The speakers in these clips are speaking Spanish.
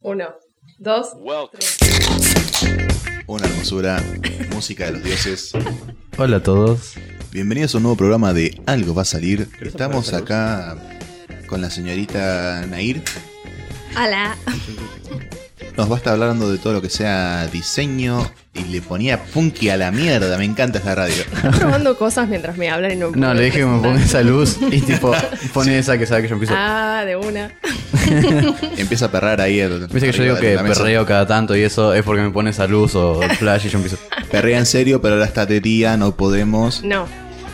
Uno, dos, tres. Una hermosura, música de los dioses. Hola a todos. Bienvenidos a un nuevo programa de Algo va a salir. Estamos acá con la señorita Nair. Hola. Nos va a estar hablando de todo lo que sea diseño y le ponía funky a la mierda. Me encanta esta radio. Estoy probando cosas mientras me hablan y no No, le dije que me ponga esa luz y tipo, pone esa que sabe que yo empiezo. Ah, de una. Empieza a perrar ahí. el- Viste que yo arriba digo de que la mesa. perreo cada tanto y eso es porque me pone esa luz o el flash y yo empiezo. Perrea en serio, pero ahora está de día, no podemos. No.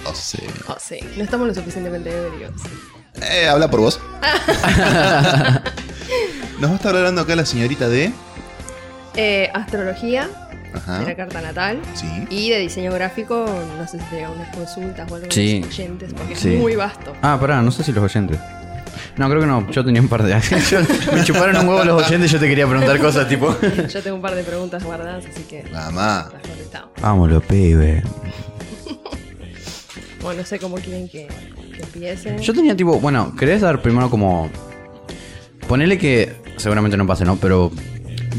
O sea, Oh, sí. No estamos lo suficientemente ebrios. eh, habla por vos. Nos va a estar hablando acá la señorita de. Eh, astrología, Ajá. de la carta natal. Sí. Y de diseño gráfico, no sé si te unas consultas o algo de Sí. los oyentes, porque Sí. es muy vasto. Ah, pará, no sé si los oyentes. No, creo que no. Yo tenía un par de. Yo- me chuparon un huevo los oyentes y yo te quería preguntar cosas tipo. Yo tengo un par de preguntas guardadas, así que Mamá. las contestamos. Vámonos, pibe. Bueno, no sé cómo quieren que, que empiece. Yo tenía tipo. Bueno, ¿querés dar primero como. Ponele que. Seguramente no pase, ¿no? Pero.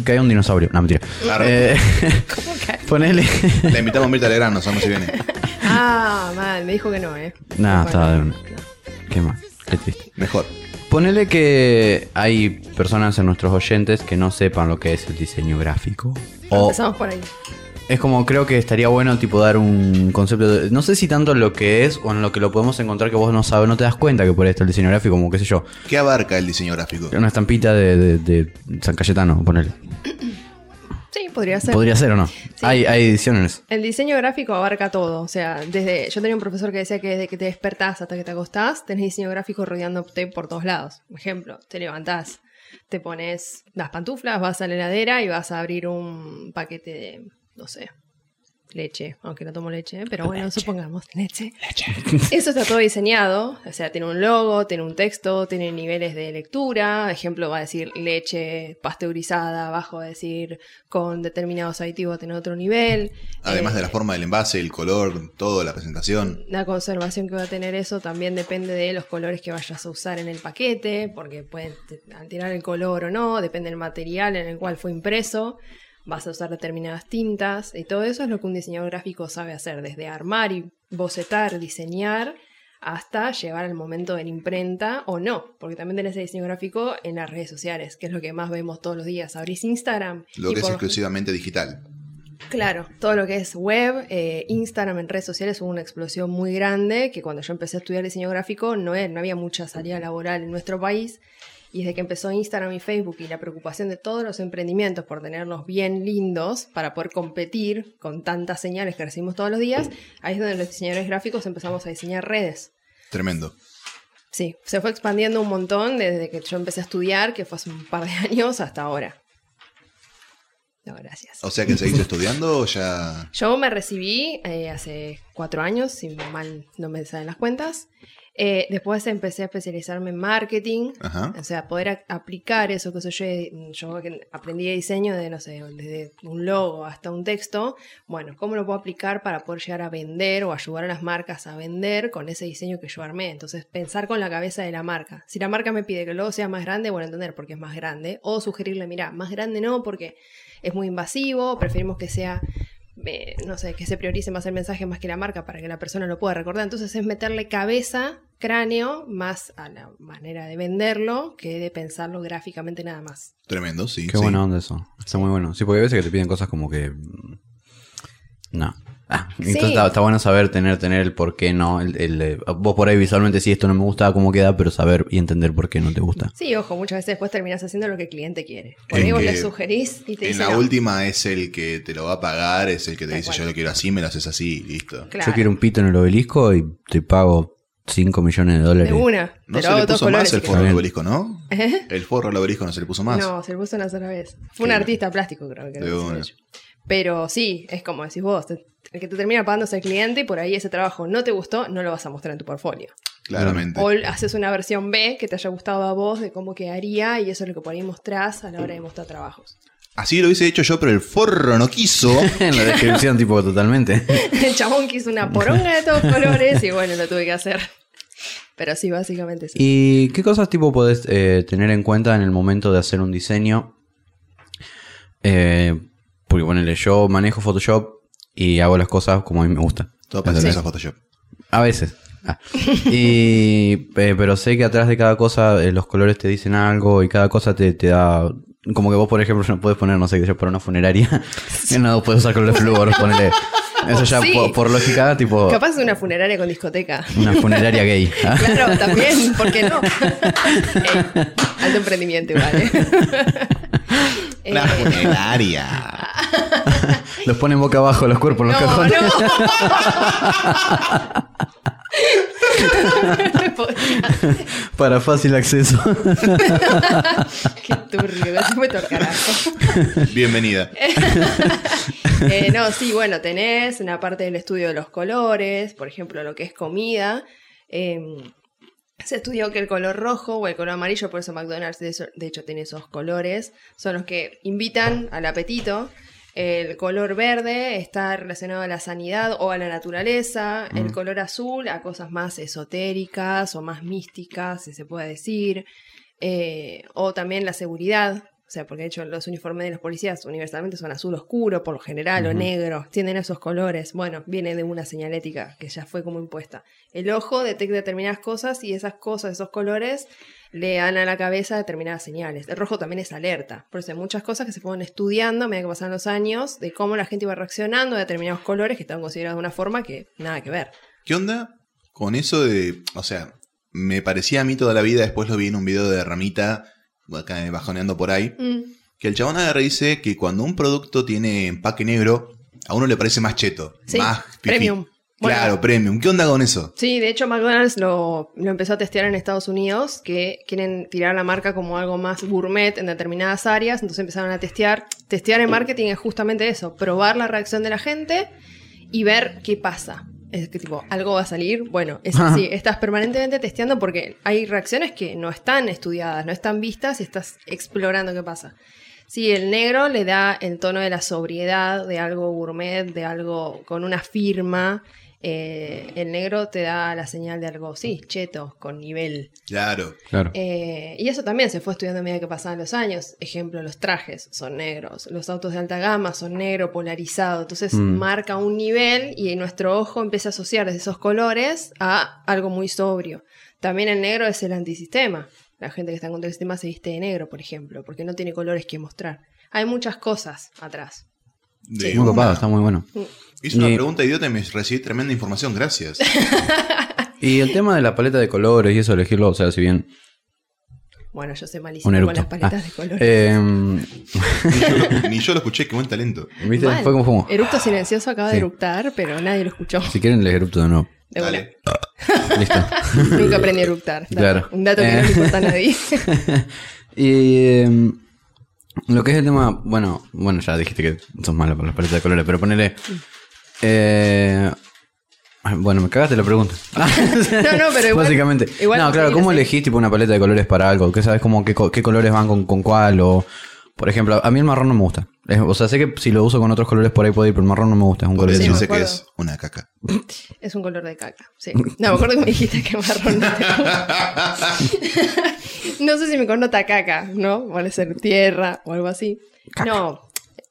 Que hay un dinosaurio. No, mentira. Claro. Eh, ¿Cómo que? ponele. La invitamos a Mirta Legrand, no sabemos si viene. Ah, mal, me dijo que no, ¿eh? Nah, Bueno, está de una. no. Qué mal. Qué triste. Mejor. Ponele que hay personas en nuestros oyentes que no sepan lo que es el diseño gráfico. O Empezamos por ahí. Es como creo que estaría bueno tipo dar un concepto de, no sé si tanto en lo que es o en lo que lo podemos encontrar que vos no sabes, no te das cuenta que por esto el diseño gráfico, como qué sé yo, ¿Qué abarca el diseño gráfico? una estampita de, de- de San Cayetano, ponele. Sí, podría ser. Podría ser o no. Hay, hay ediciones. El diseño gráfico abarca todo, o sea, desde yo tenía un profesor que decía que desde que te despertás hasta que te acostás, tenés diseño gráfico rodeándote por todos lados. Por ejemplo, te levantás, te pones las pantuflas, vas a la heladera y vas a abrir un paquete de, no sé, leche, aunque no tomo leche, pero bueno, supongamos, leche. Eso está todo diseñado, o sea, tiene un logo, tiene un texto, tiene niveles de lectura, ejemplo va a decir leche pasteurizada, abajo va a decir con determinados aditivos tiene otro nivel. Además Eh, de la forma del envase, el color, todo, la presentación. la conservación que va a tener eso también depende de los colores que vayas a usar en el paquete, porque pueden alterar el color o no, depende del material en el cual fue impreso, vas a usar determinadas tintas, y todo eso es lo que un diseñador gráfico sabe hacer, desde armar y bocetar, diseñar, hasta llegar al momento de la imprenta o no, porque también tenés el diseño gráfico en las redes sociales, que es lo que más vemos todos los días. Abrís Instagram. Lo que es exclusivamente digital. Claro, todo lo que es web, eh, Instagram en redes sociales hubo una explosión muy grande que cuando yo empecé a estudiar diseño gráfico no, era- no había mucha salida laboral en nuestro país y desde que empezó Instagram y Facebook y la preocupación de todos los emprendimientos por tenerlos bien lindos para poder competir con tantas señales que recibimos todos los días, ahí es donde los diseñadores gráficos empezamos a diseñar redes. Tremendo. Sí, se fue expandiendo un montón desde que yo empecé a estudiar, que fue hace un par de años, hasta ahora. No, gracias. O sea que seguís estudiando o ya. Yo me recibí eh, hace cuatro años, si mal no me salen las cuentas. Eh, después empecé a especializarme en marketing, Ajá. o sea, poder aplicar eso que soy yo, yo aprendí de diseño de, no sé, desde un logo hasta un texto. Bueno, ¿cómo lo puedo aplicar para poder llegar a vender o ayudar a las marcas a vender con ese diseño que yo armé? Entonces, pensar con la cabeza de la marca. Si la marca me pide que el logo sea más grande, bueno, entender por qué es más grande. O sugerirle, mira, más grande no, porque es muy invasivo, preferimos que sea eh, no sé, que se priorice más el mensaje más que la marca para que la persona lo pueda recordar. Entonces es meterle cabeza, cráneo, más a la manera de venderlo que de pensarlo gráficamente nada más. Tremendo, sí. Qué sí. buena onda eso. Está muy bueno. Sí, porque hay veces que te piden cosas como que. mm, No. Ah, entonces Sí. está, está bueno saber tener, tener el por qué no. El, el, eh, vos por ahí visualmente sí, esto no me gusta cómo queda, pero saber y entender por qué no te gusta. Sí, ojo, muchas veces después terminas haciendo lo que el cliente quiere. Por En ahí vos que le sugerís y te En dice la no. última es el que te lo va a pagar, es el que te dice cual. yo lo quiero así, me lo haces así, listo. Claro, Yo quiero un pito en el obelisco y te pago 5 millones de dólares. de una. No se le puso más el forro al obelisco, ¿no? ¿Eh? El forro al obelisco no se le puso más. No, se lo puso una sola vez. Fue un artista plástico, creo que De lo hizo una. Pero sí, es como decís vos, el que te termina pagando es el cliente y por ahí ese trabajo no te gustó, no lo vas a mostrar en tu portfolio. Claramente. O haces una versión B que te haya gustado a vos de cómo quedaría y eso es lo que por ahí mostrás a la hora de mostrar trabajos. Así lo hubiese hecho yo, pero el forro no quiso. en la descripción, tipo, totalmente. El chabón quiso una poronga de todos colores y bueno, lo tuve que hacer. Pero sí, básicamente sí. ¿Y qué cosas tipo podés eh, tener en cuenta en el momento de hacer un diseño Eh, porque ponele, yo manejo Photoshop y hago las cosas como a mí me gusta. Todo para hacer Photoshop. A veces. Ah. Y, eh, pero sé que atrás de cada cosa eh, los colores te dicen algo y cada cosa te, te da... Como que vos, por ejemplo, no puedes poner, no sé, para una funeraria. que no puedes usar colores flúor, ponele. Eso ya Sí. por, por lógica, tipo... Capaz de una funeraria con discoteca. Una funeraria gay. ¿ah? Claro, también, ¿por qué no? Eh, alto emprendimiento igual, ¿eh? La Eh, funeraria. Los ponen boca abajo los cuerpos en los no, cajones. no. Para fácil acceso. Qué turbio, todo el carajo. Bienvenida. Eh, no, sí, bueno, tenés una parte del estudio de los colores, por ejemplo, lo que es comida. eh, se estudió que el color rojo o el color amarillo, por eso McDonald's de, hecho tiene esos colores, son los que invitan al apetito. El color verde está relacionado a la sanidad o a la naturaleza. El color azul a cosas más esotéricas o más místicas, si se puede decir. Eh, o también la seguridad. O sea, porque de hecho los uniformes de los policías universalmente son azul oscuro, por lo general, o negro. Tienen esos colores. Bueno, viene de una señalética que ya fue como impuesta. El ojo detecta determinadas cosas y esas cosas, esos colores, le dan a la cabeza determinadas señales. El rojo también es alerta. Por eso hay muchas cosas que se fueron estudiando a medida que pasan los años de cómo la gente iba reaccionando a determinados colores que estaban considerados de una forma que nada que ver. ¿Qué onda con eso de. O sea, me parecía a mí toda la vida, después lo vi en un video de Ramita, acá bajoneando por ahí, Mm. que el chabón agarra dice que cuando un producto tiene empaque negro, a uno le parece más cheto, Sí, más fifí. premium. Bueno. Claro, premium. ¿Qué onda con eso? Sí, de hecho McDonald's lo, lo empezó a testear en Estados Unidos, que quieren tirar la marca como algo más gourmet en determinadas áreas, entonces empezaron a testear. Testear en marketing es justamente eso, probar la reacción de la gente y ver qué pasa. Es que tipo, algo va a salir, bueno, es así, estás permanentemente testeando porque hay reacciones que no están estudiadas, no están vistas y estás explorando qué pasa. Sí, el negro le da el tono de la sobriedad, de algo gourmet, de algo con una firma. Eh, el negro te da la señal de algo, sí, cheto, con nivel. Claro. Claro. Eh, y eso también se fue estudiando a medida que pasaban los años. Ejemplo, los trajes son negros, los autos de alta gama son negro polarizado. Entonces Mm. marca un nivel y nuestro ojo empieza a asociar esos colores a algo muy sobrio. También el negro es el antisistema. La gente que está en contra del sistema se viste de negro, por ejemplo, porque no tiene colores que mostrar. Hay muchas cosas atrás. De Muy copado, está muy bueno. Hice una Y- pregunta idiota y me recibí tremenda información, gracias. Y el tema de la paleta de colores y eso, elegirlo, o sea, si bien Bueno, yo soy malísimo con las paletas Ah, de colores. eh, ni, yo lo, ni yo lo escuché, qué buen talento. ¿Viste? Mal. Fue como fumo. Eructo silencioso acaba de Sí. eructar, pero nadie lo escuchó. Si quieren, les erupto de nuevo. De una. Dale. Listo. Nunca aprendí a eructar. Dato- Claro. Un dato que Eh. no le importa a nadie. Y em, lo que es el tema, bueno, bueno, ya dijiste que sos malo para las paletas de colores, pero ponele. Eh, bueno, me cagaste la pregunta. No, no, pero igual- Básicamente. igual no, claro, ¿cómo así. elegís tipo una paleta de colores para algo? ¿Qué sabes como qué, co- qué colores van con, con cuál? O, por ejemplo, a mí el marrón no me gusta. Es- o sea, sé que si lo uso con otros colores por ahí puede ir, pero el marrón no me gusta. Es un Por color de- que es una caca. Es un color de caca. Sí. No, me acuerdo que me dijiste que marrón no te gusta. No sé si me connota caca, ¿no? Puede ser tierra o algo así. No,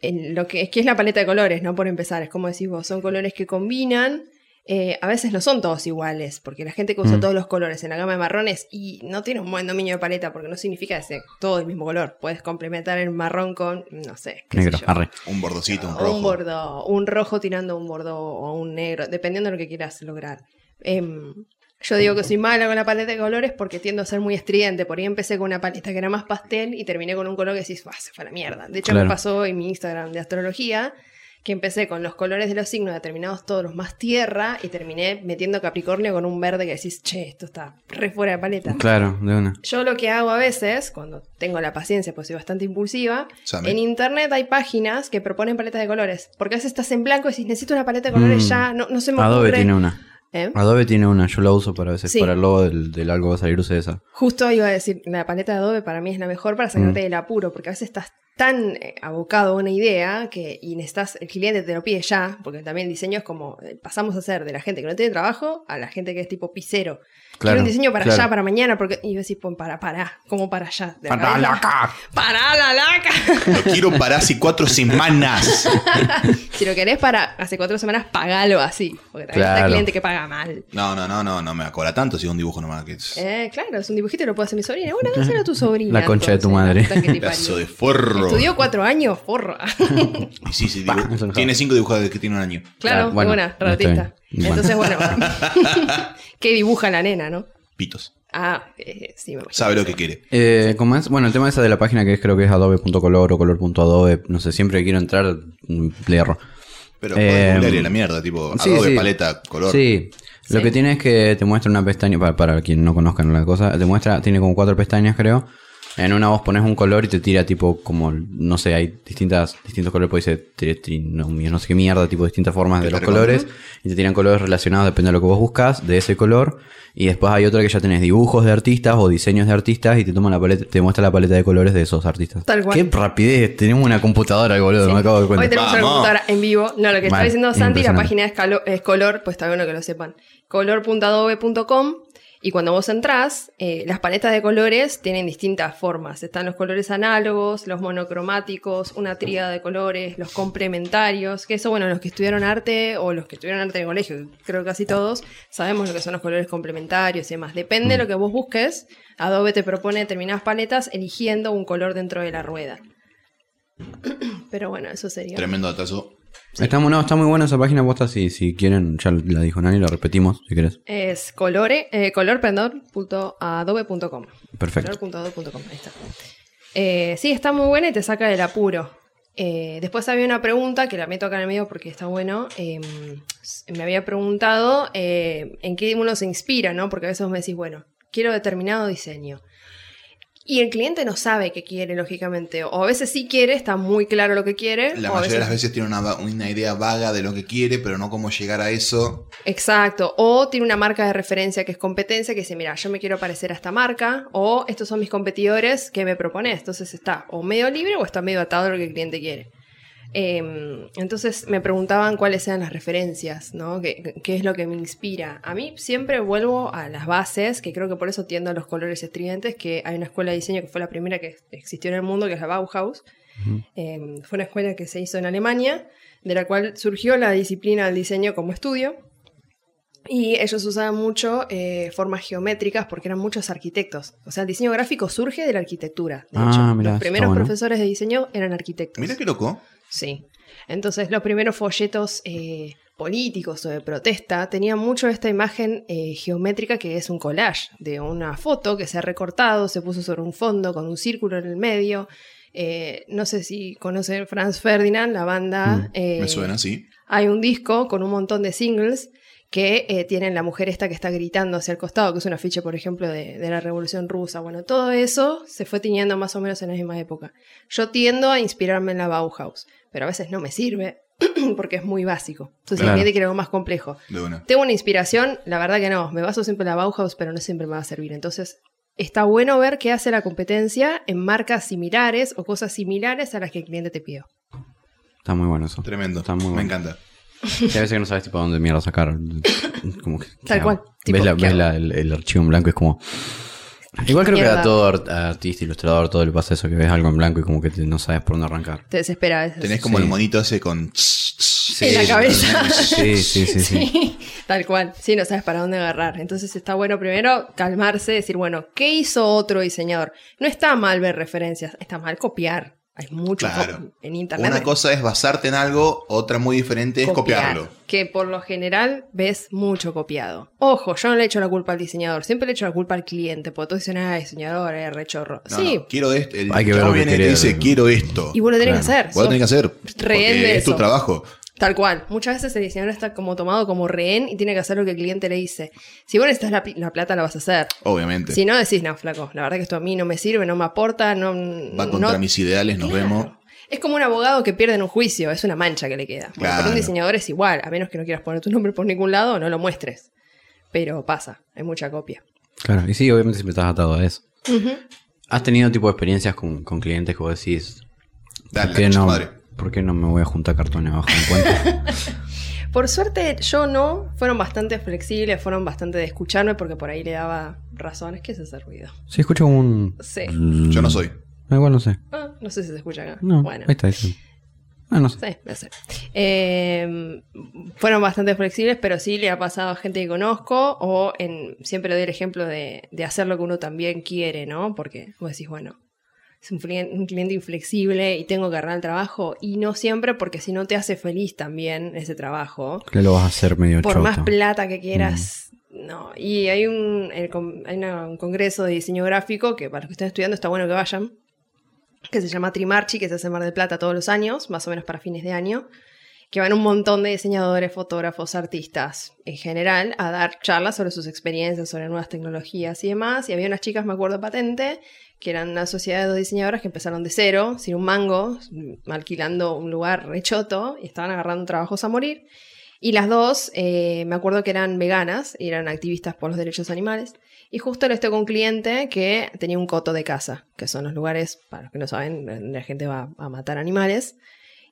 en lo que es que es la paleta de colores, ¿no? Por empezar, es como decís vos, son colores que combinan. eh, a veces no son todos iguales, porque la gente que usa Mm. todos los colores en la gama de marrones y no tiene un buen dominio de paleta, porque no significa que sea todo el mismo color. Puedes complementar el marrón con, no sé, qué sé negro. yo. Arre. Un bordocito, un rojo. un bordo, un rojo tirando a un bordo o un negro, dependiendo de lo que quieras lograr. Em, yo digo que soy mala con la paleta de colores porque tiendo a ser muy estridente. Por ahí empecé con una paleta que era más pastel y terminé con un color que decís, "Buah, se fue a la mierda. De hecho, Claro. me pasó en mi Instagram de astrología que empecé con los colores de los signos determinados todos los más tierra y terminé metiendo Capricornio con un verde que decís, che, esto está re fuera de paleta. Claro, de una. Yo lo que hago a veces, cuando tengo la paciencia, pues soy bastante impulsiva, Same. en internet hay páginas que proponen paletas de colores. Porque a veces estás en blanco y decís, necesito una paleta de colores Mm. ya, no, no se me Adobe ocurre. tiene una. ¿Eh? Adobe tiene una, yo la uso para a veces Sí. para el logo del, del algo va a salir, usé esa. Justo iba a decir, la paleta de Adobe para mí es la mejor para sacarte Mm. del apuro, porque a veces estás tan eh, abocado a una idea que y necesitas, el cliente te lo pide ya, porque también el diseño es como, eh, pasamos a ser de la gente que no tiene trabajo a la gente que es tipo pisero. Claro, Quiero un diseño para claro. allá, para mañana, porque y yo decís, pues para, para, como para allá. De Para la acá. Para la laca. Lo quiero para hace cuatro semanas. si lo querés para hace cuatro semanas, pagalo así. Porque también está Claro. el cliente que paga mal. No, no, no, no, no me cobra tanto si es un dibujo nomás. Que es Eh, claro, es un dibujito y lo puede hacer mi sobrina. Bueno, dáselo a tu sobrina. La concha de tu madre. pedazo de forro. Estudió cuatro años, forro. Y sí, sí, Bah, tiene cinco dibujos que tiene un año. Claro, Claro, bueno, bueno, está ratista. bien. Entonces, bueno, ¿qué dibuja la nena, no? Pitos. Ah, eh, sí, me imagino. Sabe lo que quiere. Eh, ¿Cómo es? Bueno, el tema esa de la página que es, creo que es adobe.color o color.adobe, no sé, siempre que quiero entrar, mm, le erro. Pero Eh, la mierda, tipo sí, Adobe, sí. paleta, color. Sí. Lo Sí. que tiene es que te muestra una pestaña, para, para quien no conozcan la cosa, te muestra, tiene como cuatro pestañas creo. En una vos pones un color y te tira tipo como, no sé, hay distintas, distintos colores, puede ser no sé qué mierda, tipo distintas formas de ¿Qué los colores. Y te tiran colores relacionados, depende de lo que vos buscas, de ese color. Y después hay otra que ya tenés dibujos de artistas o diseños de artistas y te toma la paleta, te muestra la paleta de colores de esos artistas. Tal cual. Qué rapidez, tenemos una computadora, boludo, me acabo de Hoy cuenta. tenemos una computadora en vivo. No, lo que está Mal, diciendo Santi, la página es, calo- es color, pues está bueno que lo sepan. color.adobe.com y cuando vos entrás, eh, las paletas de colores tienen distintas formas. Están los colores análogos, los monocromáticos, una tríada de colores, los complementarios, que eso, bueno, los que estudiaron arte o los que estudiaron arte en el colegio, creo que casi todos, sabemos lo que son los colores complementarios y demás. Depende de lo que vos busques, Adobe te propone determinadas paletas eligiendo un color dentro de la rueda. Pero bueno, eso sería. Tremendo datazo. Está, mu- no, está muy buena esa página posta, si, si quieren, ya la dijo Nani, la repetimos, si querés. Es colore, eh, color, perdón, punto adobe.com. Perfecto. Color.adobe.com, ahí está. Eh, sí, está muy buena y te saca del apuro. Eh, después había una pregunta que la meto acá en el medio porque está bueno. eh, me había preguntado eh, en qué uno se inspira, ¿no? Porque a veces me decís, bueno, quiero determinado diseño. Y el cliente no sabe qué quiere, lógicamente. O a veces sí quiere, está muy claro lo que quiere. La o a mayoría de las veces tiene una, una idea vaga de lo que quiere, pero no cómo llegar a eso. Exacto, o tiene una marca de referencia que es competencia, que dice, mira, yo me quiero parecer a esta marca, o estos son mis competidores, ¿qué me propones? Entonces está o medio libre o está medio atado a lo que el cliente quiere. Em, entonces me preguntaban cuáles eran las referencias, ¿no? ¿Qué, qué es lo que me inspira? A mí siempre vuelvo a las bases, que creo que por eso tiendo a los colores estridentes, que hay una escuela de diseño que fue la primera que existió en el mundo, que es la Bauhaus. Em, fue una escuela que se hizo en Alemania, de la cual surgió la disciplina del diseño como estudio. Y ellos usaban mucho eh, formas geométricas porque eran muchos arquitectos. O sea, el diseño gráfico surge de la arquitectura. De Ah, hecho, mirá, los primeros bueno. profesores de diseño eran arquitectos. Mira qué loco. Sí. Entonces, los primeros folletos eh, políticos o de protesta tenían mucho esta imagen eh, geométrica que es un collage de una foto que se ha recortado, se puso sobre un fondo con un círculo en el medio. Eh, no sé si conocen Franz Ferdinand, la banda. eh, Me suena así. hay un disco con un montón de singles que tienen la mujer esta que está gritando hacia el costado, que es un afiche, por ejemplo, de, de la Revolución Rusa. Bueno, todo eso se fue tiñendo más o menos en la misma época. Yo tiendo a inspirarme en la Bauhaus, pero a veces no me sirve porque es muy básico. Entonces, Claro. el cliente quiere algo más complejo. De una. Tengo una inspiración, la verdad que no, me baso siempre en la Bauhaus, pero no siempre me va a servir. Entonces, está bueno ver qué hace la competencia en marcas similares o cosas similares a las que el cliente te pidió. Está muy bueno eso. Tremendo. Está muy Me bueno. encanta. Sí, a veces que no sabes tipo dónde mierda sacar. Como que, Tal ¿qué cual. Tipo, ves la- ¿qué ves la- el, el archivo en blanco y es como. Igual creo que a todo art- artista, ilustrador, todo le pasa eso, que ves algo en blanco y como que te- no sabes por dónde arrancar. Te desespera. Tenés como Sí. el monito ese con... En la cabeza. Sí, sí, sí, sí. Sí, tal cual. Sí, no sabes para dónde agarrar. Entonces está bueno primero calmarse, decir, bueno, ¿qué hizo otro diseñador? No está mal ver referencias, está mal copiar. Hay mucho Claro. en internet. Una cosa es basarte en algo, otra muy diferente es copiar, copiarlo. Que por lo general ves mucho copiado. Ojo, yo no le echo la culpa al diseñador, siempre le echo la culpa al cliente, porque todos dicen, ah, diseñador, es rechorro. No, sí, no, quiero esto. El Hay que ver lo que viene y dice, quiero esto. y vos lo tenés Claro. que hacer. Vos lo tenés que hacer. Porque es tu trabajo. Tal cual. Muchas veces el diseñador está como tomado como rehén y tiene que hacer lo que el cliente le dice. Si vos necesitas la, la plata, la vas a hacer. Obviamente. Si no, decís, no, flaco, la verdad que esto a mí no me sirve, no me aporta, no... Va contra no- mis ideales, nos Claro. vemos. Es como un abogado que pierde en un juicio, es una mancha que le queda. Bueno, Claro. para un diseñador es igual, a menos que no quieras poner tu nombre por ningún lado, no lo muestres. Pero pasa, hay mucha copia. Claro, y sí, obviamente siempre estás atado a eso. ¿Has tenido tipo de experiencias con, con clientes que vos decís, Dale, ¿Por qué, la concha no, madre. ¿Por qué no me voy a juntar cartones abajo en cuenta? Por suerte, yo no. Fueron bastante flexibles, fueron bastante de escucharme porque por ahí le daba razones. ¿Qué es ese ruido? sí, escucho un... Sí. Yo no soy. Ah, igual no sé. Ah, no sé si se escucha acá. No, bueno. ahí está. Ahí está. Ah, no sé. Sí, no sé. Eh, fueron bastante flexibles, pero sí le ha pasado a gente que conozco o en, siempre doy el ejemplo de, de hacer lo que uno también quiere, ¿no? Porque vos decís, bueno, es un cliente, un cliente inflexible y tengo que agarrar el trabajo y no siempre porque si no te hace feliz también ese trabajo. Que lo vas a hacer medio Por choto. más plata que quieras. No, y hay un, el hay una- un congreso de diseño gráfico que para los que estén estudiando está bueno que vayan, que se llama Trimarchi, que se hace en Mar del Plata todos los años, más o menos para fines de año, que van un montón de diseñadores, fotógrafos, artistas en general a dar charlas sobre sus experiencias, sobre nuevas tecnologías y demás. Y había unas chicas, me acuerdo patente, que eran una sociedad de dos diseñadoras que empezaron de cero, sin un mango, alquilando un lugar rechoto y estaban agarrando trabajos a morir. Y las dos, eh, me acuerdo que eran veganas y eran activistas por los derechos animales. Y justo les tocó un cliente que tenía un coto de casa, que son los lugares, para los que no saben, la gente va a matar animales.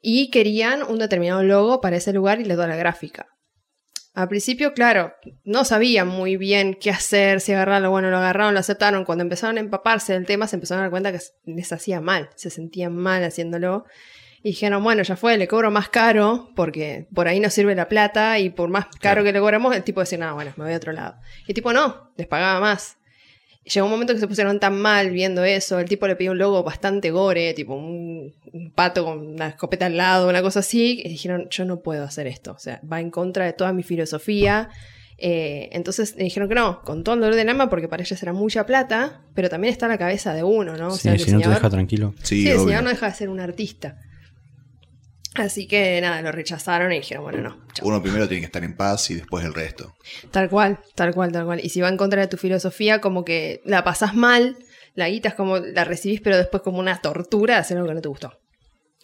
Y querían un determinado logo para ese lugar y les dio la gráfica. Al principio, claro, no sabían muy bien qué hacer, si agarrarlo, bueno, lo agarraron, lo aceptaron. Cuando empezaron a empaparse del tema, se empezaron a dar cuenta que les hacía mal, se sentían mal haciéndolo. Y dijeron, bueno, ya fue, le cobro más caro porque por ahí no sirve la plata y por más caro que le cobramos, el tipo decía, no, bueno, me voy a otro lado. Y el tipo no, les pagaba más. Llegó un momento que se pusieron tan mal viendo eso, el tipo le pidió un logo bastante gore, tipo un, un pato con una escopeta al lado, una cosa así, y dijeron, yo no puedo hacer esto, o sea, va en contra de toda mi filosofía. Eh, entonces le dijeron que no, con todo el dolor del alma, porque para ellas era mucha plata, pero también está la cabeza de uno, ¿no? O Sí, sea, el si no te deja tranquilo. Sí, Sí, el no deja de ser un artista. Así que nada, lo rechazaron y dijeron, bueno, no. chao. Uno primero tiene que estar en paz y después el resto. Tal cual, tal cual, tal cual. Y si va en contra de tu filosofía, como que la pasás mal, la guita es como la recibís, pero después como una tortura de hacer algo que no te gustó.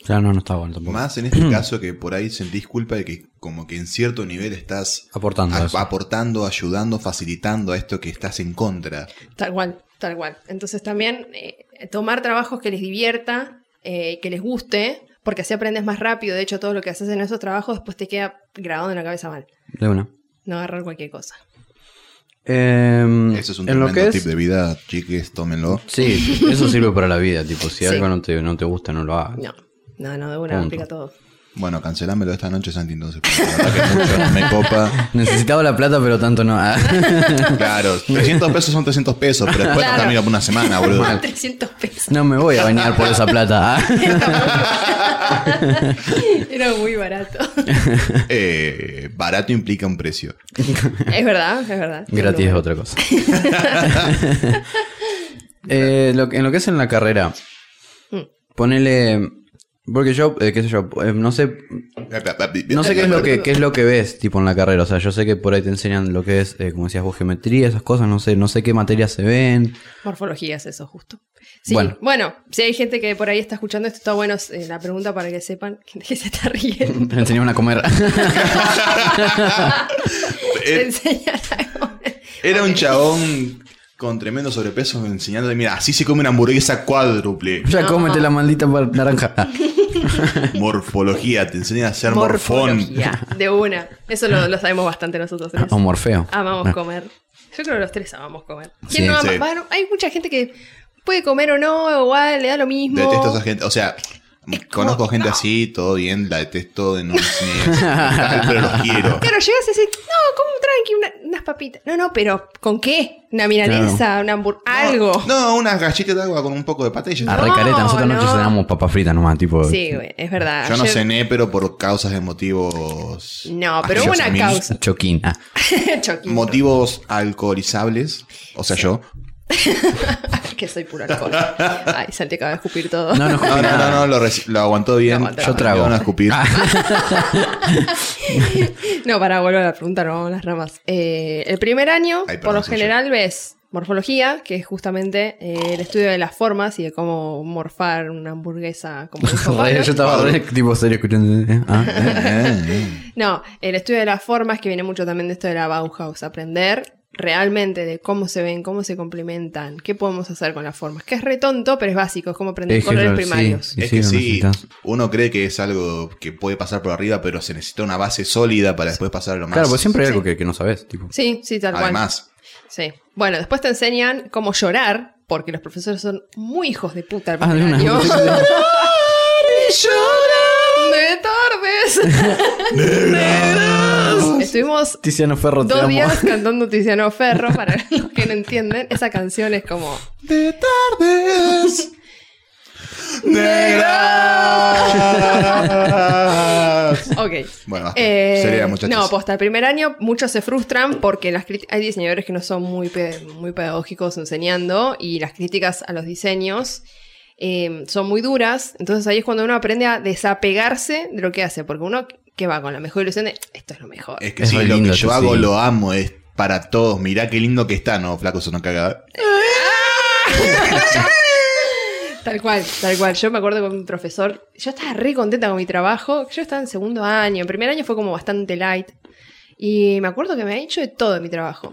Claro, no, no está bueno tampoco. Más en este caso que por ahí sentís culpa de que como que en cierto nivel estás Aportando a aportando, ayudando, facilitando a esto que estás en contra. Tal cual, tal cual. Entonces también eh, tomar trabajos que les divierta, eh, que les guste, porque así aprendes más rápido. De hecho, todo lo que haces en esos trabajos después te queda grabado en la cabeza mal. De una. No agarrar cualquier cosa. Em, Ese es un en lo tremendo que tip es, de vida, chiques, tómenlo. Sí, eso sirve para la vida. Tipo, si Sí. algo no te, no te gusta, no lo hagas. No, no, no, de una Punto. aplica todo. Bueno, cancelámelo esta noche, Santi, entonces. mucho no me copa. Necesitaba la plata, pero tanto no. Ah. Claro, 300 pesos son 300 pesos, pero después Claro. no termina por una semana, boludo. 300 pesos. No me voy a bañar por esa plata. ah. Era muy barato. Eh, barato implica un precio. es verdad, es verdad. Gratis es otra cosa. Eh, lo en lo que es en la carrera, Mm. ponele. Porque yo, eh, qué sé yo, eh, no sé, no sé qué es lo que qué es lo que ves, tipo en la carrera. O sea, yo sé que por ahí te enseñan lo que es, eh, como decías vos, geometría, esas cosas. No sé, no sé qué materias se ven. Morfología es eso, justo. Sí, bueno. Bueno. si hay gente que por ahí está escuchando esto, está bueno eh, la pregunta para que sepan que se está riendo. Me enseñaron a comer. Te Eh, enseñan algo. Era un chabón con tremendo sobrepeso enseñándole, mira, así se come una hamburguesa cuádruple. ya cómete la maldita naranja. Morfología, te enseñan a hacer morfón. De una. Eso lo, lo sabemos bastante nosotros tres. o morfeo. Amamos Ah. comer. Yo creo que los tres amamos comer. Sí, ¿Quién no ama? sí. Bueno, hay mucha gente que puede comer o no, igual, le da lo mismo. Detesto a esa gente. O sea, conozco como, gente no. así, todo bien, la detesto, no, ni- tal, pero los quiero. Claro, llegas y decís, no, como tranqui, una- unas papitas. No, no, pero ¿con qué? Una milanesa, una hamburguesa, algo. No, unas galletas de agua con un poco de pata y ya A está. No, recareta, nosotros anoche no. cenamos papas fritas nomás, tipo. Sí, güey, es verdad. Yo no cené, pero por causas de motivos. No, pero hubo una causa. Choquín. Ah. Motivos alcoholizables. O sea, yo. que soy puro alcohol. Ay, Santi acaba de escupir todo. No, no, No, no, no, no, lo, lo aguantó bien. Yo trago. Van a escupir. No, para volver a la pregunta, no vamos a las ramas. Eh, el primer año, Ay, por lo general, ves morfología, que es justamente eh, el estudio de las formas y de cómo morfar una hamburguesa como dijo. Yo estaba re, tipo serio escuchando. eh, ah. Eh, eh, eh. No, el estudio de las formas, que viene mucho también de esto de la Bauhaus, aprender realmente de cómo se ven, cómo se complementan, qué podemos hacer con las formas. Que es re tonto, pero es básico, es como aprender Es colores primarios. sí. es que sí, uno cree que es algo que puede pasar por arriba, pero se necesita una base sólida para después pasar a lo más. Claro, pues siempre hay algo Sí. que, que no sabes. Tipo. Sí, sí, tal cual. Además, Sí. Bueno, después te enseñan cómo llorar, porque los profesores son muy hijos de puta el Ah, una. año. de tardes. Estuvimos Tiziano Ferro te dos amo. días cantando Tiziano Ferro, para los que no entienden. Esa canción es como... de tardes negras. Ok. Bueno. Eh, Sería, muchachos. no, posta, el primer año muchos se frustran porque las hay diseñadores que no son muy, pe- muy pedagógicos enseñando y las críticas a los diseños eh, son muy duras. Entonces ahí es cuando uno aprende a desapegarse de lo que hace, porque uno que va con la mejor ilusión de esto es lo mejor. Es que Es sí, lo lindo que yo hago sí. lo amo, es para todos. Mirá qué lindo que está, no, flaco, eso no caga. Tal cual, tal cual. Yo me acuerdo con un profesor, yo estaba re contenta con mi trabajo. Yo estaba en segundo año, en primer año fue como bastante light. Y me acuerdo que me ha dicho de todo en mi trabajo.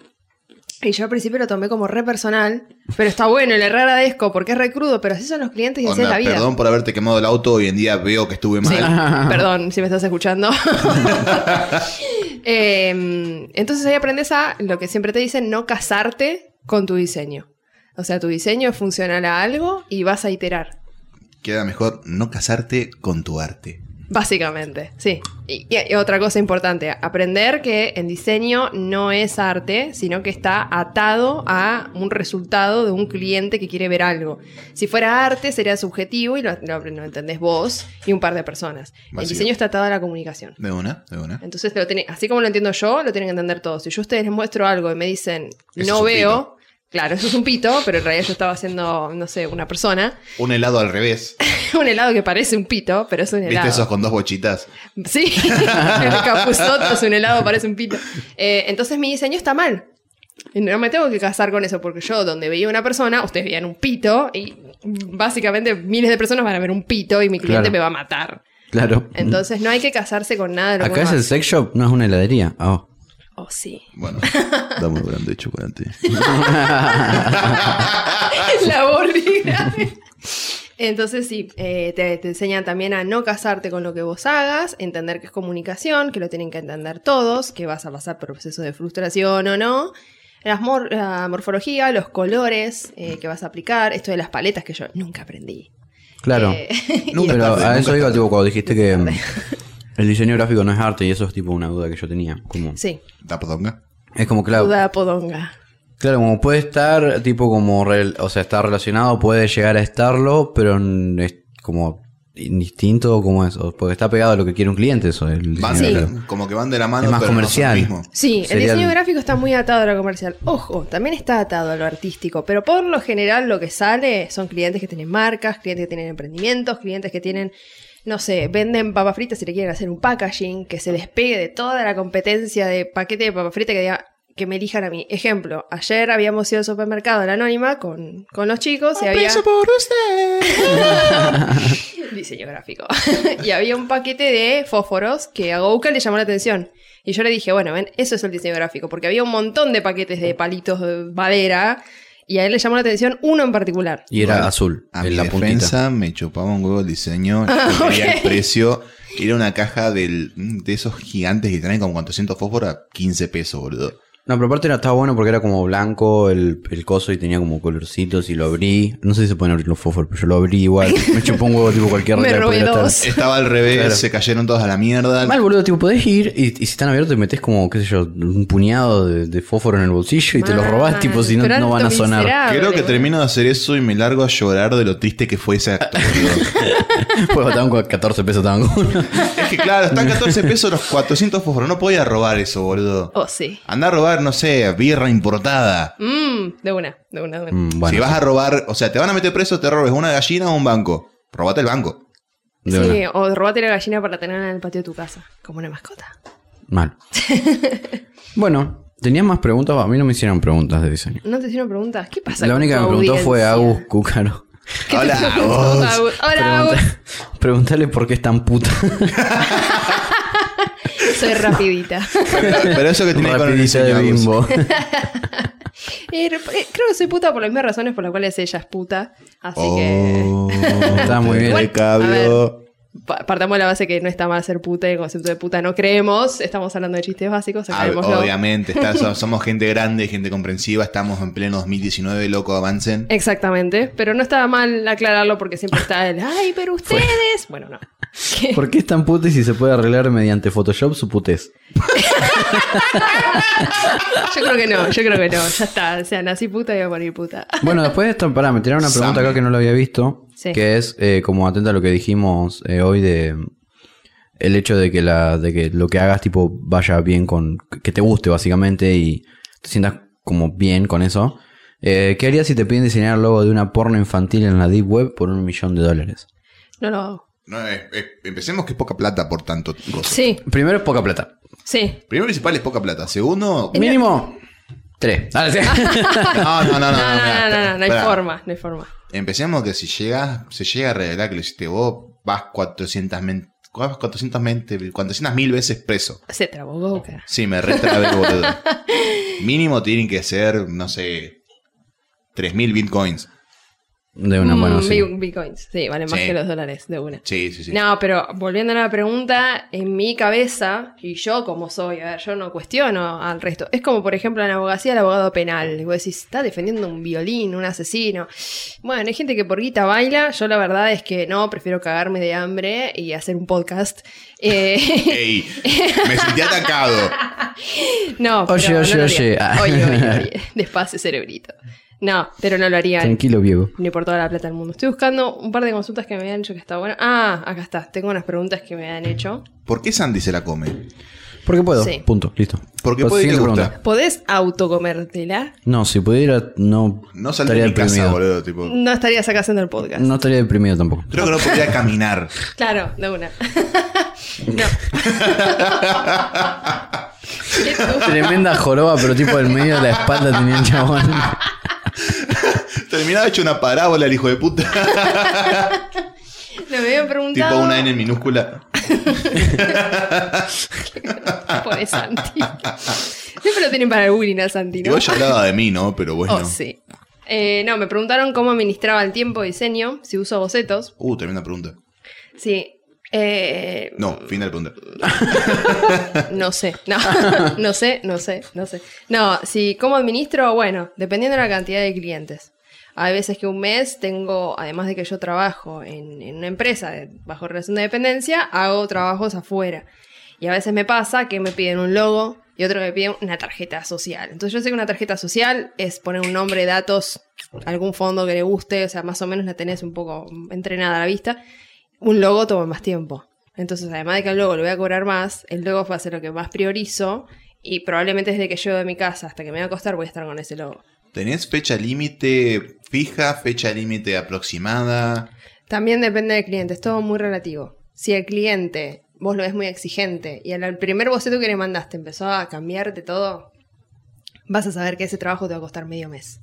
Y yo al principio lo tomé como re personal, pero está bueno, le re agradezco porque es re crudo, pero así son los clientes y así es Onda, la vida. perdón por haberte quemado el auto, hoy en día veo que estuve Sí, mal. perdón si me estás escuchando. Eh, entonces ahí aprendes a lo que siempre te dicen, no casarte con tu diseño. O sea, tu diseño es funcional a algo y vas a iterar. Queda mejor no casarte con tu arte. Básicamente, sí. Y, otra cosa importante, aprender que el diseño no es arte, sino que está atado a un resultado de un cliente que quiere ver algo. Si fuera arte, sería subjetivo y lo, lo- lo entendés vos y un par de personas. El diseño está atado a la comunicación. De una, de una. Entonces, lo tiene- así como lo entiendo yo, lo tienen que entender todos. Si yo a ustedes les muestro algo y me dicen, Eso no veo, claro, eso es un pito, pero en realidad yo estaba haciendo, no sé, una persona. Un helado al revés. un helado que parece un pito, pero es un helado. ¿Viste esos con dos bochitas? Sí, el capuzoto es un helado, parece un pito. Eh, entonces mi diseño está mal. Y no me tengo que casar con eso, porque yo donde veía una persona, ustedes veían un pito, y básicamente miles de personas van a ver un pito y mi cliente Claro. me va a matar. Claro. Entonces no hay que casarse con nada de lo que Acá es el sex shop, no es una heladería. Ah, Oh, sí. Bueno, dame un grande de chocolate. La borrida. Entonces sí, eh, te, te enseñan también a no casarte con lo que vos hagas, entender que es comunicación, que lo tienen que entender todos, que vas a pasar por procesos de frustración o no. Mor- la morfología, los colores eh, que vas a aplicar, esto de las paletas que yo nunca aprendí. claro. Eh, Nunca Pero tarde, a eso iba, tipo, cuando dijiste que el diseño gráfico no es arte y eso es tipo una duda que yo tenía. Como, sí, ¿Da podonga? es como, claro, duda podonga. claro, como puede estar, tipo, como, rel- o sea, está relacionado, puede llegar a estarlo, pero n- es como indistinto, como eso, porque está pegado a lo que quiere un cliente, eso. El Van diseño gráfico. como que van de la mano, Es más pero comercial. no son lo mismo. Sí, el Sería diseño el- gráfico está muy atado a lo comercial. Ojo, también está atado a lo artístico, pero por lo general lo que sale son clientes que tienen marcas, clientes que tienen emprendimientos, clientes que tienen, no sé, venden papas fritas y le quieren hacer un packaging que se despegue de toda la competencia de paquete de papas fritas que diga que me elijan a mí. Ejemplo, ayer habíamos ido al supermercado la Anónima con, con los chicos y había... por usted. diseño gráfico. y había un paquete de fósforos que a Gouka le llamó la atención. Y yo le dije, bueno, ven, eso es el diseño gráfico, porque había un montón de paquetes de palitos de madera y a él le llamó la atención uno en particular. Y era Bueno, azul, A en mi la puntita. defensa me chupaba un huevo el diseño. Yo quería el precio. Era una caja del, de esos gigantes que traen como 400 fósforos a 15 pesos, boludo. No, pero aparte era, estaba bueno porque era como blanco el, el coso y tenía como colorcitos y lo abrí. No sé si se pueden abrir los fósforos, pero yo lo abrí igual. Me chupó un huevo tipo cualquier Me robé dos. Estaba al revés, Claro. se cayeron todos a la mierda. Mal, boludo, tipo, podés ir y, y si están abiertos te metes como, qué sé yo, un puñado de, de fósforo en el bolsillo y te los robás, tipo, si no, no van a sonar. miserable, Creo que termino de hacer eso y me largo a llorar de lo triste que fue ese acto, boludo. Pues estaban con 14 pesos, estaban con uno. Es que claro, están 14 pesos los 400 fósforos. No podía robar eso, boludo. Oh, sí. Andá a robar, no sé, birra importada. Mm, de una, de una, de una. Mm, bueno, si vas a robar, o sea, te van a meter preso, te robes una gallina o un banco. Robate el banco. de sí, una. o robate la gallina para tenerla en el patio de tu casa, como una mascota. Mal. bueno, ¿tenías más preguntas? A mí no me hicieron preguntas de diseño. ¿No te hicieron preguntas? ¿Qué pasa? La con única que me preguntó fue audiencia? Agus Cúcaro. ¿Qué te Hola. Agus? Hola, Agus. Preguntale por qué es tan puta. Soy rapidita. Pero, pero eso que tiene con el Rapidita de diseño, bimbo. Eh, eh, creo que soy puta por las mismas razones por las cuales ella es puta. Así que. Oh, Está muy bien. Igual, recabio. pa- Partamos de la base que no está mal ser puta y el concepto de puta no creemos. Estamos hablando de chistes básicos, Ah, obviamente, está- so- somos gente grande, gente comprensiva, estamos en pleno 2019, loco, avancen. Exactamente, pero no estaba mal aclararlo porque siempre está el, ay, pero ustedes. Bueno, no. ¿Qué? ¿Por qué es tan puta y si se puede arreglar mediante Photoshop su putez? Yo creo que no, yo creo que no. Ya está, o sea, nací puta y voy a morir puta. Bueno, después de esto, pará, me tiraron una pregunta Same. acá que no lo había visto. Sí. Que es eh, como atenta a lo que dijimos eh, hoy de el hecho de que la, de que lo que hagas tipo vaya bien con. que te guste básicamente y te sientas como bien con eso. Eh, ¿Qué harías si te piden diseñar el logo de una porno infantil en la Deep Web por un millón de dólares? No lo hago. No, eh, empecemos que es poca plata por tanto. cosa. Sí, Primero es poca plata. sí. Primero principal es poca plata. Segundo, Mínimo tres. Ah, no, no, no, no, No, no, no, no, no, no, no hay pará. forma, no hay forma. Empecemos que si llegas, se llega a revelar que lo hiciste vos, vas 400 men- vas 400 mente- 400 mil veces preso. Se trabó boca. Sí, me vez, boludo. Mínimo tienen que ser, no sé, 3000 bitcoins. De una, bueno, Mm, sí. bi- Bitcoins, sí, valen más Sí. que los dólares de una. Sí, sí, sí. No, pero volviendo a la pregunta, en mi cabeza, y yo como soy, a ver, yo no cuestiono al resto. Es como, por ejemplo, en la abogacía el abogado penal. Y vos decís, está defendiendo un violín, un asesino. Bueno, hay gente que por guita baila. Yo la verdad es que no, prefiero cagarme de hambre y hacer un podcast. Eh, Ey, me sentí atacado. no, pero Oye, no oye, lo oye. Oye, oye, oye. Despacio, cerebrito. No, pero no lo haría. Tranquilo, viejo. Ni por toda la plata del mundo. Estoy buscando un par de consultas que me habían hecho que está bueno. Ah, acá está. Tengo unas preguntas que me han hecho. ¿Por qué Sandy se la come? Porque puedo. Sí. Punto. Listo. Porque Pues, puede y le gusta. ¿Podés autocomértela? No, si pudiera, no, No de mi casa, deprimido. boludo. Tipo, No estarías acá haciendo el podcast. No estaría deprimido tampoco. creo que no podría caminar. Claro, de una. no. Tremenda joroba, pero tipo del medio de la espalda tenía el chabón. Terminaba hecho una parábola el hijo de puta. Me habían preguntado. tipo una N en minúscula. Pobre Santi. Siempre lo tienen para el bullying a Santi, ¿no? Igual ya hablaba de mí, ¿no? Pero bueno. Oh, sí. Eh, no, me preguntaron cómo administraba el tiempo de diseño, si uso bocetos. Uh, tremenda pregunta. Sí. Eh, No, fin de la pregunta. No sé, no, no sé, no sé, no sé. No, si cómo administro, bueno, dependiendo de la cantidad de clientes. Hay veces que un mes tengo, además de que yo trabajo en, una empresa bajo relación de dependencia, hago trabajos afuera. Y a veces me pasa que me piden un logo y otro me piden una tarjeta social. Entonces yo sé que una tarjeta social es poner un nombre, datos, algún fondo que le guste, o sea, más o menos la tenés un poco entrenada a la vista. Un logo toma más tiempo. Entonces, además de que al logo le voy a cobrar más, el logo va a ser lo que más priorizo y probablemente desde que llego de mi casa hasta que me voy a acostar voy a estar con ese logo. ¿Tenés fecha límite fija, fecha límite aproximada? También depende del cliente, es todo muy relativo. Si el cliente, vos lo ves muy exigente y al primer boceto que le mandaste empezó a cambiarte todo, vas a saber que ese trabajo te va a costar medio mes.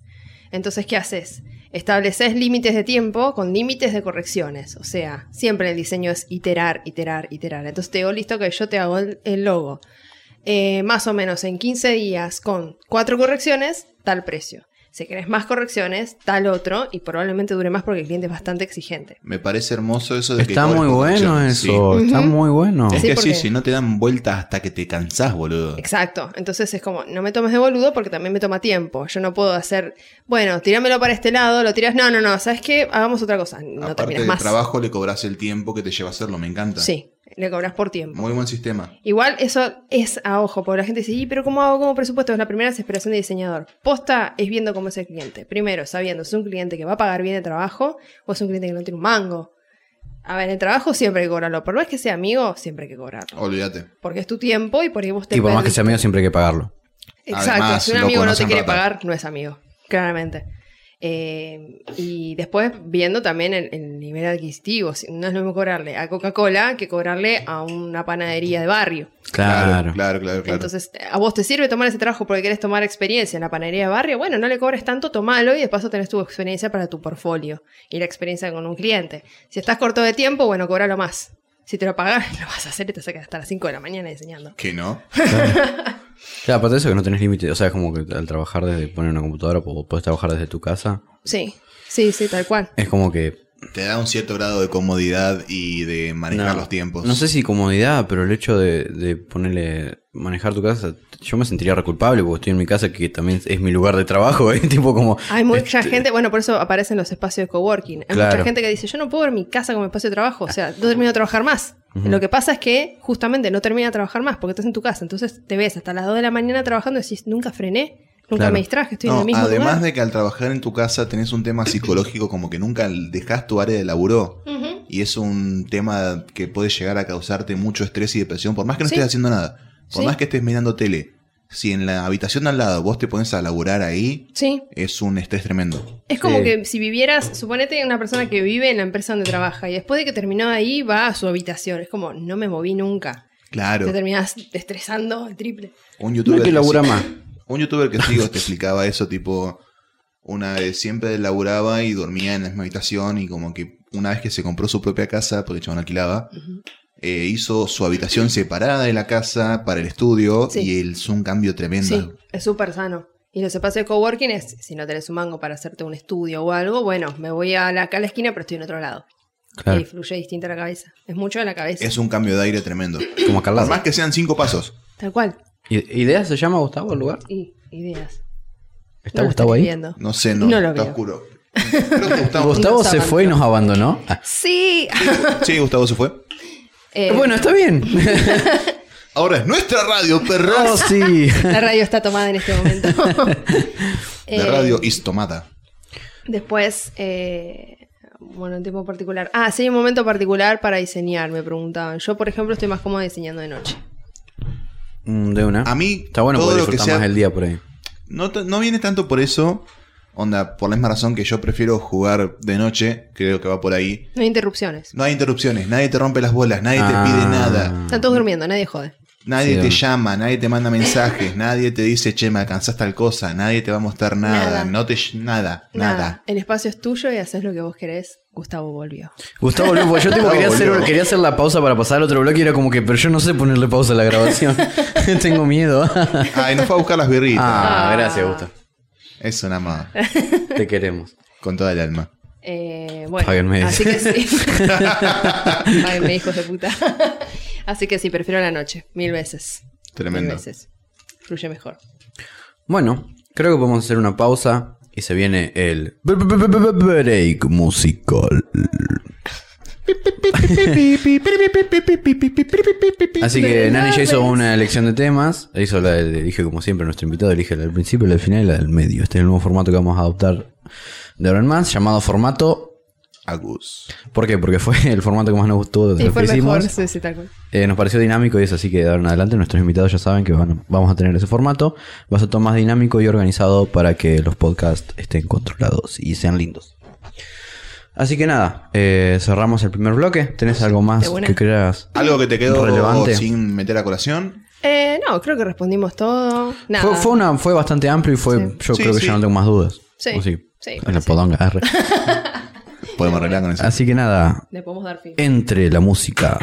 Entonces, ¿qué haces? Estableces límites de tiempo con límites de correcciones. O sea, siempre el diseño es iterar, iterar, iterar. Entonces te digo, listo que yo te hago el, logo. Eh, más o menos en 15 días con cuatro correcciones, tal precio. Si querés más correcciones, tal otro, y probablemente dure más porque el cliente es bastante exigente. Me parece hermoso eso de que Está cobres muy bueno eso. Sí. Está muy bueno. Sí. Es Sí, que porque- sí, si no te dan vueltas hasta que te cansás, boludo. Exacto. Entonces es como, no me tomes de boludo porque también me toma tiempo. Yo no puedo hacer, bueno, tirámelo para este lado, lo tiras, no, no, no, ¿sabes qué? Hagamos otra cosa. No Aparte terminas del más. trabajo le cobras el tiempo que te lleva a hacerlo, me encanta. Sí, le cobras por tiempo. Muy buen sistema. Igual eso es a ojo, porque la gente dice, "Y, pero ¿cómo hago como presupuesto? Es la primera desesperación de diseñador. Posta es viendo cómo es el cliente. Primero, sabiendo si es un cliente que va a pagar bien el trabajo o es un cliente que no tiene un mango. A ver, el trabajo siempre hay que cobrarlo. Por más que sea amigo, siempre hay que cobrarlo. Olvídate. Porque es tu tiempo y por ahí vos te Y por más que sea amigo, siempre hay que pagarlo. Exacto, Además, si un amigo no te quiere pagar, no es amigo, claramente. Eh, y después viendo también el, el nivel adquisitivo, si- no es lo mismo cobrarle a Coca-Cola que cobrarle a una panadería de barrio. Claro. claro, claro. claro. Entonces, a vos te sirve tomar ese trabajo porque querés tomar experiencia en la panadería de barrio, bueno, no le cobres tanto, tomalo y de paso tenés tu experiencia para tu portfolio y la experiencia con un cliente. Si estás corto de tiempo, bueno, cobralo más. Si te lo pagas, lo vas a hacer y te sacas hasta las 5 de la mañana diseñando. Que no. Claro, aparte de eso que no tenés límite, o sea, es como que al trabajar desde poner una computadora, podés trabajar desde tu casa. Sí, sí, sí, tal cual. Es como que Te da un cierto grado de comodidad y de manejar No, los tiempos. No sé si comodidad, pero el hecho de, de ponerle, manejar tu casa, yo me sentiría reculpable porque estoy en mi casa, que también es mi lugar de trabajo, ¿eh? tipo como... Hay mucha gente, bueno, por eso aparecen los espacios de coworking. Hay Claro. mucha gente que dice, yo no puedo ver mi casa como espacio de trabajo, o sea, no termino de trabajar más. Lo que pasa es que justamente no termina de trabajar más porque estás en tu casa, entonces te ves hasta las 2 de la mañana trabajando y decís, nunca frené, nunca Claro. me distraje, estoy en el mismo además lugar. de que al trabajar en tu casa tenés un tema psicológico como que nunca dejas tu área de laburo. Y es un tema que puede llegar a causarte mucho estrés y depresión, por más que no Sí. estés haciendo nada. Por Sí. más que estés mirando tele. Si en la habitación de al lado vos te pones a laburar ahí, Sí, es un estrés tremendo. es como Sí. que si vivieras, suponete una persona que vive en la empresa donde trabaja y después de que terminó ahí va a su habitación, es como, no me moví nunca. Claro. Te terminas estresando el triple. Un youtuber que que labura sí- más. Un youtuber que sigo te explicaba eso, tipo, una vez siempre laburaba y dormía en la misma habitación y como que una vez que se compró su propia casa, porque el chabón alquilaba, eh, hizo su habitación separada de la casa para el estudio Sí. y él hizo un cambio tremendo. Sí, es súper sano. Y los espacios de coworking es, si no tenés un mango para hacerte un estudio o algo, bueno, me voy a la, acá a la esquina, pero estoy en otro lado. Claro. Y fluye distinta la cabeza. Es mucho de la cabeza. Es un cambio de aire tremendo. Como Por Carla. más que sean cinco pasos. Tal cual. I- ¿Idea se llama Gustavo el lugar? Y ideas. ¿Está No Gustavo ahí? viendo. No sé, no, No lo está veo. oscuro. Creo que Gustavo, se fue y nos abandonó. Ah. Sí. Sí, Gustavo se fue. Eh, Bueno, está bien. Ahora es nuestra radio, Oh, perras. sí. La radio está tomada en este momento. De Eh, radio Istomata. Después, eh, bueno, un tiempo particular. Ah, sí, hay un momento particular para diseñar, me preguntaban. Yo, por ejemplo, estoy más cómoda diseñando de noche. Mm, De una. A mí, Está bueno todo poder lo que disfrutar sea más el día por ahí. No, no viene tanto por eso. Onda, por la misma razón que yo prefiero jugar de noche, creo que va por ahí. No hay interrupciones. No hay interrupciones, nadie te rompe las bolas, nadie Ah. te pide nada, Están todos durmiendo, nadie jode. nadie Sí, te llama, nadie te manda mensajes, nadie te dice, che, me alcanzás tal cosa, nadie te va a mostrar nada, Nada. no te ll- nada, nada. El espacio es tuyo y haces lo que vos querés. Gustavo volvió. Gustavo volvió, porque yo tipo, quería, hacer, quería hacer la pausa para pasar al otro bloque y era como que, pero yo no sé ponerle pausa a la grabación. Tengo miedo. Ay, nos fue a buscar las birritas. ah, Ah. gracias, Gustavo. Eso nada más, Te queremos. con toda el alma. Eh, bueno, Páguenme. así que sí. Páguenme, hijos de puta. así que sí, prefiero la noche, mil veces. Tremendo. Mil veces. Fluye mejor. Bueno, creo que podemos hacer una pausa y se viene el break musical. Así que Nani ya hizo una elección de temas. Hizo la, elige como siempre nuestro invitado, elige la del principio, la del final y la del medio. Este es el nuevo formato que vamos a adoptar de ahora en más, llamado formato. Agus. ¿Por qué? Porque fue el formato que más nos gustó de Y lo fue que el mejor, hicimos. sí, sí, tal cual. Eh, nos pareció dinámico y es así que de ahora en adelante nuestros invitados ya saben que van- vamos a tener ese formato. Va a ser todo más dinámico y organizado para que los podcasts estén controlados y sean lindos. Así que nada, eh, cerramos el primer bloque. ¿Tenés algo más buena. que creas? ¿Algo que te quedó relevante? sin meter a colación? Eh, no, creo que respondimos todo. Nada. Fue, fue una, fue bastante amplio y fue, Sí. yo Sí, creo que sí. ya no tengo más dudas. Sí. ¿O sí? Sí, En la podonga. Podemos arreglar con eso. Así que nada, Le podemos dar fin. entre la música.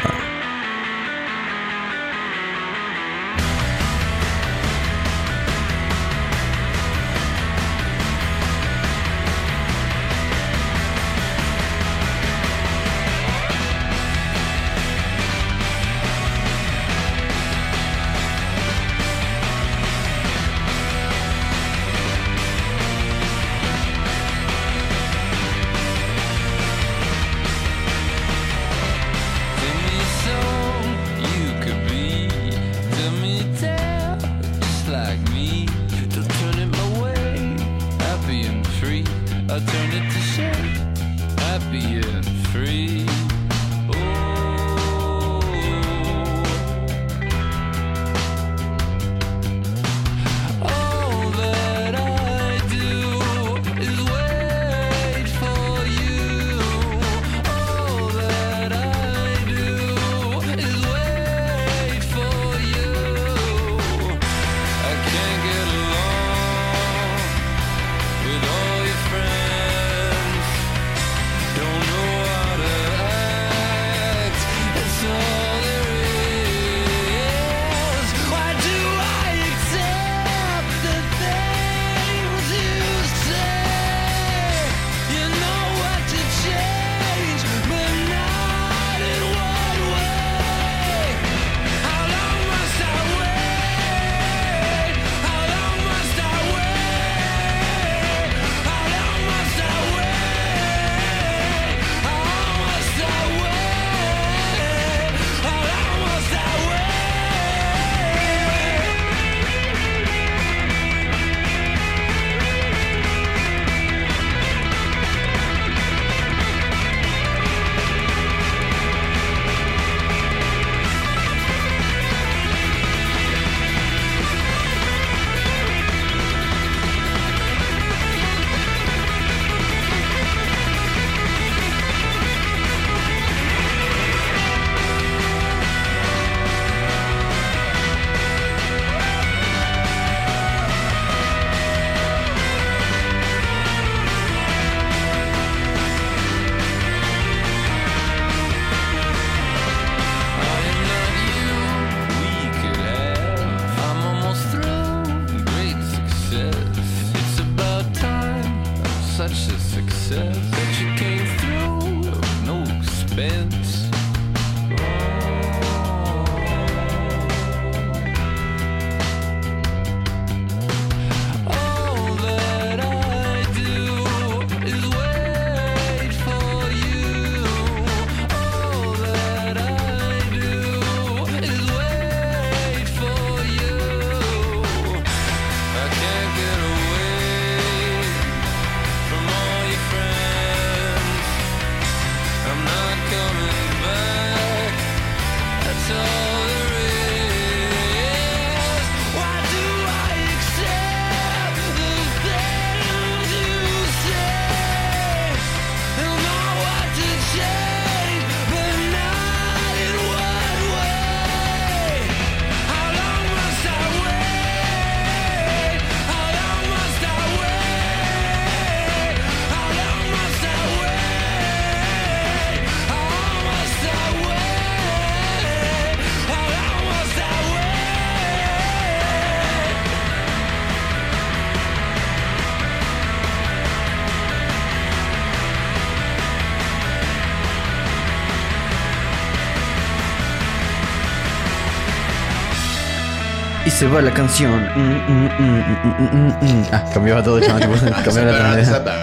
Se va la canción. Mm, mm, mm, mm, mm, mm, mm. Ah, cambiaba todo, chaval. cambiaba la tonalidad.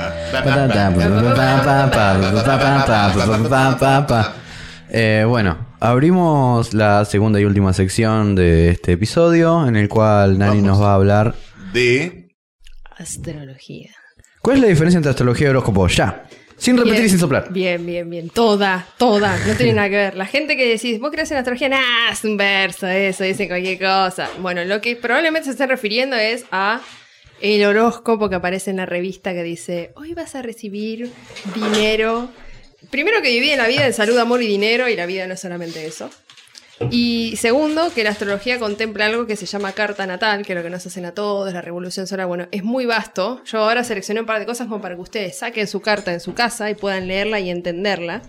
Eh, bueno, abrimos la segunda y última sección de este episodio en el cual Nani Vamos. nos va a hablar. De. Astrología. ¿Cuál es la diferencia entre astrología y horóscopo? Ya. Sin repetir y sin soplar. Bien, bien, bien. Toda, toda. No tiene nada que ver. La gente que decís, vos crees en astrología, nah, es un verso, eso, dicen cualquier cosa. Bueno, lo que probablemente se estén refiriendo es a el horóscopo que aparece en la revista que dice, hoy vas a recibir dinero. Primero que divide la vida en salud, amor y dinero, y la vida no es solamente eso. Y segundo, que la astrología contempla algo que se llama carta natal, que es lo que nos hacen a todos, la revolución solar. Bueno, es muy vasto. Yo ahora seleccioné un par de cosas como para que ustedes saquen su carta en su casa y puedan leerla y entenderla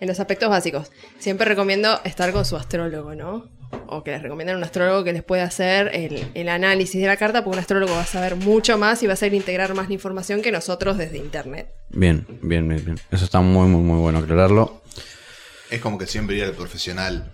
en los aspectos básicos. Siempre recomiendo estar con su astrólogo, ¿no? O que les recomienden un astrólogo que les pueda hacer el, el análisis de la carta, porque un astrólogo va a saber mucho más y va a saber integrar más la información que nosotros desde internet. Bien, bien, bien, bien. Eso está muy, muy, muy bueno aclararlo. Es como que siempre ir al profesional.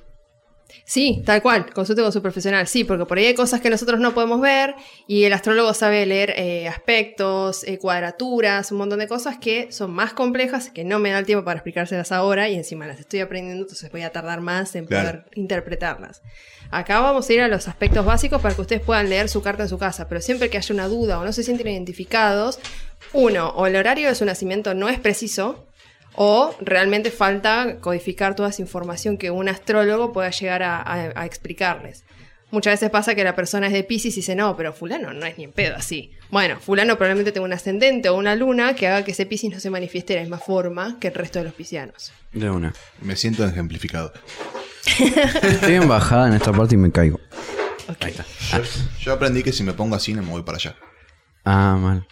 Sí, tal cual, consulte con su profesional, sí, porque por ahí hay cosas que nosotros no podemos ver y el astrólogo sabe leer eh, aspectos, eh, cuadraturas, un montón de cosas que son más complejas, que no me da el tiempo para explicárselas ahora y encima las estoy aprendiendo, entonces voy a tardar más en Claro. poder interpretarlas. Acá vamos a ir a los aspectos básicos para que ustedes puedan leer su carta en su casa, pero siempre que haya una duda o no se sienten identificados, uno, o el horario de su nacimiento no es preciso, o realmente falta codificar toda esa información que un astrólogo pueda llegar a, a- a explicarles. Muchas veces pasa que la persona es de Pisces y dice, no, pero fulano no es ni en pedo así. Bueno, fulano probablemente tenga un ascendente o una luna que haga que ese Pisces no se manifieste de la misma forma que el resto de los piscianos. De una. Me siento ejemplificado. Estoy en bajada en esta parte y me caigo. Yo, yo aprendí que si me pongo así no me voy para allá. Ah, mal.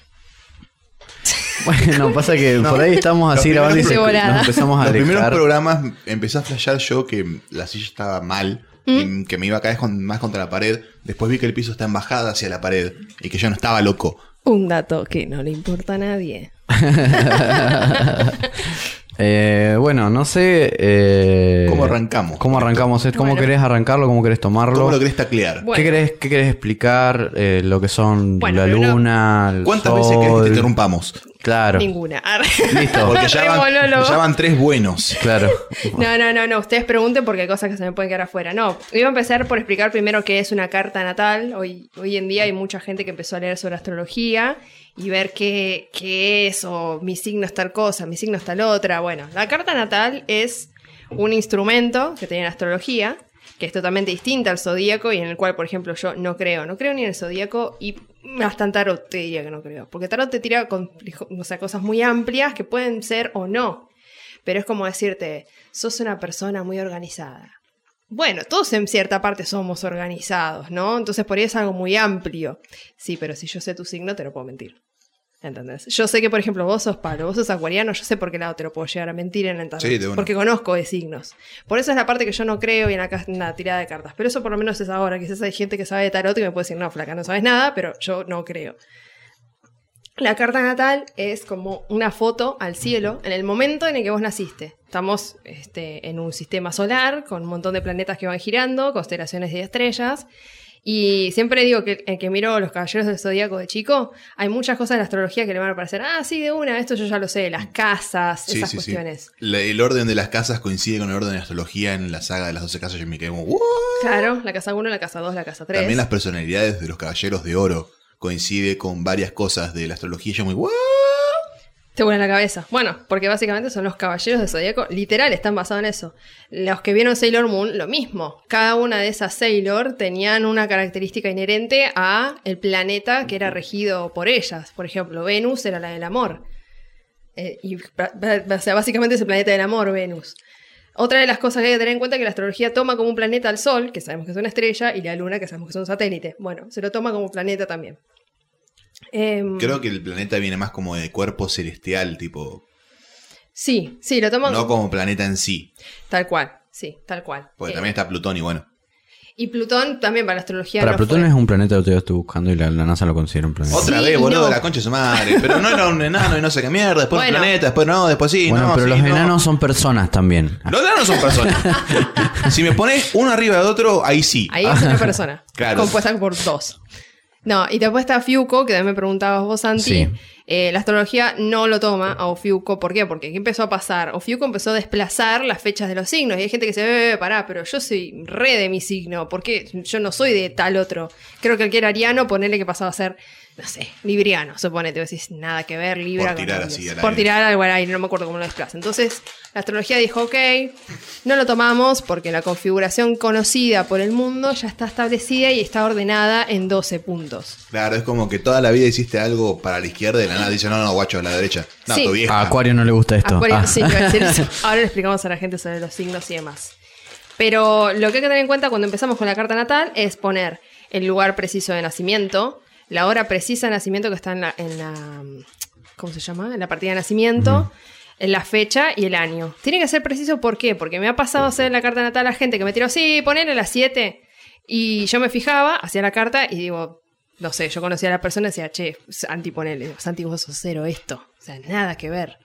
Bueno, pasa que No. por ahí estamos así grabando y se- nos empezamos a Los primeros programas empecé a flashear yo que la silla estaba mal. y que me iba cada vez con- más contra la pared. Después vi que el piso está en bajada hacia la pared y que yo no estaba loco. Un dato que no le importa a nadie. Eh, bueno, no sé. eh, ¿Cómo arrancamos? ¿Cómo arrancamos? esto? ¿Cómo Bueno. querés arrancarlo? ¿Cómo querés tomarlo? ¿Cómo lo querés taclear? Bueno. ¿Qué, querés, ¿Qué querés explicar? eh, lo que son Bueno, la luna, el ¿Cuántas sol? veces querés que te interrumpamos? Claro, Ninguna. Listo. Porque ya van, ya van tres buenos. claro. No, no, no, no. Ustedes pregunten porque hay cosas que se me pueden quedar afuera. No, iba a empezar por explicar primero qué es una carta natal. Hoy, hoy en día hay mucha gente que empezó a leer sobre astrología y ver qué, qué es, o mi signo es tal cosa, mi signo es tal otra. Bueno, la carta natal es un instrumento que tiene la astrología, que es totalmente distinta al zodíaco y en el cual, por ejemplo, yo no creo. No creo ni en el zodíaco y hasta tarot te diría que no creo. Porque tarot te tira con, cosas muy amplias que pueden ser o no. Pero es como decirte, sos una persona muy organizada. Bueno, todos en cierta parte somos organizados, ¿no? Entonces por ahí es algo muy amplio. Sí, pero si yo sé tu signo, te lo puedo mentir. ¿Entendés? Yo sé que, por ejemplo, vos sos palo, vos sos acuariano, yo sé por qué lado te lo puedo llegar a mentir en la internet. Sí, de porque conozco de signos. Por eso es la parte que yo no creo y en la, ca- en la tirada de cartas. Pero eso por lo menos es ahora. Quizás hay gente que sabe de tarot y me puede decir, no, flaca, no sabes nada, pero yo no creo. La carta natal es como una foto al cielo en el momento en el que vos naciste. Estamos este, en un sistema solar con un montón de planetas que van girando, constelaciones de estrellas. Y siempre digo que el que miro los caballeros del zodíaco de chico, hay muchas cosas en la astrología que le van a parecer, ah, sí, de una, esto yo ya lo sé, las casas, Sí, esas sí, sí. cuestiones. La- el orden de las casas coincide con el orden de la astrología en la saga de las 12 casas. Yo me quedé como, "What?". Claro, la casa 1, la casa 2, la casa 3. También las personalidades de los caballeros de oro coincide con varias cosas de la astrología. Yo muy, "What?". Te vuela la cabeza. Bueno, porque básicamente son los caballeros de Zodíaco. Literal, están basados en eso. Los que vieron Sailor Moon, lo mismo. Cada una de esas Sailor tenían una característica inherente a el planeta que era regido por ellas. Por ejemplo, Venus era la del amor. Eh, y, o sea, básicamente es el planeta del amor, Venus. Otra de las cosas que hay que tener en cuenta es que la astrología toma como un planeta al Sol, que sabemos que es una estrella, y la Luna, que sabemos que es un satélite. Bueno, se lo toma como planeta también. Em, Creo que el planeta viene más como de cuerpo celestial, tipo, Sí, sí, lo toman no como planeta en sí. Tal cual, sí, tal cual. Porque Eh, también está Plutón y bueno. Y Plutón también para la astrología. Para no Plutón fue. es un planeta que yo estoy buscando y la, la NASA lo considera un planeta. Otra Sí vez, boludo, no. la concha de su madre. Pero no era un enano y no sé qué mierda. Después Bueno. un planeta, después no, después sí. bueno, no, pero sí, los no. enanos son personas también. Los enanos son personas. si me pones uno arriba de otro, ahí sí. Ahí es una persona. Claro. Compuesta por dos. No, y después está Fiuco, que también me preguntabas vos, Santi. Sí. Eh, la astrología no lo toma a Ofiuco. ¿Por qué? Porque ¿qué empezó a pasar? Ofiuco empezó a desplazar las fechas de los signos. Y hay gente que se ve, pará, pero yo soy re de mi signo. ¿Por qué? Yo no soy de tal otro. Creo que el que era ariano, ponele que pasaba a ser, no sé, libriano. Suponete, vos decís, nada que ver, libra. Por tirar Aries. así al Por aire. tirar algo al aire, no me acuerdo cómo lo desplaza. Entonces, la astrología dijo, ok, no lo tomamos porque la configuración conocida por el mundo ya está establecida y está ordenada en 12 puntos. Claro, es como que toda la vida hiciste algo para la izquierda y la nada dice, no, no, guacho, a la derecha. No, Sí. tu vieja. A Acuario no le gusta esto. Acuario, Ah. sí. Ahora le explicamos a la gente sobre los signos y demás. Pero lo que hay que tener en cuenta cuando empezamos con la carta natal es poner el lugar preciso de nacimiento, la hora precisa de nacimiento que está en la, en la ¿cómo se llama? En la partida de nacimiento, en la fecha y el año. Tiene que ser preciso, ¿por qué? Porque me ha pasado hacer la carta natal a gente que me tiró, sí, ponele las 7. Y yo me fijaba, hacía la carta y digo, no sé, yo conocía a la persona y decía, che, Santi, ponele, Santi, vos sos cero esto. O sea, nada que ver.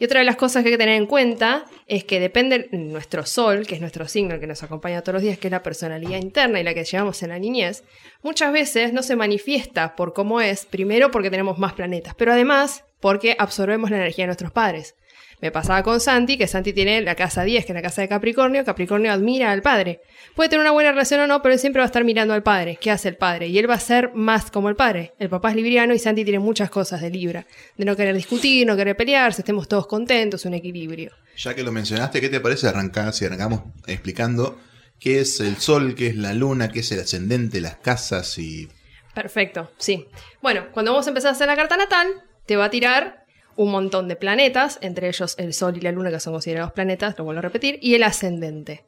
Y otra de las cosas que hay que tener en cuenta es que depende nuestro sol, que es nuestro signo, el que nos acompaña todos los días, que es la personalidad interna y la que llevamos en la niñez, muchas veces no se manifiesta por cómo es, primero porque tenemos más planetas, pero además porque absorbemos la energía de nuestros padres. Me pasaba con Santi, que Santi tiene la casa 10, que es la casa de Capricornio. Capricornio admira al padre. Puede tener una buena relación o no, pero él siempre va a estar mirando al padre. ¿Qué hace el padre? Y él va a ser más como el padre. El papá es libriano y Santi tiene muchas cosas de Libra. De no querer discutir, no querer pelearse, estemos todos contentos, un equilibrio. Ya que lo mencionaste, ¿qué te parece arrancar, si arrancamos explicando qué es el sol, qué es la luna, qué es el ascendente, las casas y... Perfecto, sí. Bueno, cuando vos empezás a hacer la carta natal, te va a tirar un montón de planetas, entre ellos el Sol y la Luna, que son considerados planetas, lo vuelvo a repetir, y el ascendente.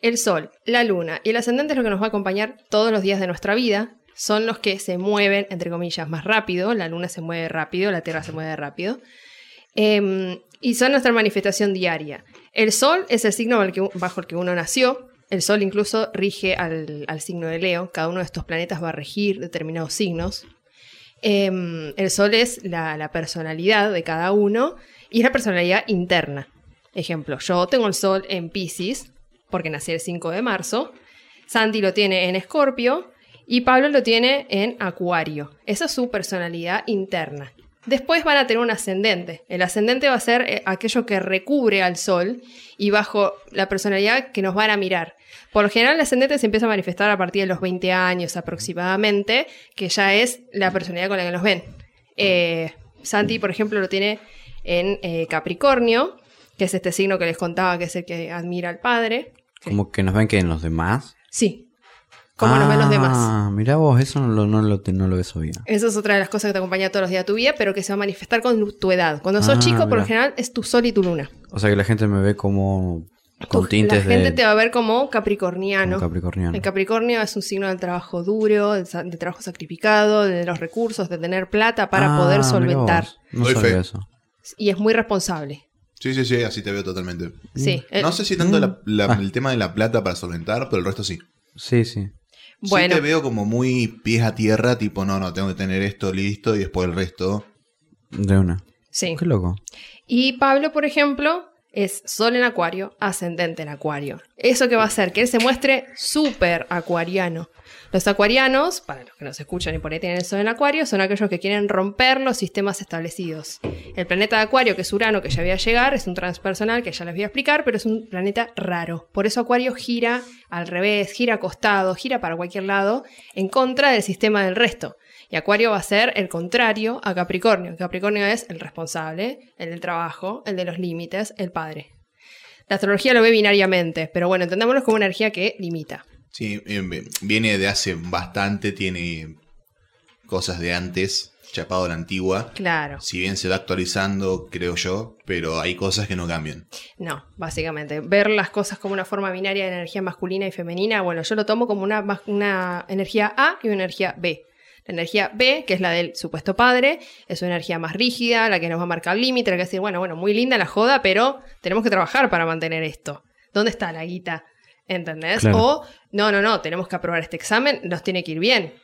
El Sol, la Luna y el ascendente es lo que nos va a acompañar todos los días de nuestra vida. Son los que se mueven, entre comillas, más rápido. La Luna se mueve rápido, la Tierra se mueve rápido. Em, y son nuestra manifestación diaria. El Sol es el signo bajo el que, uno nació. El Sol incluso rige al, al signo de Leo. Cada uno de estos planetas va a regir determinados signos. Em, el Sol es la, personalidad de cada uno y es la personalidad interna. Ejemplo, yo tengo el Sol en Pisces, porque nací el 5 de marzo. Santi lo tiene en Escorpio y Pablo lo tiene en Acuario. Esa es su personalidad interna. Después van a tener un ascendente. El ascendente va a ser eh, aquello que recubre al sol y bajo la personalidad que nos van a mirar. Por lo general, el ascendente se empieza a manifestar a partir de los 20 años aproximadamente, que ya es la personalidad con la que nos ven. Eh, Santi, por ejemplo, lo tiene en eh, Capricornio, que es este signo que les contaba que es el que admira al padre. Como que nos ven que en los demás. Sí. Como nos ven los demás. Ah, mira vos, eso no lo, no lo, no lo. Esa es otra de las cosas que te acompaña todos los días de tu vida, pero que se va a manifestar con tu edad. Cuando sos Ah, chico, por lo general, es tu sol y tu luna. O sea que la gente me ve como con Tu- tintes la gente de te va a ver como capricorniano. como capricorniano. El Capricornio es un signo del trabajo duro, del, del trabajo sacrificado, de los recursos, de tener plata para Ah, poder solventar. No Doy sabía fe. eso. Y es muy responsable. Sí, sí, sí, así te veo totalmente. Sí. eh, No sé si tanto la- la- Ah. el tema de la plata para solventar, pero el resto sí. Sí, sí. Bueno, Sí te veo como muy pies a tierra, tipo, no, no, tengo que tener esto listo y después el resto. De una. sí. Qué loco. Y Pablo, por ejemplo, es Sol en Acuario, ascendente en Acuario. Eso que va a hacer que él se muestre súper acuariano. Los acuarianos, para los que nos escuchan y por ahí tienen el Sol en Acuario, son aquellos que quieren romper los sistemas establecidos. El planeta de Acuario, que es Urano, que ya voy a llegar, es un transpersonal que ya les voy a explicar, pero es un planeta raro. Por eso Acuario gira al revés, gira acostado, gira para cualquier lado, en contra del sistema del resto. Y Acuario va a ser el contrario a Capricornio. Capricornio es el responsable, el del trabajo, el de los límites, el padre. La astrología lo ve binariamente, pero bueno, entendámoslo como una energía que limita. Sí, eh, viene de hace bastante, tiene cosas de antes, chapado a la antigua. Claro. Si bien se va actualizando, creo yo, pero hay cosas que no cambian. No, básicamente. Ver las cosas como una forma binaria de energía masculina y femenina, bueno, yo lo tomo como una, una energía A y una energía B. La energía B, que es la del supuesto padre, es una energía más rígida, la que nos va a marcar límite, la que decir, bueno, bueno, muy linda la joda, pero tenemos que trabajar para mantener esto. ¿Dónde está la guita? ¿Entendés? Claro. O, no, no, no, tenemos que aprobar este examen, nos tiene que ir bien.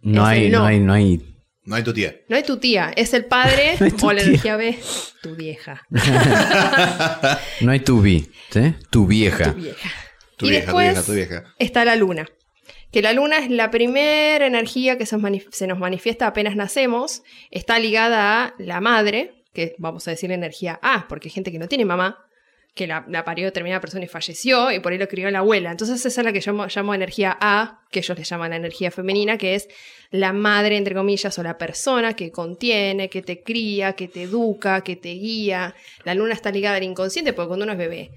No hay, el no no. hay, no hay. No hay tu tía. No hay tu tía, es el padre No tu o la energía B, tu vieja. No hay tu vi, ¿sí? Tu vieja. Tu vieja. Tu y vieja, tu después vieja, tu vieja. está la luna. Que la luna es la primera energía que se se nos manifiesta apenas nacemos. Está ligada a la madre, que vamos a decir energía A, porque hay gente que no tiene mamá, que la, la parió determinada persona y falleció, y por ahí lo crió la abuela. Entonces esa es la que yo llamo, llamo energía A, que ellos le llaman la energía femenina, que es la madre, entre comillas, o la persona que contiene, que te cría, que te educa, que te guía. La luna está ligada al inconsciente, porque cuando uno es bebé,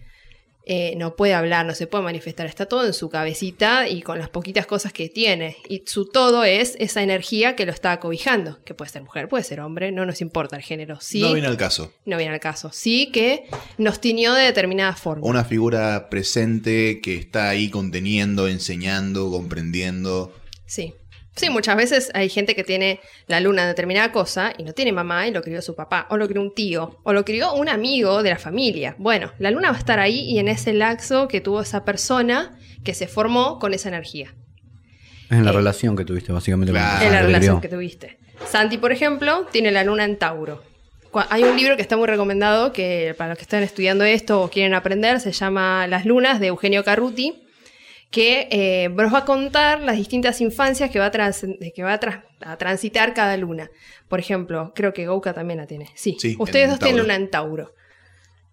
eh, no puede hablar, no se puede manifestar, está todo en su cabecita y con las poquitas cosas que tiene. Y su todo es esa energía que lo está acobijando, que puede ser mujer, puede ser hombre, no nos importa el género. Sí, No viene al caso. no viene al caso. Sí que nos tiñó de determinada forma. Una figura presente que está ahí conteniendo, enseñando, comprendiendo. Sí. Sí, muchas veces hay gente que tiene la luna en determinada cosa y no tiene mamá y lo crió su papá, o lo crió un tío, o lo crió un amigo de la familia. Bueno, la luna va a estar ahí y en ese laxo que tuvo esa persona que se formó con esa energía. En la Eh, relación que tuviste, básicamente. Claro. la en la relación que tuviste. Santi, por ejemplo, tiene la luna en Tauro. Hay un libro que está muy recomendado que para los que están estudiando esto o quieren aprender se llama Las lunas de Eugenio Carruti, que eh, nos va a contar las distintas infancias que va, a, trans- que va a, tra- a transitar cada luna. Por ejemplo, creo que Gouka también la tiene. Sí, Sí, ustedes dos tienen luna en Tauro.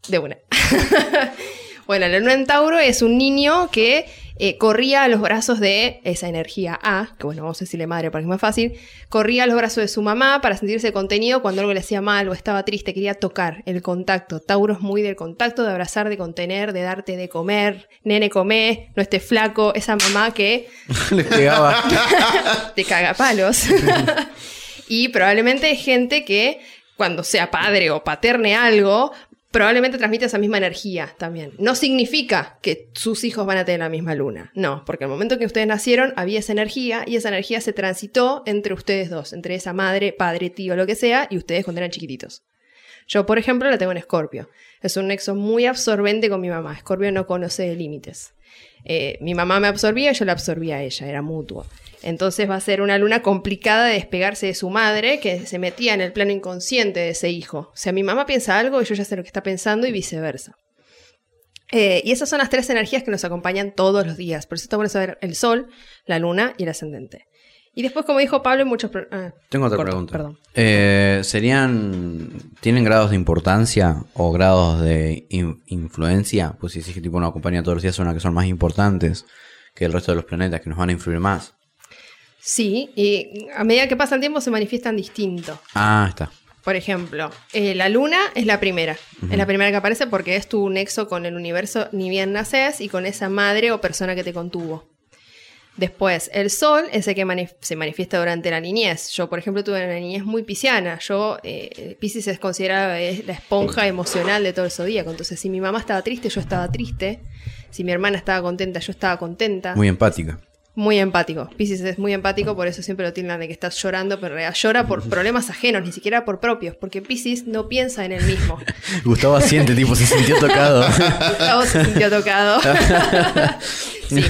De una. bueno, la luna en Tauro es un niño que eh, corría a los brazos de esa energía A, que bueno, vamos a decirle madre para que es más fácil, corría a los brazos de su mamá para sentirse contenido cuando algo le hacía mal o estaba triste, quería tocar el contacto. Tauro es muy del contacto, de abrazar, de contener, de darte de comer, nene come, no estés flaco, esa mamá que Le pegaba. te caga palos. y probablemente hay gente que cuando sea padre o paterne algo, probablemente transmite esa misma energía también. No significa que sus hijos van a tener la misma luna. No, porque al momento que ustedes nacieron había esa energía y esa energía se transitó entre ustedes dos, entre esa madre, padre, tío, lo que sea, y ustedes cuando eran chiquititos. Yo, por ejemplo, la tengo en Escorpio. Es un nexo muy absorbente con mi mamá. Escorpio no conoce límites. Eh, mi mamá me absorbía y yo la absorbía a ella, era mutuo. Entonces va a ser una luna complicada de despegarse de su madre que se metía en el plano inconsciente de ese hijo. O sea, mi mamá piensa algo y yo ya sé lo que está pensando y viceversa. Eh, y esas son las tres energías que nos acompañan todos los días. Por eso está bueno saber el sol, la luna y el ascendente. Y después, como dijo Pablo, hay muchos... ah, Tengo otra corto, pregunta. Perdón. Eh, ¿Serían. ¿Tienen grados de importancia o grados de in- influencia? Pues si decís que tipo una compañía todos los días son las que son más importantes que el resto de los planetas, que nos van a influir más. Sí, y a medida que pasa el tiempo se manifiestan distinto. Ah, está. Por ejemplo, eh, la luna es la primera. Es la primera que aparece porque es tu nexo con el universo ni bien naces y con esa madre o persona que te contuvo. Después, el sol es el que manif- se manifiesta durante la niñez. Yo, por ejemplo, tuve una niñez muy pisciana. Yo, eh, Pisces es considerada eh, la esponja emocional de todo el zodíaco. Entonces, si mi mamá estaba triste, yo estaba triste. Si mi hermana estaba contenta, yo estaba contenta. Muy empática. Muy empático. Pisces es muy empático, por eso siempre lo tildan de que estás llorando, pero en realidad llora por problemas ajenos, ni siquiera por propios, porque Pisces no piensa en el mismo. Gustavo asiente, tipo, se sintió tocado. Gustavo se sintió tocado. sí.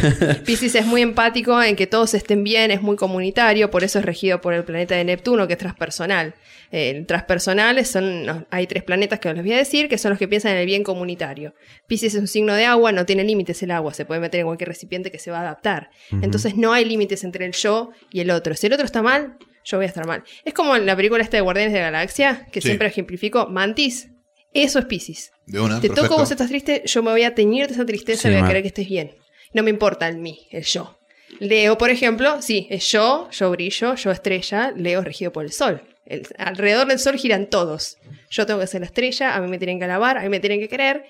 Pisces es muy empático en que todos estén bien, es muy comunitario, por eso es regido por el planeta de Neptuno, que es transpersonal. Eh, El transpersonal son, no, hay tres planetas que os les voy a decir, que son los que piensan en el bien comunitario. Pisces es un signo de agua, no tiene límites el agua, se puede meter en cualquier recipiente que se va a adaptar. Entonces no hay límites entre el yo y el otro. Si el otro está mal, yo voy a estar mal. Es como en la película esta de Guardianes de la Galaxia, que Sí. siempre ejemplifico, Mantis. Eso es Pisces. De una, Te perfecto. toco, vos estás triste, yo me voy a teñir de esa tristeza Sí, y voy a querer que estés bien. No me importa el mí, el yo. Leo, por ejemplo, sí, es yo, yo brillo, yo estrella, Leo es regido por el sol. El- alrededor del sol giran todos. Yo tengo que ser la estrella, a mí me tienen que alabar, a mí me tienen que querer.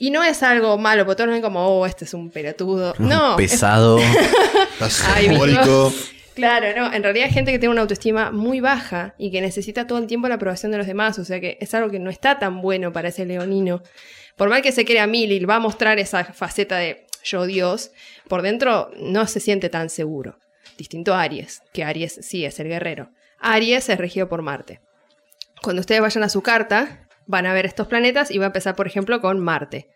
Y no es algo malo, porque todos ven como, oh, este es un pelotudo. No, es- Pesado. Ay, alcohólico. Claro, no, en realidad hay gente que tiene una autoestima muy baja y que necesita todo el tiempo la aprobación de los demás, o sea que es algo que no está tan bueno para ese leonino. Por mal que se crea mil y va a mostrar esa faceta de yo Dios, por dentro no se siente tan seguro. Distinto a Aries, que Aries sí es el guerrero. Aries es regido por Marte. Cuando ustedes vayan a su carta, van a ver estos planetas y va a empezar, por ejemplo, con Marte.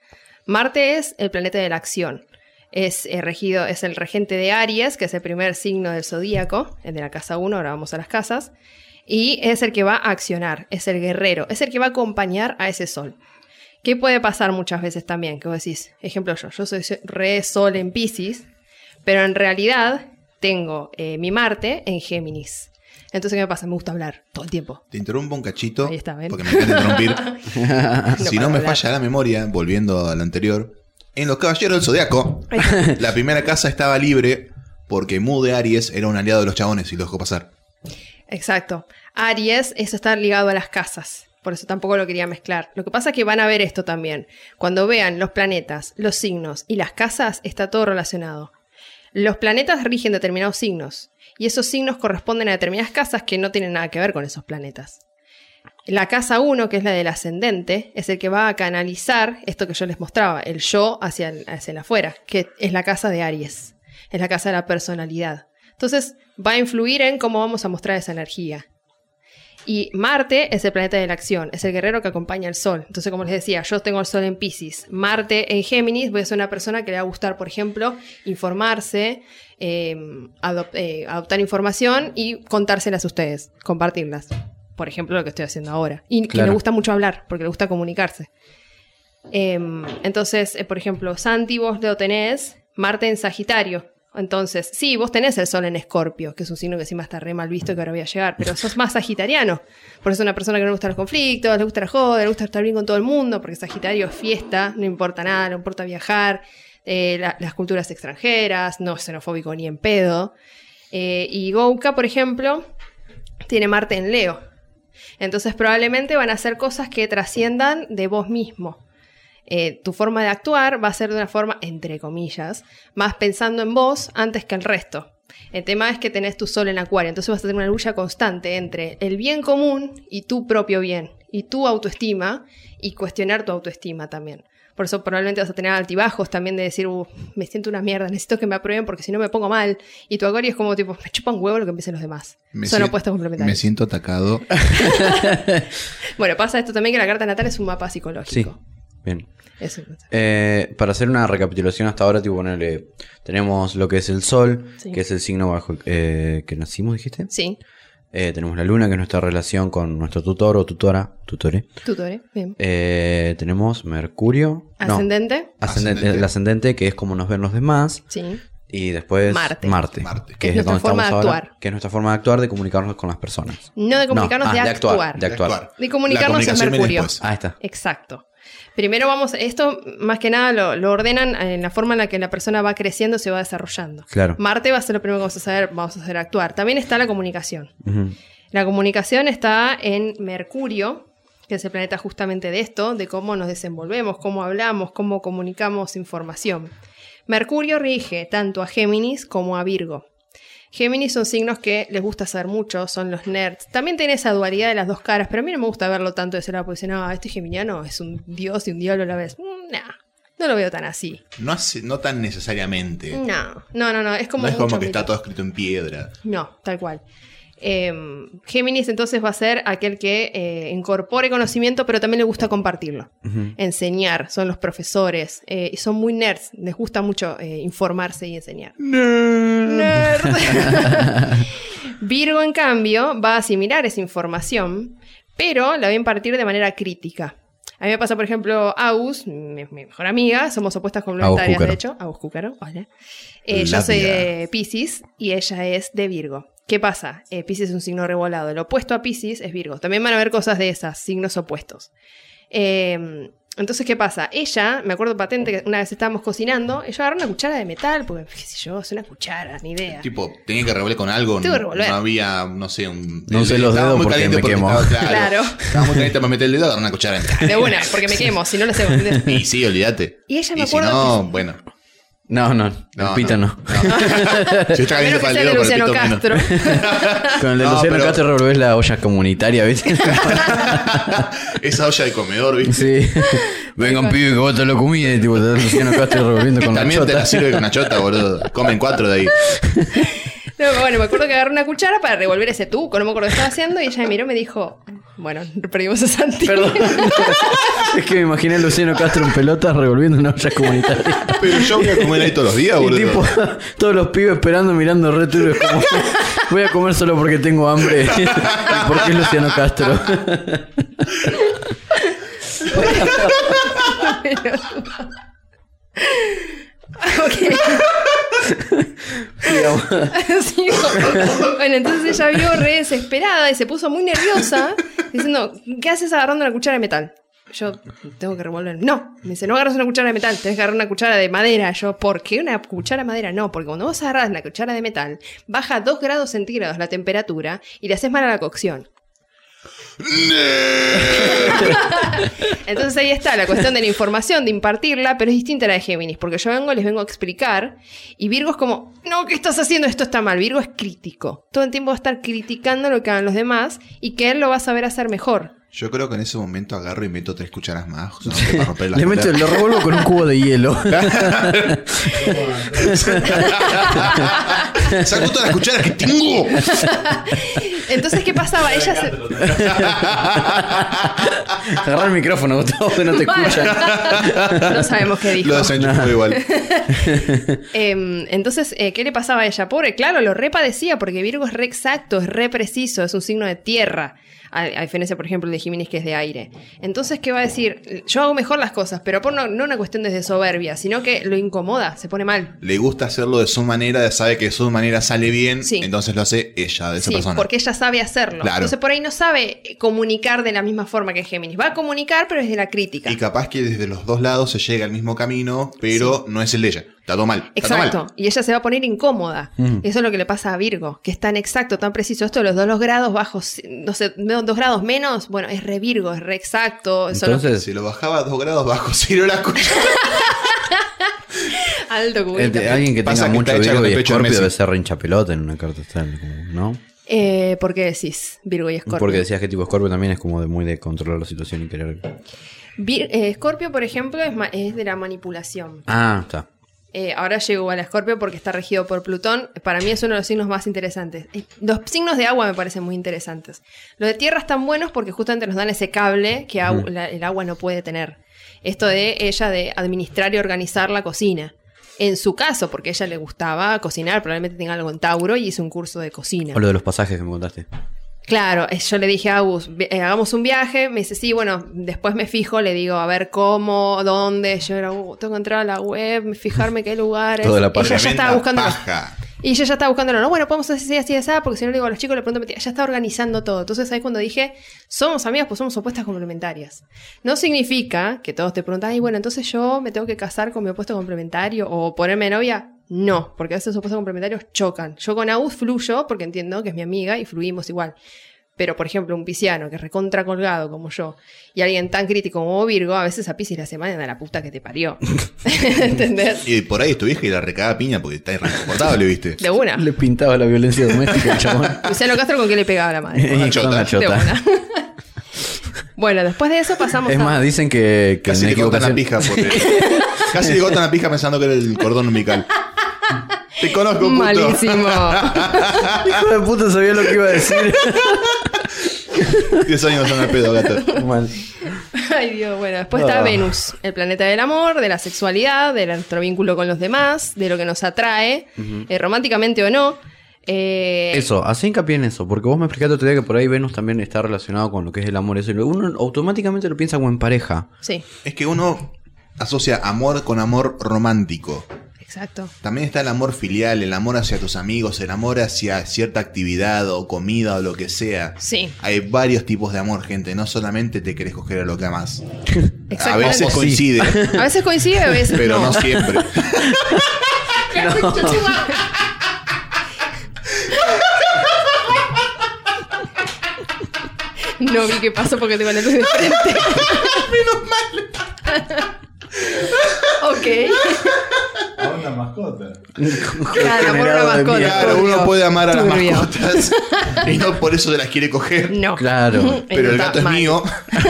Marte es el planeta de la acción. es eh, regido, es el regente de Aries, que es el primer signo del zodíaco, el de la casa 1, ahora vamos a las casas, y es el que va a accionar, es el guerrero, es el que va a acompañar a ese sol. ¿Qué puede pasar muchas veces también? Que vos decís, ejemplo yo, yo soy re sol en Pisces, pero en realidad tengo eh, mi Marte en Géminis. Entonces, ¿qué me pasa? Me gusta hablar todo el tiempo. Te interrumpo un cachito. Ahí está, ¿ven? Porque me encanta interrumpir. si no me hablar. falla la memoria, volviendo al anterior. En los Caballeros del Zodiaco, la primera casa estaba libre porque Mu de Aries era un aliado de los chabones y lo dejó pasar. Exacto. Aries, eso está ligado a las casas. Por eso tampoco lo quería mezclar. Lo que pasa es que van a ver esto también. Cuando vean los planetas, los signos y las casas, está todo relacionado. Los planetas rigen determinados signos. Y esos signos corresponden a determinadas casas que no tienen nada que ver con esos planetas. La casa 1, que es la del ascendente, es el que va a canalizar esto que yo les mostraba, el yo hacia el, hacia el afuera, que es la casa de Aries, es la casa de la personalidad. Entonces va a influir en cómo vamos a mostrar esa energía. Y Marte es el planeta de la acción, es el guerrero que acompaña al Sol. Entonces, como les decía, yo tengo el Sol en Pisces, Marte en Géminis, voy a ser una persona que le va a gustar, por ejemplo, informarse, eh, adop- eh, adoptar información y contárselas a ustedes, compartirlas. Por ejemplo, lo que estoy haciendo ahora. Y que le gusta mucho hablar, porque le gusta comunicarse. Em, entonces, eh, por ejemplo, Santi, vos lo tenés, Marte en Sagitario. Entonces, sí, vos tenés el Sol en Escorpio, que es un signo que encima está re mal visto que ahora voy a llegar, pero sos más sagitariano. Por eso es una persona que no le gusta los conflictos, le gusta la joda, le gusta estar bien con todo el mundo, porque Sagitario es fiesta, no importa nada, no importa viajar, eh, la- las culturas extranjeras, no es xenofóbico ni en pedo. Eh, y Gouka, por ejemplo, tiene Marte en Leo. Entonces probablemente van a hacer cosas que trasciendan de vos mismo. Eh, tu forma de actuar va a ser de una forma, entre comillas, más pensando en vos antes que el resto. El tema es que tenés tu sol en acuario, entonces vas a tener una lucha constante entre el bien común y tu propio bien, y tu autoestima, y cuestionar tu autoestima también. Por eso probablemente vas a tener altibajos también de decir, "Uh, me siento una mierda, necesito que me aprueben porque si no me pongo mal. Y tu acuario es como tipo, me chupa un huevo lo que empiecen los demás. Me Son sien- opuestos Me complementarios. siento atacado. Bueno, pasa esto también que la carta natal es un mapa Sí. Bien. Eso. Eh, para hacer una recapitulación hasta ahora, tipo ponerle. Tenemos lo que es el sol, Sí. que es el signo bajo el eh, que nacimos, dijiste. Sí, Eh, tenemos la luna, que es nuestra relación con nuestro tutor o tutora. Tutore. tutore, bien. Eh, tenemos Mercurio. Ascendente, ascendente, Ascendente. El ascendente, que es como nos ven los demás. sí. Y después Marte. Marte. Marte. Que Es nuestra donde forma estamos de ahora, actuar. Que es nuestra forma de actuar, de comunicarnos con las personas. No de comunicarnos, No, ah, de, de actuar. actuar, de actuar. De comunicarnos viene Mercurio. Ahí está. Exacto. Primero vamos, esto más que nada lo, lo ordenan en la forma en la que la persona va creciendo, se va desarrollando. Claro. Marte va a ser lo primero que vamos a hacer, vamos a hacer actuar. También está la comunicación. La comunicación está en Mercurio, que es el planeta justamente de esto, de cómo nos desenvolvemos, cómo hablamos, cómo comunicamos información. Mercurio rige tanto a Géminis como a Virgo. Géminis son signos que les gusta saber mucho, son los nerds. También tiene esa dualidad de las dos caras, pero a mí no me gusta verlo tanto de ese lado, porque dicen, no, este geminiano es un dios y un diablo a la vez. Mm, nah, no lo veo tan así. No, hace- no tan necesariamente. No, no, no, no, es como no es como que mito. está todo escrito en piedra. No, tal cual. Eh, Géminis entonces va a ser aquel que eh, incorpore conocimiento, pero también le gusta compartirlo. Enseñar, son los profesores, eh, y son muy nerds, les gusta mucho eh, informarse y enseñar. Nerd. Virgo, en cambio, va a asimilar esa información, pero la va a impartir de manera crítica. A mí me pasa, por ejemplo, Agus, mi, mi mejor amiga, somos opuestas complementarias, de hecho. Agus Cúcaro, hola. Eh, yo soy de Pisces y ella es de Virgo. ¿Qué pasa? Eh, Pisces es un signo revolado. El opuesto a Pisces es Virgo. También van a ver cosas de esas, signos opuestos. Eh, entonces, ¿qué pasa? Ella, me acuerdo patente que una vez estábamos cocinando, ella agarró una cuchara de metal, porque, qué sé yo, es una cuchara, ni idea. Tipo, tenía que revolver con algo. Tengo que No, revolver. no había, no sé, un. No usé los dedos porque me quemo. Estaba, claro, Claro. Estaba muy caliente para meter el dedo, agarrar una cuchara. De una, porque me quemo, si no lo sé. Y sí, olvídate. Y ella me y si acuerdo no, bueno. No, no, No, el pito no. Para sea el de dedo, Luciano pero el pito Castro. menos. Con el de No, Luciano pero- Castro revolvés la olla comunitaria, ¿viste? Esa olla de comedor, ¿viste? sí. Vengan pibe que vos te lo comí y tipo, te da Luciano Castro revolviendo con la También te chota. la sirve con una chota, boludo. Comen cuatro de ahí. No, bueno, me acuerdo que agarré una cuchara para revolver ese tuco, no me acuerdo qué estaba haciendo, y ella me miró y me dijo, Bueno, perdimos a Santi. Perdón. es que me imaginé a Luciano Castro en pelotas revolviendo una olla comunitaria. Pero yo voy a comer ahí todos los días, Y boludo. tipo, todos los pibes esperando, mirando re turbio, como, voy a comer solo porque tengo hambre. ¿Y por qué es Luciano Castro? Ok. Sí, bueno, entonces ella vio re desesperada y se puso muy nerviosa, diciendo, ¿qué haces agarrando una cuchara de metal? Yo tengo que revolver. No, me dice, no agarras una cuchara de metal, tenés que agarrar una cuchara de madera. Yo, ¿por qué una cuchara de madera? No, porque cuando vos agarras la cuchara de metal, baja 2 grados centígrados la temperatura y le haces mal a la cocción. Entonces ahí está la cuestión de la información, de impartirla, pero es distinta a la de Géminis, porque yo vengo, les vengo a explicar, y Virgo es como, no, ¿qué estás haciendo? Esto está mal. Virgo es crítico. Todo el tiempo va a estar criticando lo que hagan los demás y que él lo va a saber hacer mejor. Yo creo que en ese momento agarro y meto tres cucharas más. o sea, para romper la le meto, lo revuelvo con un cubo de hielo. Saco todas las cucharas que tengo. Entonces, ¿qué pasaba? Ella se... Agarra el micrófono, Gustavo, que no te escuchan. No sabemos qué dijo. Lo desenchufo igual. Em, entonces, eh, ¿qué le pasaba a ella? Pobre, claro, lo repadecía porque Virgo es re exacto, es re preciso, es un signo de tierra. A, a diferencia, por ejemplo, de Géminis, que es de aire. Entonces, ¿qué va a decir? Yo hago mejor las cosas, pero por no, no una cuestión desde soberbia, sino que lo incomoda, se pone mal. Le gusta hacerlo de su manera, sabe que de su manera sale bien, Sí. entonces lo hace ella, de esa Sí, persona. porque ella sabe hacerlo. Claro. Entonces, por ahí no sabe comunicar de la misma forma que Géminis. Va a comunicar, pero es de la crítica. Y capaz que desde los dos lados se llega al mismo camino, pero no es el de ella. Está todo mal. Está todo mal. Exacto. Y ella se va a poner incómoda. Mm. Eso es lo que le pasa a Virgo, que es tan exacto, tan preciso. Esto de los dos los grados bajos, no sé, dos grados menos, bueno, es re Virgo, es re exacto. Eso no- Entonces, Si lo bajaba a dos grados bajo cero la cuchara. alto cubito. alguien que Pasa tenga que mucho Virgo y Escorpio debe ser hincha pelota en una carta astral, ¿no? Eh, ¿Por qué decís Virgo y Escorpio? Porque decías que tipo Escorpio también es como de muy de controlar la situación y querer. Vir- eh, Escorpio, por ejemplo, es, ma- es de la manipulación. Ah, está. Eh, ahora llego al Escorpio porque está regido por Plutón. Para mí es uno de los signos más interesantes. Los signos de agua me parecen muy interesantes. Los de tierra están buenos porque justamente nos dan ese cable que agu- la- el agua no puede tener. Esto de ella de administrar y organizar la cocina. En su caso, porque a ella le gustaba cocinar, probablemente tenga algo en Tauro y hizo un curso de cocina. O lo de los pasajes que me contaste. Claro, eh, yo le dije a Agus, "Vi- eh, hagamos un viaje. Me dice, sí, bueno, después me fijo, le digo, a ver cómo, dónde. Yo era, "Uh, tengo que entrar a la web, fijarme qué lugares. Toda la. Ella ya estaba buscando. paja. Y ella ya estaba buscando, no, bueno, podemos hacer así, así, así, porque si no le digo a los chicos, le pregunto, ya está organizando todo. Entonces ahí cuando dije, somos amigas, pues somos opuestas complementarias. No significa que todos te preguntan, ay, bueno, entonces yo me tengo que casar con mi opuesto complementario o ponerme novia. No, porque a veces los opuestos complementarios chocan. Yo con Agus fluyo porque entiendo que es mi amiga y fluimos igual. Pero, por ejemplo, un pisciano que es recontra colgado como yo y alguien tan crítico como Virgo, a veces a Piscis la semana de la puta que te parió. ¿Entendés? Y por ahí es tu vieja y la recaba piña porque está irreconfortable, ¿viste? De una. Le pintaba la violencia doméstica al chabón. Luciano Castro con qué le pegaba a la madre. Y chota. con la De chota. una. bueno, después de eso pasamos Es a. más, dicen que, que Casi le cortan la pija porque... Casi le cortan la pija pensando que era el cordón umbilical. Te conozco, puto. Malísimo. Hijo de puta sabía lo que iba a decir. 10 años son al pedo, gato. Mal. Ay, Dios. Bueno, después está Ah. Venus, el planeta del amor, de la sexualidad, de nuestro vínculo con los demás, de lo que nos atrae, eh, románticamente o no. Eh, Eso, hacé hincapié en eso, porque vos me explicaste otro día que por ahí Venus también está relacionado con lo que es el amor. Eso, y uno automáticamente lo piensa como en pareja. Sí, Es que uno asocia amor con amor romántico. Exacto. También está el amor filial, el amor hacia tus amigos, el amor hacia cierta actividad o comida o lo que sea. Sí, Hay varios tipos de amor, gente. No solamente te querés coger a lo que amas. A veces coincide, A veces coincide, a veces pero no. no siempre. No vi qué pasó porque tengo la luz de frente. Menos mal. Ok. A una mascota. Claro, por una mascota. Claro, uno puede amar a las turbio. mascotas y no por eso se las quiere coger. No. Claro. Pero el gato es mal. mío.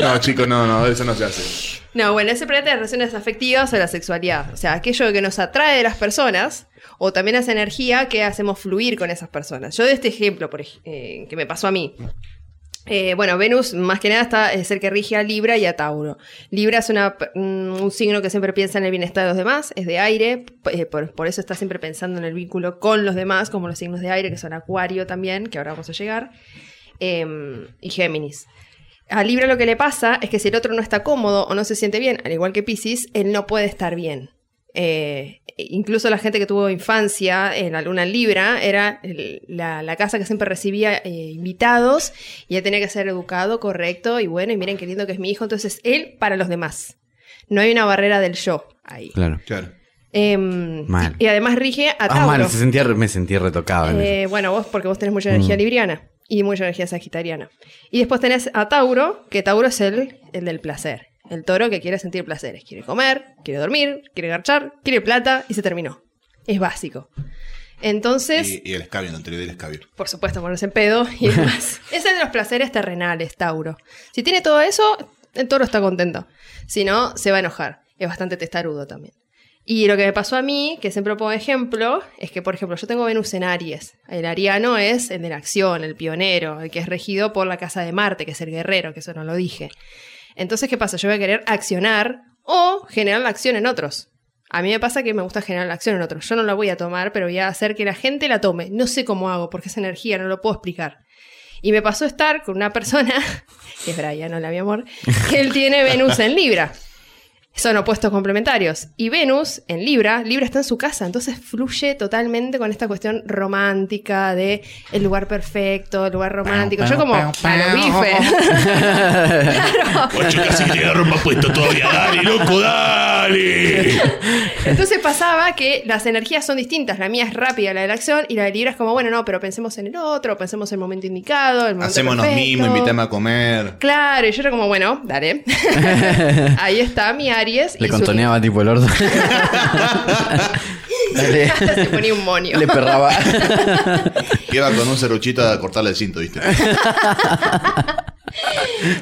no, chicos, no, no, eso no se hace. No, bueno, ese planeta de relaciones afectivas o la sexualidad. O sea, aquello que nos atrae de las personas o también esa energía que hacemos fluir con esas personas. Yo de este ejemplo, por ej- eh, que me pasó a mí. Eh, bueno, Venus más que nada está, es el que rige a Libra y a Tauro. Libra es mm, un signo que siempre piensa en el bienestar de los demás, es de aire, eh, por, por eso está siempre pensando en el vínculo con los demás, como los signos de aire, que son Acuario también, que ahora vamos a llegar, em, y Géminis. A Libra lo que le pasa es que si el otro no está cómodo o no se siente bien, al igual que Pisces, él no puede estar bien. Eh, incluso la gente que tuvo infancia en la luna en Libra era el- la, la casa que siempre recibía eh, invitados y él tenía que ser educado, correcto y bueno, y miren qué lindo que es mi hijo. Entonces, él para los demás. No hay una barrera del yo ahí. Claro. Claro. Em, Mal. Y además rige a Ah, Tauro. mal, se sentía, me sentí retocado. en Eh, bueno, vos porque vos tenés mucha energía Mm. libriana y mucha energía sagitariana. Y después tenés a Tauro, que Tauro es el, el del placer. El toro que quiere sentir placeres. Quiere comer, quiere dormir, quiere garchar, quiere plata y se terminó. Es básico. Entonces, Y, y el escabio, no anterior del escabio. por supuesto, ponerse en pedo y demás. es el de los placeres terrenales, Tauro. Si tiene todo eso, el toro está contento. Si no, se va a enojar. Es bastante testarudo también. Y lo que me pasó a mí, que siempre pongo ejemplo, es que, por ejemplo, yo tengo Venus en Aries. El ariano es el de la acción, el pionero, el que es regido por la casa de Marte, que es el guerrero, que eso no lo dije. Entonces, ¿qué pasa? Yo voy a querer accionar o generar la acción en otros. A mí me pasa que me gusta generar la acción en otros. Yo no la voy a tomar, pero voy a hacer que la gente la tome. No sé cómo hago, porque es energía, no lo puedo explicar. Y me pasó estar con una persona, que es Brian, hola mi amor, que él tiene Venus en Libra. Son opuestos complementarios. Y Venus en Libra, Libra está en su casa, entonces fluye totalmente con esta cuestión romántica de el lugar perfecto, el lugar romántico. Yo como a lo bife. claro. Ocho, casi que te la rompa puesto todavía. Dale, loco, dale. Entonces pasaba que las energías son distintas. La mía es rápida, la de la acción, y la de Libra es como, bueno, no, pero pensemos en el otro, pensemos en el momento indicado, el momento Hacémonos perfecto. mimo, invítame a comer. Claro, y yo era como, bueno, dale. Ahí está mi Aries. Le contoneaba tipo el orto. Dale. Se ponía un monio. Le perraba. Iba con un serruchito a cortarle el cinto, ¿viste?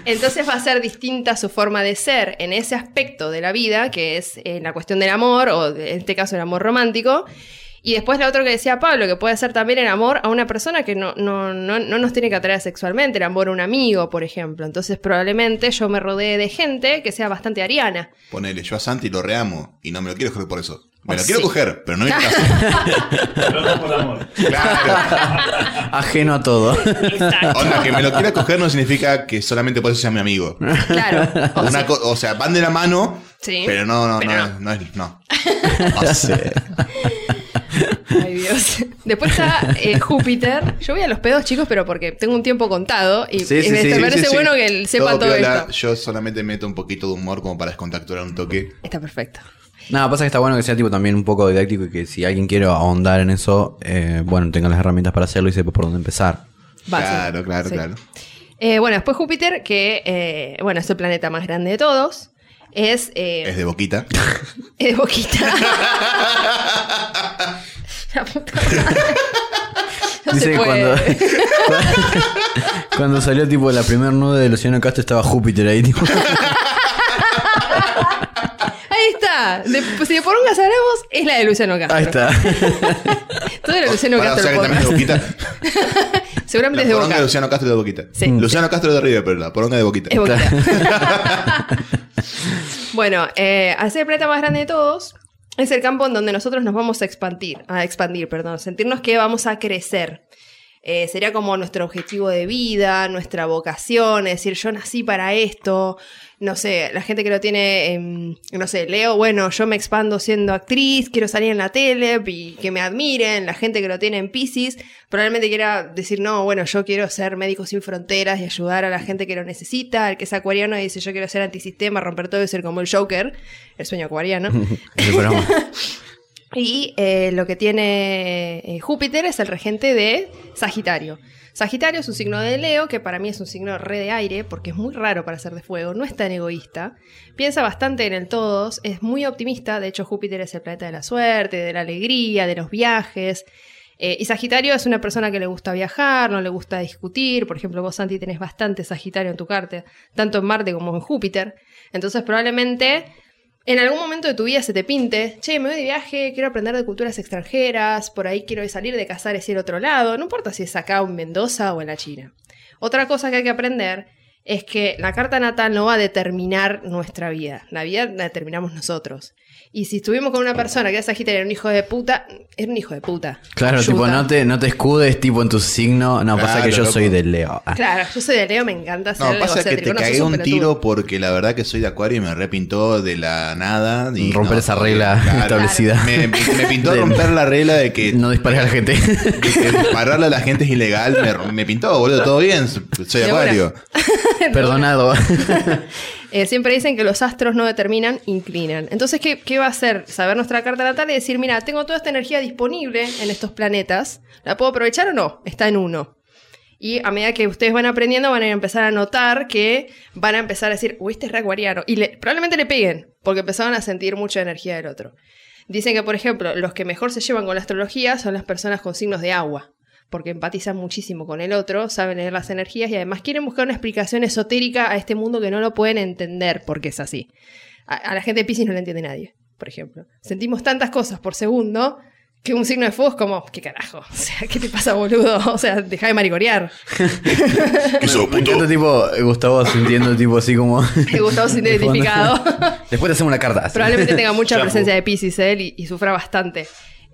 Entonces va a ser distinta su forma de ser en ese aspecto de la vida, que es eh, la cuestión del amor, o en este caso el amor romántico. Y después la otra que decía Pablo, que puede ser también el amor a una persona que no, no, no, no nos tiene que atraer sexualmente, el amor a un amigo, por ejemplo. Entonces probablemente yo me rodee de gente que sea bastante ariana. Ponele, yo a Santi lo reamo y no me lo quiero coger por eso. Me lo Oh, quiero coger, pero no en el caso. Pero no por amor. Claro. Ajeno a todo. Exacto. Onda, que me lo quiera coger no significa que solamente por eso sea mi amigo. Claro. O Una sea, co- o sea, van de la mano, Sí, pero no, no, pero no, no. no es. No. O sea, Ay, Dios. Después está eh, Júpiter. Yo voy a los pedos, chicos, pero porque tengo un tiempo contado y, Sí, sí, me, sí, me sí, parece sí, sí. bueno que sepan todo, piola, esto. Yo solamente meto un poquito de humor como para descontacturar un toque. Está perfecto. Nada, pasa que está bueno que sea tipo también un poco didáctico y que si alguien quiere ahondar en eso, eh, bueno, tenga las herramientas para hacerlo y sepa por dónde empezar. Va, sí. claro, claro, Sí. claro. Eh, bueno, después Júpiter, que eh, bueno, es el planeta más grande de todos. Es, eh, Es de boquita. es de boquita. La puta madre. No Dice se que puede. cuando, cuando salió tipo la primer nude de Luciano Castro estaba Júpiter ahí, tipo. Ahí está. De- pues, si de porongas hablamos, es la de Luciano Castro. Ahí está. Todo de Luciano Pará, o Castro. sea que el también es de boquita. Seguramente es de poronga boca. de Luciano Castro de boquita. Sí. Luciano Castro de River, pero la poronga de boquita. Es boquita. bueno, eh, el planeta más grande de todos, es el campo en donde nosotros nos vamos a expandir, a expandir, perdón, sentirnos que vamos a crecer. Eh, sería como nuestro objetivo de vida, nuestra vocación, es decir, yo nací para esto. No sé, la gente que lo tiene, em, no sé, Leo, bueno, yo me expando siendo actriz, quiero salir en la tele y que me admiren. La gente que lo tiene en Pisces probablemente quiera decir, no, bueno, yo quiero ser médico sin fronteras y ayudar a la gente que lo necesita. El que es acuariano y dice, yo quiero ser antisistema, romper todo y ser como el Joker, el sueño acuariano. Y eh, lo que tiene eh, Júpiter es el regente de Sagitario. Sagitario es un signo de Leo, que para mí es un signo re de aire, porque es muy raro para ser de fuego, no es tan egoísta. Piensa bastante en el todos, es muy optimista, de hecho Júpiter es el planeta de la suerte, de la alegría, de los viajes. Eh, y Sagitario es una persona que le gusta viajar, no le gusta discutir. Por ejemplo, vos, Santi, tenés bastante Sagitario en tu carta, tanto en Marte como en Júpiter. Entonces, probablemente en algún momento de tu vida se te pinte, che, me voy de viaje, quiero aprender de culturas extranjeras, por ahí quiero salir de Casares y a otro lado, no importa si es acá o en Mendoza o en la China. Otra cosa que hay que aprender es que la carta natal no va a determinar nuestra vida, la vida la determinamos nosotros. Y si estuvimos con una persona que es Sagitario, era un hijo de puta, era un hijo de puta. Claro, tipo, no te, no te escudes tipo en tu signo. No, pasa que yo loco. soy de Leo. Ah. Claro, yo soy de Leo, me encanta ser No, pasa que te no, cagué un tiro porque la verdad que soy de acuario y me repintó de la nada. Y Romper no, esa regla claro. establecida. Me, me pintó De- romper la regla de que, No dispares a la gente. de que dispararle a la gente es ilegal. Me, me pintó, boludo, todo bien. Soy de acuario. Perdonado. Eh, siempre dicen que los astros no determinan, inclinan. Entonces, ¿qué, qué va a hacer? Saber nuestra carta natal y decir, mira, tengo toda esta energía disponible en estos planetas. ¿La puedo aprovechar o no? Está en uno. Y a medida que ustedes van aprendiendo, van a empezar a notar que van a empezar a decir, uy, este es re acuariano. Y le- probablemente le peguen, porque empezaron a sentir mucha energía del otro. Dicen que, por ejemplo, los que mejor se llevan con la astrología son las personas con signos de agua, porque empatizan muchísimo con el otro, saben leer las energías y además quieren buscar una explicación esotérica a este mundo que no lo pueden entender porque es así. A, a la gente de Pisces no le entiende nadie, por ejemplo. Sentimos tantas cosas por segundo que un signo de fuego es como, ¿qué carajo? O sea, ¿qué te pasa, boludo? O sea, deja de maricorear. Me encanta tipo Gustavo sintiendo tipo así como. Me gustó sin de fondo. identificado. Después te hacemos una carta. así. Probablemente tenga mucha presencia de Pisces él y, y sufra bastante.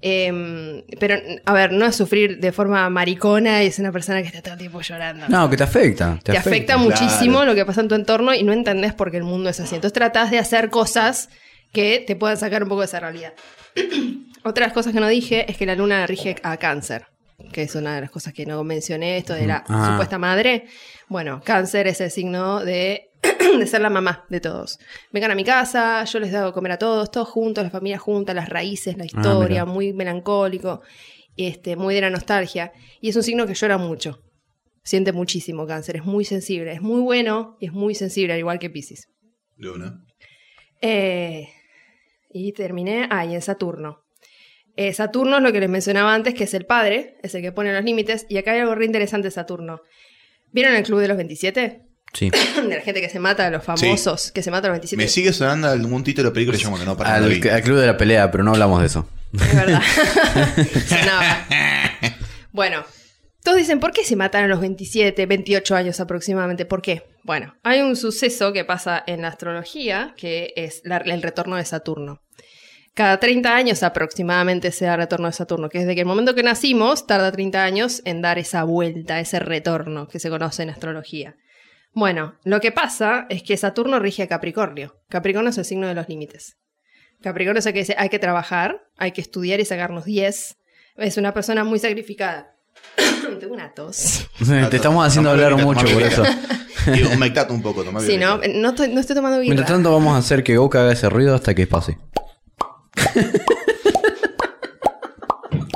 Em, pero, a ver, no es sufrir de forma maricona y es una persona que está todo el tiempo llorando. No, que te afecta. Te, te afecta, claro. muchísimo lo que pasa en tu entorno y no entendés por qué el mundo es así. Entonces tratás de hacer cosas que te puedan sacar un poco de esa realidad. Otras cosas que no dije es que la luna rige a cáncer, que es una de las cosas que no mencioné, esto de la Ah. supuesta madre. Bueno, cáncer es el signo de, de ser la mamá de todos. Vengan a mi casa, yo les doy a comer a todos, todos juntos, la familia junta, las raíces, la historia, Ah, mira. muy melancólico, este, muy de la nostalgia. Y es un signo que llora mucho. Siente muchísimo cáncer, es muy sensible, es muy bueno y es muy sensible, al igual que Pisces. Luna. Eh, y terminé ahí en Saturno. Eh, Saturno es lo que les mencionaba antes, que es el padre, es el que pone los límites. Y acá hay algo re interesante de Saturno. ¿Vieron el club de los 27? Sí. de la gente que se mata, los famosos que se matan a los 27. Me sigue sonando algún título de película que llamo que no para Al, al club de la pelea, pero no hablamos de eso. Es verdad. Sonaba. Bueno, todos dicen, ¿por qué se matan a los 27, 28 años aproximadamente? ¿Por qué? Bueno, hay un suceso que pasa en la astrología, que es la- el retorno de Saturno. Cada 30 años aproximadamente se da el retorno de Saturno, que desde que el momento que nacimos tarda 30 años en dar esa vuelta, ese retorno que se conoce en astrología. Bueno, lo que pasa es que Saturno rige a Capricornio. Capricornio es el signo de los límites. Capricornio es el que dice, hay que trabajar, hay que estudiar y sacarnos 10. Es una persona muy sacrificada. Tengo una tos. Te estamos haciendo Tomá hablar mucho por eso. humectate un poco, Sí, ¿no? No estoy, no estoy tomando birra. Mientras tanto, vamos a hacer que Goku haga ese ruido hasta que pase.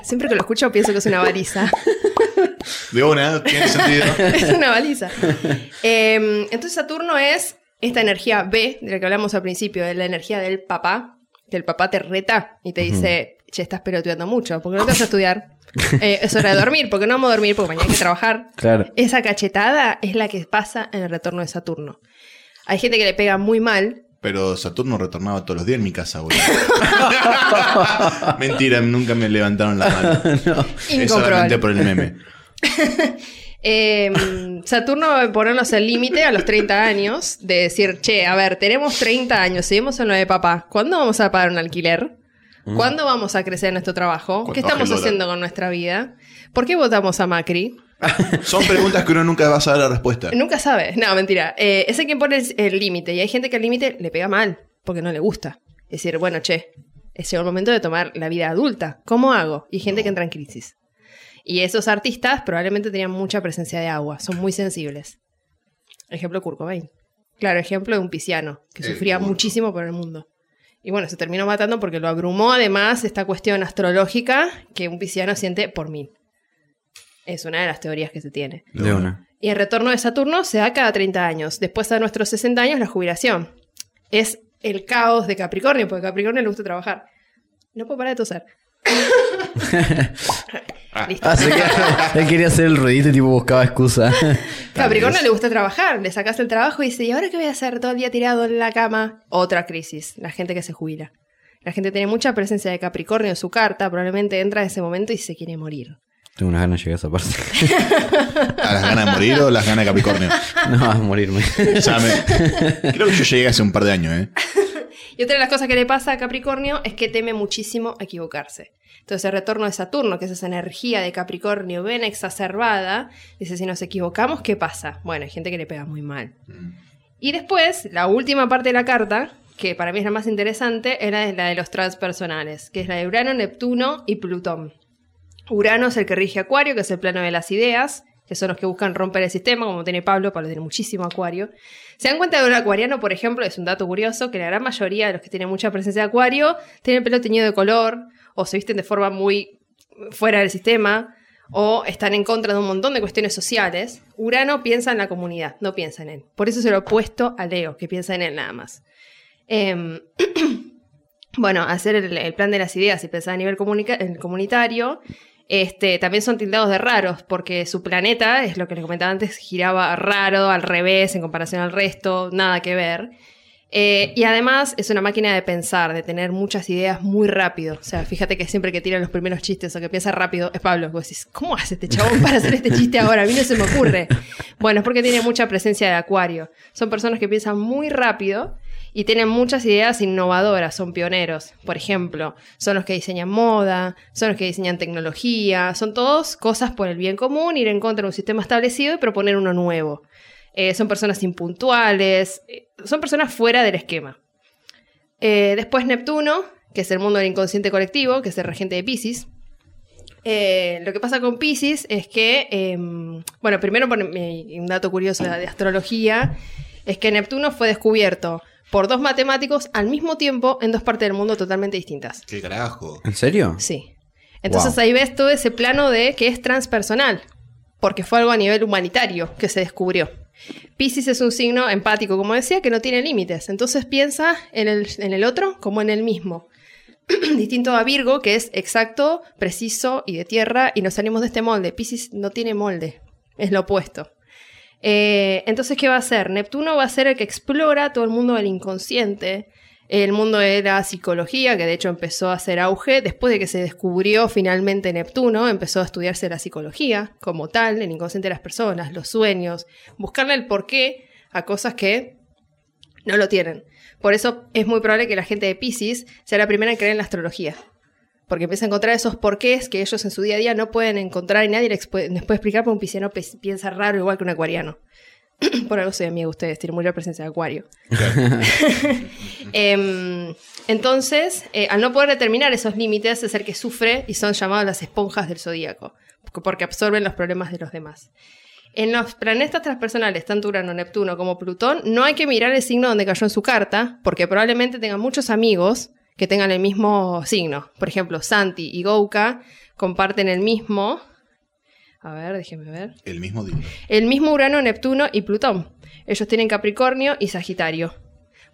Siempre que lo escucho pienso que es una baliza. De una, tiene sentido. es una baliza. Eh, entonces Saturno es esta energía B, de la que hablamos al principio, de la energía del papá, que el papá te reta y te dice, che, estás pelotudeando mucho, porque no te vas a estudiar. Eh, es hora de dormir, porque no vamos a dormir, porque mañana hay que trabajar. Claro. Esa cachetada es la que pasa en el retorno de Saturno. Hay gente que le pega muy mal. Pero Saturno retornaba todos los días en mi casa, boludo. Mentira, nunca me levantaron la mano. Es Incomprobable. solamente por el meme. Eh, Saturno va a ponernos el límite a los 30 años de decir, che, a ver, tenemos 30 años, seguimos en lo de papá, ¿cuándo vamos a pagar un alquiler? ¿Cuándo vamos a crecer en nuestro trabajo? ¿Qué estamos el haciendo con nuestra vida? ¿Por qué votamos a Macri? Son preguntas que uno nunca va a saber la respuesta. Nunca sabe. No, mentira. Eh, es el quien pone el- el límite y hay gente que al límite le pega mal porque no le gusta. Es decir, bueno, che, es llegó el momento de tomar la vida adulta. ¿Cómo hago? Y hay gente que entra en crisis. Y esos artistas probablemente tenían mucha presencia de agua, son muy sensibles. Ejemplo Kurt Cobain. Claro, ejemplo de un pisciano que El sufría muchísimo por el mundo. Y bueno, se terminó matando porque lo abrumó además esta cuestión astrológica que un pisciano siente por mil. Es una de las teorías que se tiene. De una. Y el retorno de Saturno se da cada 30 años. Después de nuestros 60 años, la jubilación. Es el caos de Capricornio, porque a Capricornio le gusta trabajar. No puedo parar de toser. Listo. Ah, él quería hacer el ruidito y tipo buscaba excusa. Capricornio le gusta trabajar, le sacas el trabajo y dice, ¿y ahora qué voy a hacer todo el día tirado en la cama? Otra crisis, la gente que se jubila. La gente tiene mucha presencia de Capricornio en su carta, probablemente entra en ese momento y se quiere morir. Tengo unas ganas de llegar a esa parte. ¿A las ganas de morir o las ganas de Capricornio? no, a morirme. O sea, me- creo que yo llegué hace un par de años, ¿eh? Y otra de las cosas que le pasa a Capricornio es que teme muchísimo equivocarse. Entonces el retorno de Saturno, que es esa energía de Capricornio bien exacerbada, dice, si nos equivocamos, ¿qué pasa? Bueno, hay gente que le pega muy mal. Y después, la última parte de la carta, que para mí es la más interesante, era la de los transpersonales, que es la de Urano, Neptuno y Plutón. Urano es el que rige Acuario, que es el plano de las ideas, que son los que buscan romper el sistema, como tiene Pablo, Pablo tiene muchísimo Acuario. Se dan cuenta de un acuariano, por ejemplo, es un dato curioso, que la gran mayoría de los que tienen mucha presencia de Acuario tienen el pelo teñido de color, o se visten de forma muy fuera del sistema, o están en contra de un montón de cuestiones sociales. Urano piensa en la comunidad, no piensa en él. Por eso es el opuesto a Leo, que piensa en él nada más. Em, bueno, hacer el, plan de las ideas y pensar a nivel comunitario, este, también son tildados de raros, porque su planeta, es lo que les comentaba antes, giraba raro, al revés, en comparación al resto, nada que ver. Eh, y además es una máquina de pensar, de tener muchas ideas muy rápido. O sea, fíjate que siempre que tira los primeros chistes o que piensa rápido es Pablo. Vos decís, ¿cómo hace este chabón para hacer este chiste ahora? A mí no se me ocurre. Bueno, es porque tiene mucha presencia de acuario. Son personas que piensan muy rápido y tienen muchas ideas innovadoras, son pioneros. Por ejemplo, son los que diseñan moda, son los que diseñan tecnología, son todos cosas por el bien común, ir en contra de un sistema establecido y proponer uno nuevo. Eh, son personas impuntuales, eh, son personas fuera del esquema. Eh, después Neptuno, que es el mundo del inconsciente colectivo, que es el regente de Pisces. Lo que pasa con Pisces es que, eh, bueno, primero un dato curioso de astrología, es que Neptuno fue descubierto por dos matemáticos al mismo tiempo en dos partes del mundo totalmente distintas. ¿Qué carajo? ¿En serio? Sí. Entonces Wow. ahí ves todo ese plano de que es transpersonal, porque fue algo a nivel humanitario que se descubrió. Pisces es un signo empático, como decía, que no tiene límites. Entonces piensa en el, en el otro como en el mismo. Distinto a Virgo, que es exacto, preciso y de tierra, y nos salimos de este molde. Pisces no tiene molde, es lo opuesto. Eh, entonces, ¿qué va a hacer? Neptuno va a ser el que explora todo el mundo del inconsciente, el mundo de la psicología, que de hecho empezó a hacer auge después de que se descubrió finalmente Neptuno, empezó a estudiarse la psicología como tal, el inconsciente de las personas, los sueños, buscarle el porqué a cosas que no lo tienen. Por eso es muy probable que la gente de Pisces sea la primera en creer en la astrología. Porque empieza a encontrar esos porqués que ellos en su día a día no pueden encontrar y nadie les puede, les puede explicar porque un pisciano piensa raro igual que un acuariano. Por algo soy amigo de ustedes, tienen mucha presencia de acuario. Em, entonces, eh, al no poder determinar esos límites, es el que sufre y son llamados las esponjas del zodíaco, porque absorben los problemas de los demás. En los planetas transpersonales, tanto Urano, Neptuno como Plutón, no hay que mirar el signo donde cayó en su carta, porque probablemente tengan muchos amigos que tengan el mismo signo. Por ejemplo, Santi y Gouka comparten el mismo. A ver, déjenme ver. El mismo día. El mismo Urano, Neptuno y Plutón. Ellos tienen Capricornio y Sagitario.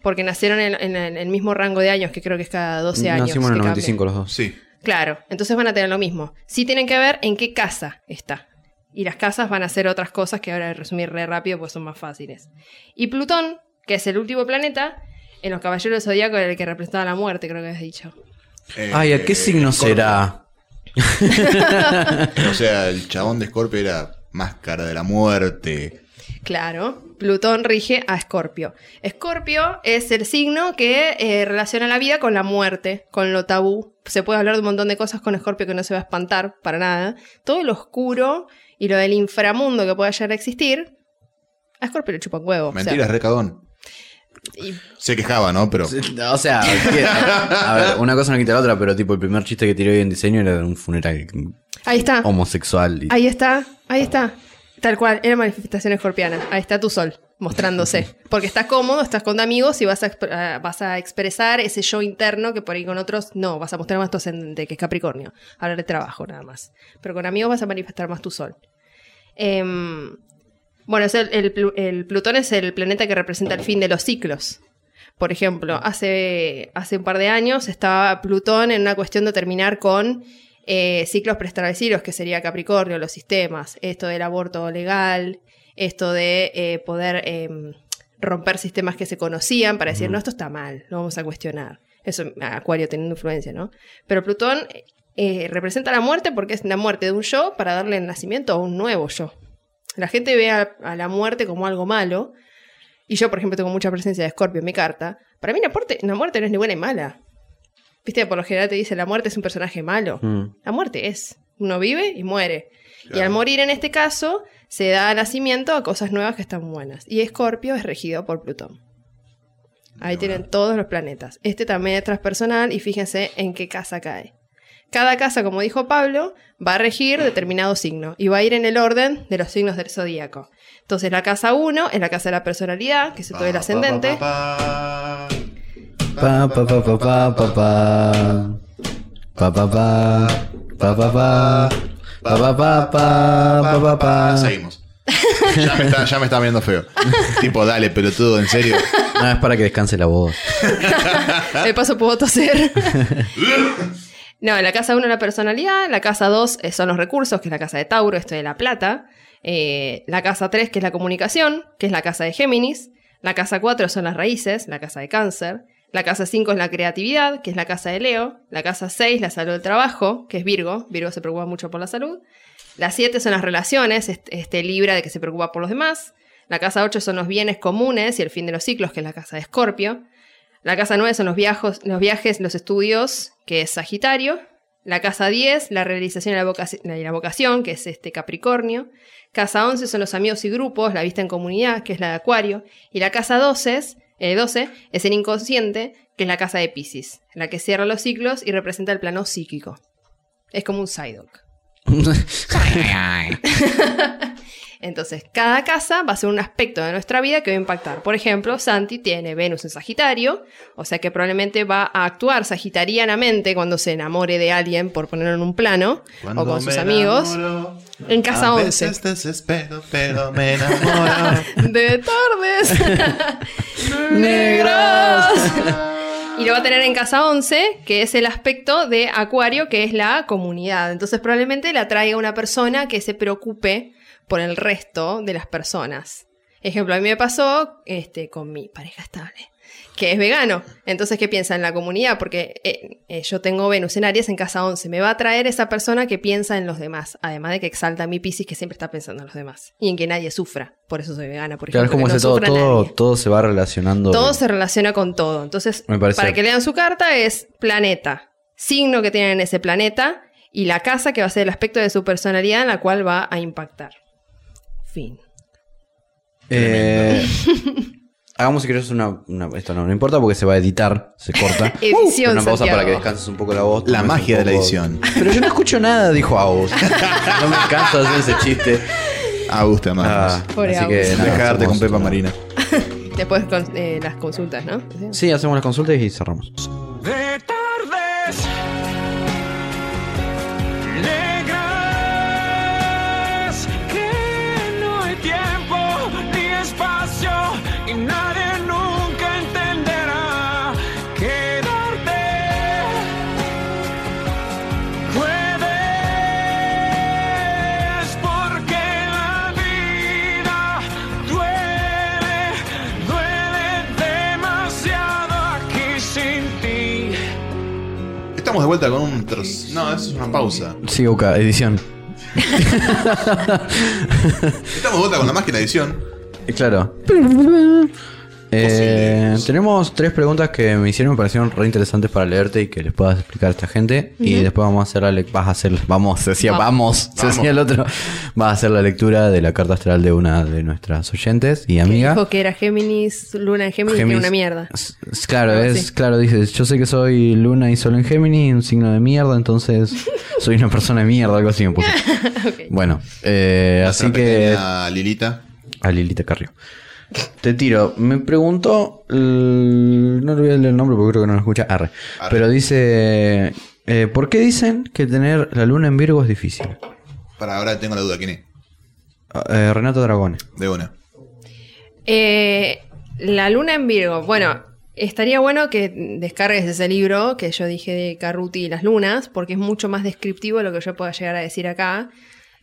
Porque nacieron en, en- en el mismo rango de años, que creo que es cada 12 años. Nacimos en el que 95 cambia. los dos. Sí. Claro, entonces van a tener lo mismo. Sí tienen que ver en qué casa está. Y las casas van a ser otras cosas que ahora resumir re rápido porque son más fáciles. Y Plutón, que es el último planeta, en los Caballeros del Zodíaco era el que representaba la muerte, creo que has dicho. Eh, Ay, ¿a qué signo Scorpio. será? O sea, el chabón de Scorpio era máscara de la muerte. Claro, Plutón rige a Escorpio. Escorpio es el signo que eh, relaciona la vida con la muerte, con lo tabú. Se puede hablar de un montón de cosas con Escorpio que no se va a espantar para nada. Todo lo oscuro y lo del inframundo que pueda llegar a existir, a Escorpio le chupa un huevo. o sea, Mentira, es recagón. Y- Se quejaba, ¿no? Pero. O sea, que- a ver, una cosa no quita la otra, pero tipo el primer chiste que tiré hoy en diseño era de un funeral ahí está, homosexual. y- ahí está, ahí está. Tal cual, era manifestación escorpiana. Ahí está tu sol, mostrándose. Porque estás cómodo, estás con amigos y vas a, ah, vas a expresar ese yo interno que por ahí con otros no, vas a mostrar más tu ascendente, que es Capricornio. Hablar de trabajo nada más. Pero con amigos vas a manifestar más tu sol. Em, bueno, es el, el Plu- el Plutón es el planeta que representa el fin de los ciclos. Por ejemplo, hace, hace un par de años estaba Plutón en una cuestión de terminar con eh, ciclos preestablecidos, que sería Capricornio, los sistemas, esto del aborto legal, esto de eh, poder em, romper sistemas que se conocían para decir, no, esto está mal, lo vamos a cuestionar. Eso, Acuario teniendo influencia, ¿no? Pero Plutón eh, representa la muerte porque es la muerte de un yo para darle el nacimiento a un nuevo yo. La gente ve a, a la muerte como algo malo, y yo, por ejemplo, tengo mucha presencia de Scorpio en mi carta. Para mí la muerte, la muerte no es ni buena ni mala. Viste, por lo general te dice la muerte es un personaje malo. Mm. La muerte es. Uno vive y muere. Y al morir en este caso, se da nacimiento a cosas nuevas que están buenas. Y Escorpio es regido por Plutón. Ahí tienen todos los planetas. Este también es transpersonal y fíjense en qué casa cae. Cada casa, como dijo Pablo, va a regir determinado signo y va a ir en el orden de los signos del zodíaco. Entonces, la casa 1 es la casa de la personalidad, que es todo el ascendente. Pa, Pa pa, pa, pa pa pa pa pa pa. Pa pa pa. Pa pa pa. Pa pa pa pa pa pa pa. Seguimos. Ya me, está, ya me está viendo feo. tipo, dale, pelotudo, en serio. No, es para que descanse la voz. De paso puedo toser. No, la casa 1 es la personalidad, la casa 2 son los recursos, que es la casa de Tauro, esto de la plata. Eh, la casa 3, que es la comunicación, que es la casa de Géminis. La casa 4 son las raíces, la casa de Cáncer. La casa 5 es la creatividad, que es la casa de Leo. La casa 6, la salud del trabajo, que es Virgo. Virgo se preocupa mucho por la salud. La 7 son las relaciones, este, este Libra de que se preocupa por los demás. La casa 8 son los bienes comunes y el fin de los ciclos, que es la casa de Escorpio. La casa 9 son los, viajos, los viajes, los estudios, que es Sagitario. La casa 10, la realización y la, vocaci- y la vocación, que es este Capricornio. Casa 11 son los amigos y grupos, la vista en comunidad, que es la de Acuario. Y la casa 12, es- eh, 12 es el inconsciente, que es la casa de Pisces, la que cierra los ciclos y representa el plano psíquico. Es como un Psyduck. Entonces, cada casa va a ser un aspecto de nuestra vida que va a impactar. Por ejemplo, Santi tiene Venus en Sagitario, o sea que probablemente va a actuar sagitarianamente cuando se enamore de alguien, por ponerlo en un plano, o con sus amigos. En casa a 11. veces desespero, pero me enamoro. De tardes negras. Y lo va a tener en casa 11, que es el aspecto de Acuario, que es la comunidad. Entonces probablemente la traiga una persona que se preocupe por el resto de las personas. Ejemplo, a mí me pasó este, con mi pareja estable, que es vegano. Entonces, ¿qué piensa en la comunidad? Porque eh, eh, yo tengo Venus en Aries en casa 11. Me va a traer esa persona que piensa en los demás. Además de que exalta a mi Piscis, que siempre está pensando en los demás. Y en que nadie sufra. Por eso soy vegana, por Claro, es ejemplo. como que ese no todo, todo, se va relacionando. Todo se relaciona con todo. Entonces, Me para que lean su carta es planeta, signo que tienen en ese planeta y la casa que va a ser el aspecto de su personalidad en la cual va a impactar. Fin. Eh, hagamos si querés una, una- Esto no, no importa porque se va a editar, se corta. Edición, una pausa Santiago. para que descanses un poco la voz. La magia de la edición. Pero yo no escucho nada, dijo Agus. No me canso de hacer ese chiste. Ah, gusta Ah, más. Pobre así que Agus. nada, Dejarte con Pepa una- Marina. Después con eh, las consultas, ¿no? Sí, hacemos las consultas y cerramos. de tardes Estamos de vuelta con un tros... No, eso es una pausa. Sí, Oka, edición. Estamos de vuelta con la la edición. Claro. Eh, tenemos tres preguntas que me hicieron, me parecieron re interesantes para leerte y que les puedas explicar a esta gente. Y después vamos a hacer la lec- vas a hacer, vamos, se decía vamos, se Vamos. decía el otro, vas a hacer la lectura de la carta astral de una de nuestras oyentes y Que amiga. dijo que era Géminis, Luna en Géminis, que era una mierda. Claro, es claro, dices, yo sé que soy luna y sol en Géminis, un signo de mierda, entonces soy una persona de mierda, algo así me puso. Ok. Bueno, eh, así que pequeña Lilita. a Lilita Carrio. Te tiro. Me preguntó. el- no le voy a leer el nombre porque creo que no lo escucha. Arre. Arre. Pero dice. eh, ¿Por qué dicen que tener la luna en Virgo es difícil? Para ahora tengo la duda, ¿quién es? Eh, Renato Dragone. De una. Eh, la luna en Virgo, bueno, Estaría bueno que descargues ese libro que yo dije de Carruti y las lunas, porque es mucho más descriptivo de lo que yo pueda llegar a decir acá.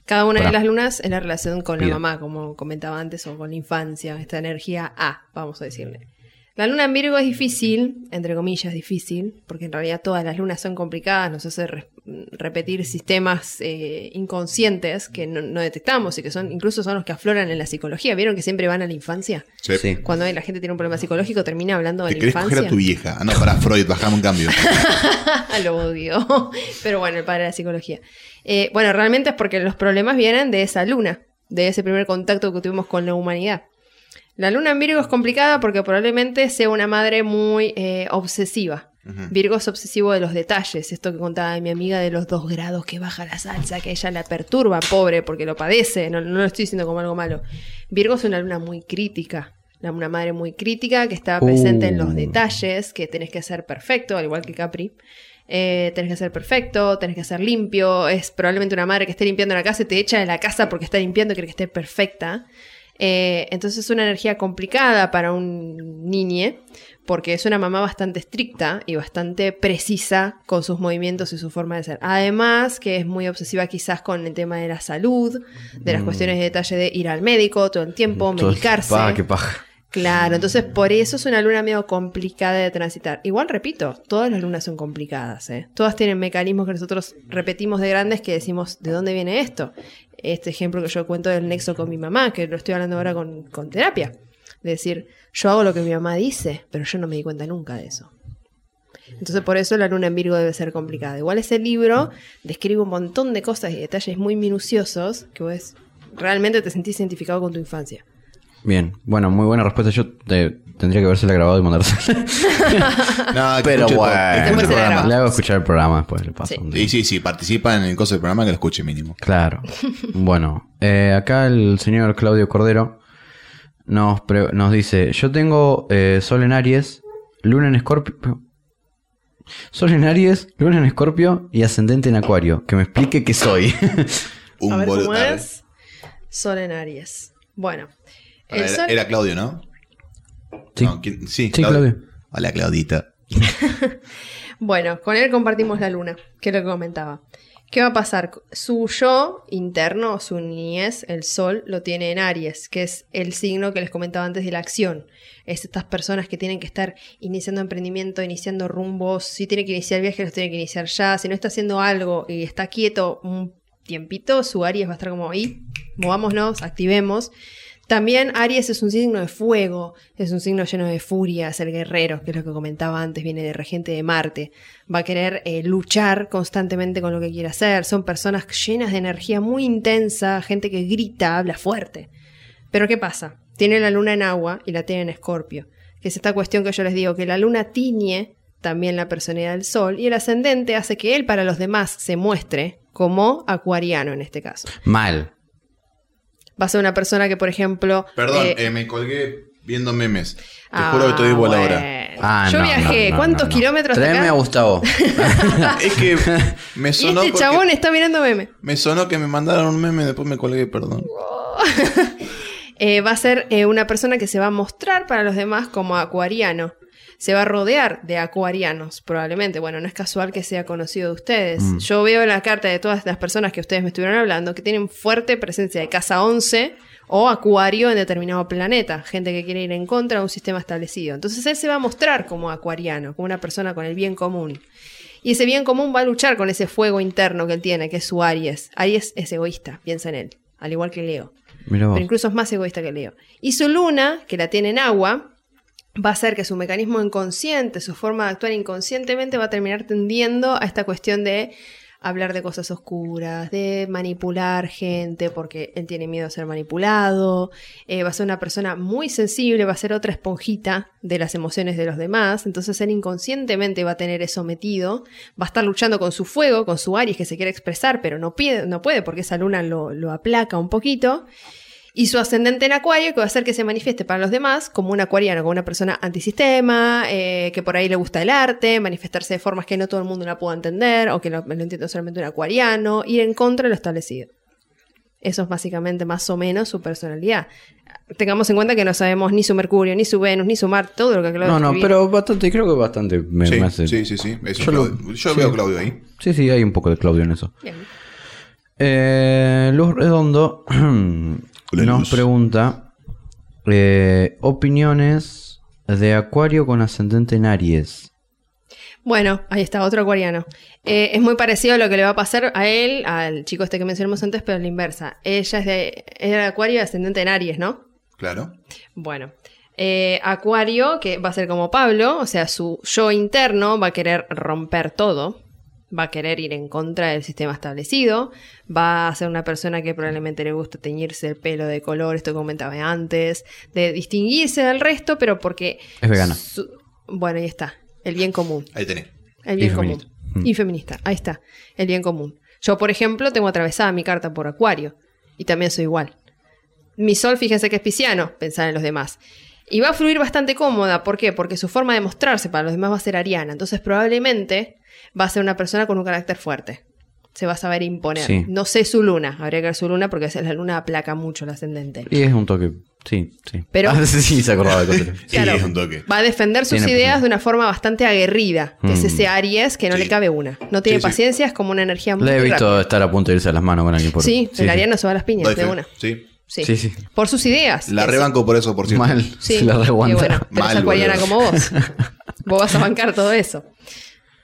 Cada una de las lunas es la relación con la mamá, como comentaba antes, o con la infancia, esta energía A, vamos a decirle. La luna en Virgo es difícil, entre comillas difícil, porque en realidad todas las lunas son complicadas, nos hace re- repetir sistemas eh, inconscientes que no, no detectamos y que son incluso son los que afloran en la psicología. ¿Vieron que siempre van a la infancia? Sí. Sí. Cuando la gente tiene un problema psicológico termina hablando de Te la querés infancia. coger a tu vieja. Ah, no, para Freud, bajame un cambio. Lo odio. Pero bueno, el padre de la psicología. Eh, bueno, realmente es porque los problemas vienen de esa luna, de ese primer contacto que tuvimos con la humanidad. La luna en Virgo es complicada porque probablemente sea una madre muy eh, obsesiva. Virgo es obsesivo de los detalles, esto que contaba mi amiga de los dos grados que baja la salsa, que ella la perturba, pobre, porque lo padece, no, no lo estoy diciendo como algo malo. Virgo es una luna muy crítica, una madre muy crítica que está presente en los Uh. detalles, que tenés que ser perfecto, al igual que Capri. Eh, tenés que ser perfecto, tenés que ser limpio. Es probablemente una madre que esté limpiando la casa y te echa de la casa porque está limpiando y quiere que esté perfecta. Eh, entonces es una energía complicada para un niñe, porque es una mamá bastante estricta y bastante precisa con sus movimientos y su forma de ser. Además, que es muy obsesiva quizás con el tema de la salud, de las cuestiones de detalle de ir al médico todo el tiempo, Todo- medicarse. Pa, qué paja. Claro, entonces por eso es una luna medio complicada de transitar. Igual repito, todas las lunas son complicadas, ¿eh? Todas tienen mecanismos que nosotros repetimos de grandes que decimos, ¿de dónde viene esto? Este ejemplo que yo cuento del nexo con mi mamá, que lo estoy hablando ahora con, con terapia. De decir, yo hago lo que mi mamá dice, pero yo no me di cuenta nunca de eso. Entonces por eso la luna en Virgo debe ser complicada. Igual ese libro describe un montón de cosas y detalles muy minuciosos que vos realmente te sentís identificado con tu infancia. Bien, bueno, muy buena respuesta. Yo te- tendría que habérsela grabado y mandársela. No, que Pero escuche bueno. escuche el programa. Le hago escuchar el programa después, le paso. Sí. un día. Y sí, sí, participa en el coso del programa que lo escuche mínimo. Claro. Bueno, eh, acá el señor Claudio Cordero nos, pre- nos dice, yo tengo eh, Sol en Aries, Luna en Escorpio... Sol en Aries, Luna en Escorpio y ascendente en Acuario. Que me explique qué soy. Un a ver boludo. cómo a ver. es. Sol en Aries. Bueno. Para, el era, Claudio, ¿no? Sí. No, ¿quién? sí, Sí, Claudio. Hola, Claudita. Bueno, con él compartimos la luna, que es lo que comentaba. ¿Qué va a pasar? Su yo interno, su niñez, el sol, lo tiene en Aries, que es el signo que les comentaba antes de la acción. Es estas personas que tienen que estar iniciando emprendimiento, iniciando rumbos. Si tiene que iniciar viajes, los tiene que iniciar ya. Si no está haciendo algo y está quieto un tiempito, su Aries va a estar como ahí. Movámonos, activemos. También Aries es un signo de fuego, es un signo lleno de furia, es el guerrero, que es lo que comentaba antes, viene de regente de Marte. Va a querer eh, luchar constantemente con lo que quiere hacer. Son personas llenas de energía muy intensa, gente que grita, habla fuerte. Pero ¿qué pasa? Tiene la luna en agua y la tiene en escorpio, que es esta cuestión que yo les digo, que la luna tiñe también la personalidad del sol y el ascendente hace que él para los demás se muestre como acuariano en este caso. Mal. Va a ser una persona que, por ejemplo... Perdón, eh, eh, me colgué viendo memes. Te Ah, juro que estoy bueno. ahora. Ah, Yo no, viajé, no, no, ¿cuántos no, no. kilómetros Tráeme acá? a Gustavo. Es que me Y sonó, este porque- chabón está mirando meme. me sonó que me mandaron un meme, después me colgué, perdón. Eh, va a ser eh, una persona que se va a mostrar para los demás como acuariano. Se va a rodear de acuarianos, probablemente. Bueno, no es casual que sea conocido de ustedes. Mm. Yo veo en la carta de todas las personas que ustedes me estuvieron hablando que tienen fuerte presencia de casa 11 o acuario en determinado planeta. Gente que quiere ir en contra de un sistema establecido. Entonces él se va a mostrar como acuariano, como una persona con el bien común. Y ese bien común va a luchar con ese fuego interno que él tiene, que es su Aries. Aries es egoísta, piensa en él, al igual que Leo pero incluso es más egoísta que Leo. Y su luna, que la tiene en agua, va a hacer que su mecanismo inconsciente, su forma de actuar inconscientemente, va a terminar tendiendo a esta cuestión de hablar de cosas oscuras, de manipular gente, porque él tiene miedo a ser manipulado, eh, va a ser una persona muy sensible, va a ser otra esponjita de las emociones de los demás, entonces él inconscientemente va a tener eso metido, va a estar luchando con su fuego, con su Aries que se quiere expresar, pero no, pide- no puede porque esa luna lo, lo aplaca un poquito. Y su ascendente en acuario que va a hacer que se manifieste para los demás como un acuariano, como una persona antisistema, eh, que por ahí le gusta el arte, manifestarse de formas que no todo el mundo la pueda entender, o que lo, lo entiende solamente un acuariano, ir en contra de lo establecido. Eso es básicamente más o menos su personalidad. Tengamos en cuenta que no sabemos ni su Mercurio, ni su Venus, ni su Marte, todo lo que de No, no, pero bastante, creo que bastante me, Sí, me hace- sí, sí, sí. Eso Yo yo lo- yo sí. veo a Claudio ahí. Sí, sí, hay un poco de Claudio en eso. Bien. Eh, Luz Redondo nos Luz. pregunta eh, opiniones de Acuario con ascendente en Aries. Bueno, ahí está, otro acuariano. Eh, es muy parecido a lo que le va a pasar a él, al chico este que mencionamos antes, pero a la inversa. Ella es de, es de Acuario ascendente en Aries, ¿no? Claro. Bueno, eh, Acuario, que va a ser como Pablo, o sea, su yo interno va a querer romper todo, va a querer ir en contra del sistema establecido, va a ser una persona que probablemente le gusta teñirse el pelo de color, esto que comentaba antes, de distinguirse del resto, pero porque... Es vegana. su- bueno, ahí está, el bien común. Ahí tenés. El Y bien feminista. común. Mm. Y feminista. Ahí está. El bien común. Yo, por ejemplo, tengo atravesada mi carta por Acuario. Y también soy igual. Mi sol, fíjense que es pisciano, pensar en los demás. Y va a fluir bastante cómoda. ¿Por qué? Porque su forma de mostrarse para los demás va a ser ariana. Entonces, probablemente va a ser una persona con un carácter fuerte. Se va a saber imponer. Sí. No sé su luna. Habría que ver su luna porque la luna aplaca mucho el ascendente. Y es un toque. Sí, sí. Pero- Ah, sí, se acordaba de cosas. Sí, Claro. es un toque. Va a defender sus Tiene ideas paciencia. de una forma bastante aguerrida, que es Mm. ese Aries que no Sí. le cabe una. No tiene Sí, sí. paciencia, es como una energía muy Le he rápida. visto estar a punto de irse a las manos con alguien por Sí, el ariano se va a las piñas de una. Sí. Sí. Sí, sí. Por sus ideas. La rebanco por eso, por cierto. Mal. Sí, Se la y reaguanta. bueno, pero Mal, es acuariana como vos. vos vas a bancar todo eso.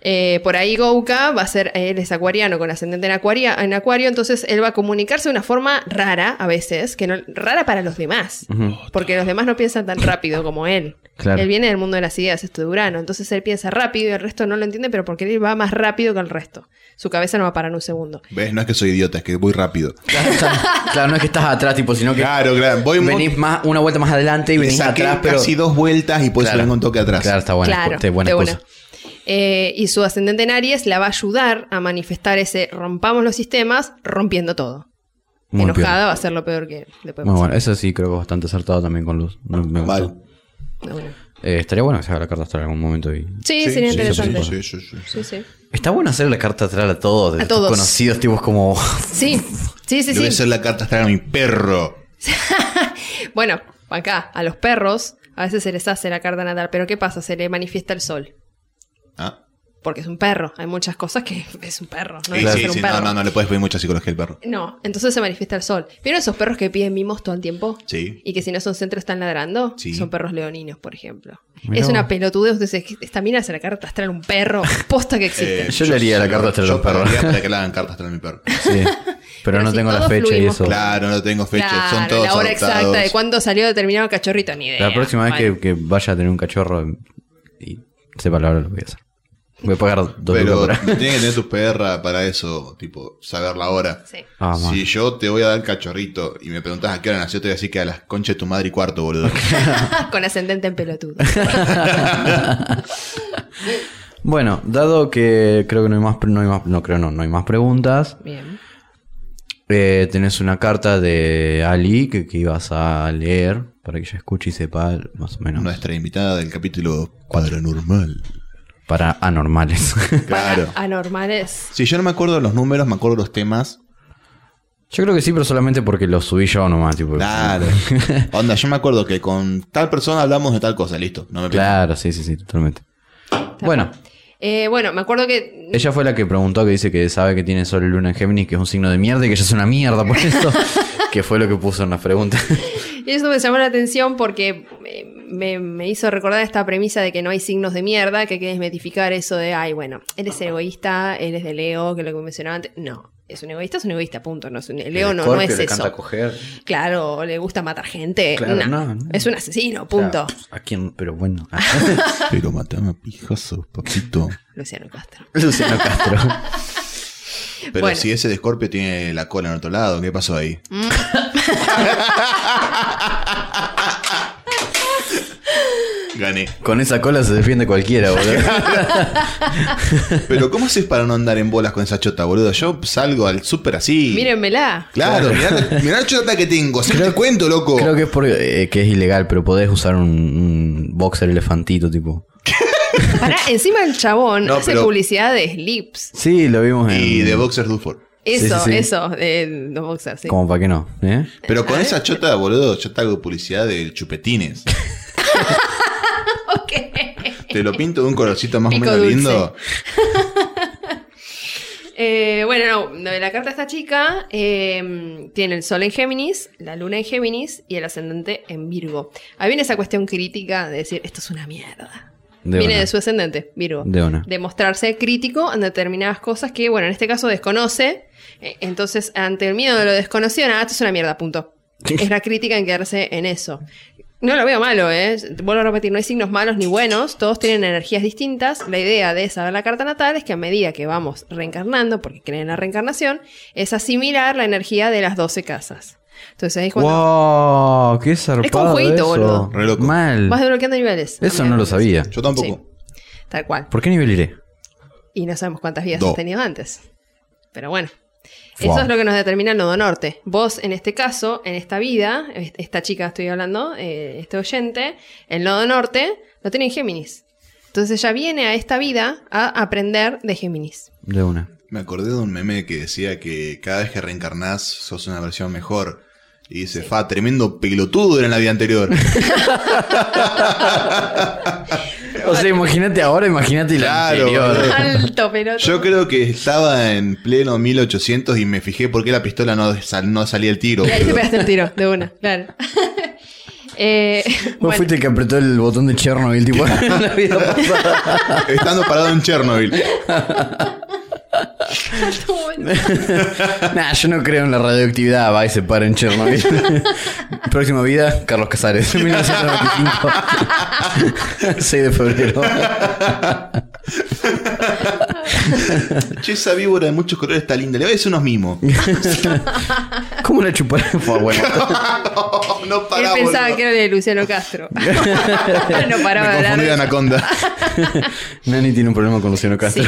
Eh, por ahí Gouka va a ser, él es acuariano con ascendente en, acuaria, en acuario, entonces él va a comunicarse de una forma rara a veces, que no, rara para los demás, porque los demás no piensan tan rápido como él. Claro. Él viene del mundo de las ideas, esto de Urano, entonces él piensa rápido y el resto no lo entiende, pero porque él va más rápido que el resto. Su cabeza no va a parar un segundo. ¿Ves? No es que soy idiota, es que voy rápido. Claro, claro, no es que estás atrás, tipo, sino que Claro, claro. Voy venís más, una vuelta más adelante y venís atrás, pero. casi dos vueltas y Claro. vengo un toque atrás. Claro, está buena, claro, está buena de excusa. Eh, y su ascendente en Aries la va a ayudar a manifestar ese rompamos los sistemas rompiendo todo. Muy Enojada va a ser lo peor que le puede Muy pasar. bueno, eso sí creo que es bastante acertado también con Luz. Me- me. Eh, estaría bueno que se haga la carta astral en algún momento. Y... Sí, sería interesante. Sí, sí, sí, sí. Sí, sí. Está bueno hacer la carta astral a todos, de A todos. conocidos, tipos como. Sí, sí, sí. Le voy a hacer la carta astral a mi perro. Bueno, acá, a los perros, a veces se les hace la carta natal, pero ¿qué pasa? Se le manifiesta el sol. Ah. Porque es un perro. Hay muchas cosas que es un perro. No Sí, sí, ser un sí, perro. no, no, no le puedes pedir mucha psicología al perro. No, entonces se manifiesta el sol. ¿Vieron esos perros que piden mimos todo el tiempo? Sí. Y que si no son centros están ladrando. Sí. Son perros leoninos, por ejemplo. Mirá es una pelotudez. Entonces, esta mina se la carta astral un perro. Posta que existe. Eh, Yo le haría la carta astral a yo los perros. para que le hagan carta astral a mi perro. Sí. Pero, Pero no si tengo la fecha y eso. Claro, no tengo fecha. Claro, Son todos la hora adoptados. exacta de cuándo salió determinado cachorrito, ni idea. La próxima vez que vaya a tener un cachorro y sepa la hora lo voy a hacer. Voy a pagar dos Pero tiene que tener tu perra para eso, tipo, saber la hora. Sí. Ah, si yo te voy a dar cachorrito y me preguntas a qué hora nació, te voy a decir que a las conchas de tu madre y cuarto, boludo. Con ascendente en pelotudo. Bueno, dado que creo que no hay más, no hay más, no creo no, no hay más preguntas. Bien. eh, tenés una carta de Ali que, que ibas a leer para que ella escuche y sepa más o menos Nuestra invitada del capítulo Paranormal. Para anormales. Claro. Para anormales. Si yo no me acuerdo de los números, me acuerdo de los temas. yo creo que sí, pero solamente porque lo subí yo nomás, tipo. Claro. Onda, yo me acuerdo que con tal persona hablamos de tal cosa, listo. No me Claro, sí, sí, sí, totalmente. Bueno, Eh, bueno, me acuerdo que. ella fue la que preguntó que dice que sabe que tiene Sol y Luna en Géminis, que es un signo de mierda y que ella es una mierda por eso. que fue lo que puso en la pregunta. Y eso me llamó la atención porque eh, me, me hizo recordar esta premisa de que no hay signos de mierda, que hay que desmetificar eso de, ay, bueno, él es egoísta, él es de Leo, que es lo que mencionaba antes. No, es un egoísta, es un egoísta, punto. No es un- Leo no, no es le eso. coger. Claro, le gusta matar gente. Claro, no, no, no. Es un asesino, punto. ¿A quién? Pero bueno. Pero matame a pijazos, papito. Luciano Castro. Luciano Castro. Pero Bueno. si ese de Scorpio tiene la cola en otro lado, ¿qué pasó ahí? Gané. Con esa cola se defiende cualquiera, boludo. Pero ¿cómo haces para no andar en bolas con esa chota, boludo? Yo salgo al súper así. Mírenmela. Claro, mirá, la- mirá la chota que tengo. Si te cuento, loco. Creo que es porque eh, que es ilegal, pero podés usar un, un boxer elefantito, tipo. Pará, encima el chabón No, hace pero- publicidad de slips. Sí, lo vimos en. Y de Boxer Dufford. Eso, Sí, sí, sí. eso, de los boxers, sí. Como para que no, ¿eh? Pero con esa chota, boludo, yo te hago publicidad de chupetines. Ok. Te lo pinto de un colorcito más o menos dulce. lindo. Eh, bueno, no, la carta de esta chica eh, tiene el sol en Géminis, la luna en Géminis y el ascendente en Virgo. Ahí viene esa cuestión crítica de decir, esto es una mierda. De viene una. de su ascendente, Virgo. De una. De mostrarse crítico en determinadas cosas que, bueno, en este caso desconoce. Eh, Entonces, ante el miedo de lo desconocido, nada, esto es una mierda, punto. Es la crítica en quedarse en eso. No lo veo malo, ¿eh? Vuelvo a repetir, no hay signos malos ni buenos, todos tienen energías distintas. La idea de saber la carta natal es que a medida que vamos reencarnando, porque creen en la reencarnación, es asimilar la energía de las 12 casas. Entonces ahí es cuando ¡Wow! ¡Qué zarpado jueguito, eso! boludo. Re loco. Mal. vas desbloqueando niveles. Eso no lo sabía. Yo tampoco. Tal cual. ¿Por qué nivel iré? Y no sabemos cuántas vidas Do. has tenido antes. Pero bueno. Wow. Eso es lo que nos determina el nodo norte. Vos, en este caso, en esta vida, est- esta chica estoy hablando, eh, este oyente, el nodo norte lo tiene en Géminis. Entonces ella viene a esta vida a aprender de Géminis. De una. Me acordé de un meme que decía que cada vez que reencarnás sos una versión mejor. Y dice, fa, tremendo pelotudo era en la vida anterior. O sea, imagínate ahora, imagínate la Claro, anterior. Alto pelota. Yo creo que estaba en pleno 1800 y me fijé por qué la pistola no, sal- no salía el tiro. Y ahí te boludo. pegaste el tiro, de una, claro. Eh, Vos bueno, fuiste el que apretó el botón de Chernobyl, tipo, en la vida pasada. Estando parado en Chernobyl. nah, yo no creo en la radioactividad, va y se para en Chernobyl. Próxima vida, Carlos Casares, 1995. 6 de febrero. Che, esa víbora de muchos colores está linda. Le voy a decir unos mimos. ¿Cómo la chuparé? Fue bueno. no Él pará, pensaba boludo. que era de Luciano Castro. no paraba Me de hablar. Anaconda. Nani tiene un problema con Luciano Castro.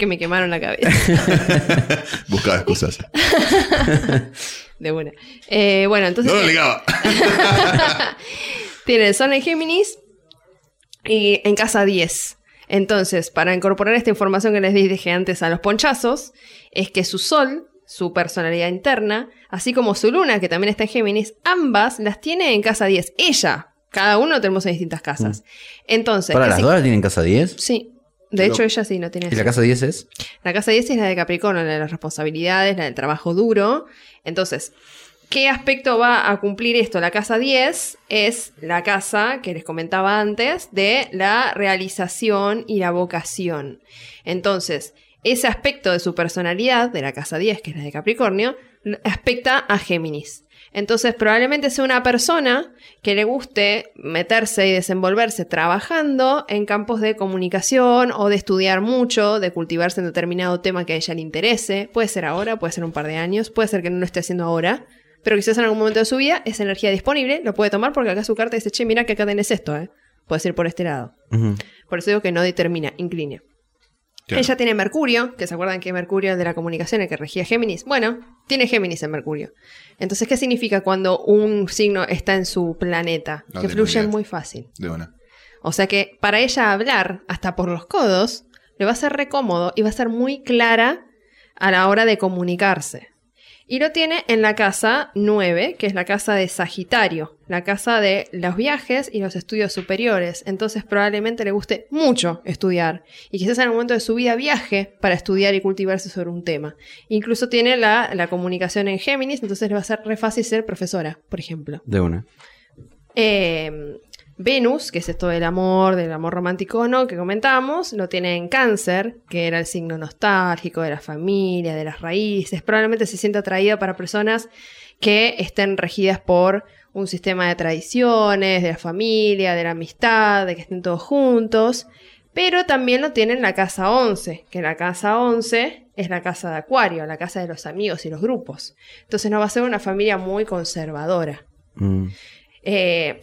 Que me quemaron la cabeza. Buscaba excusas. De buena. Eh, bueno, entonces. No lo ligaba. Tiene el Sol en Géminis y en casa 10. Entonces, para incorporar esta información que les dije antes a los ponchazos, es que su Sol, su personalidad interna, así como su Luna, que también está en Géminis, ambas las tiene en casa 10. Ella, cada uno tenemos en distintas casas. Entonces, ¿Para ¿qué las dos tienen casa 10? Sí. De hecho, ella sí no tiene ¿Y la casa 10 es? La casa 10 es la de Capricornio, la de las responsabilidades, la del trabajo duro. Entonces, ¿qué aspecto va a cumplir esto? La casa 10 es la casa que les comentaba antes de la realización y la vocación. Entonces, ese aspecto de su personalidad, de la casa 10, que es la de Capricornio, aspecta a Géminis. Entonces, probablemente sea una persona que le guste meterse y desenvolverse trabajando en campos de comunicación o de estudiar mucho, de cultivarse en determinado tema que a ella le interese. Puede ser ahora, puede ser un par de años, puede ser que no lo esté haciendo ahora, pero quizás en algún momento de su vida esa energía disponible lo puede tomar porque acá su carta dice, che, mira que acá tenés esto, ¿eh? Puedes ir por este lado. Por eso digo que no determina, inclina. Claro. Ella tiene Mercurio, que se acuerdan que Mercurio es de la comunicación, el que regía Géminis. Bueno, tiene Géminis en Mercurio. Entonces, ¿qué significa cuando un signo está en su planeta? No que idea. muy fácil. De una. O sea que para ella hablar, hasta por los codos, le va a ser recómodo y va a ser muy clara a la hora de comunicarse. Y lo tiene en la casa 9, que es la casa de Sagitario, la casa de los viajes y los estudios superiores. Entonces probablemente le guste mucho estudiar y quizás en algún momento de su vida viaje para estudiar y cultivarse sobre un tema. Incluso tiene la, la comunicación en Géminis, entonces le va a ser re fácil ser profesora, por ejemplo. De una. Eh, Venus, que es esto del amor, del amor romántico o no, que comentábamos, lo tiene en cáncer, que era el signo nostálgico de la familia, de las raíces. Probablemente se sienta atraída para personas que estén regidas por un sistema de tradiciones, de la familia, de la amistad, de que estén todos juntos. Pero también lo tiene en la casa 11, que la casa 11 es la casa de Acuario, la casa de los amigos y los grupos. Entonces no va a ser una familia muy conservadora Mm. eh,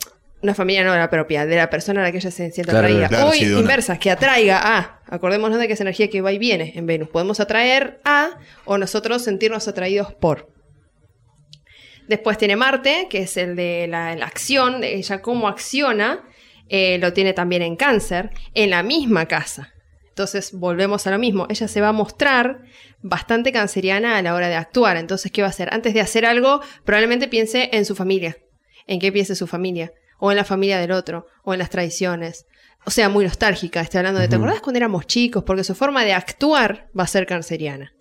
una familia no de la propia, de la persona a la que ella se siente Claro, atraída. claro, sí, una. inversa, que atraiga a. Acordémonos de que es energía que va y viene en Venus. Podemos atraer a o nosotros sentirnos atraídos por. Después tiene Marte, que es el de la, la acción, de ella cómo acciona. eh, lo tiene también en cáncer, en la misma casa. Entonces volvemos a lo mismo. Ella se va a mostrar bastante canceriana a la hora de actuar. Entonces, ¿qué va a hacer? Antes de hacer algo, probablemente piense en su familia. ¿En qué piense su familia? O en la familia del otro. O en las tradiciones. O sea, muy nostálgica. Estoy hablando de, ¿te acordás cuando éramos chicos? Porque su forma de actuar va a ser canceriana.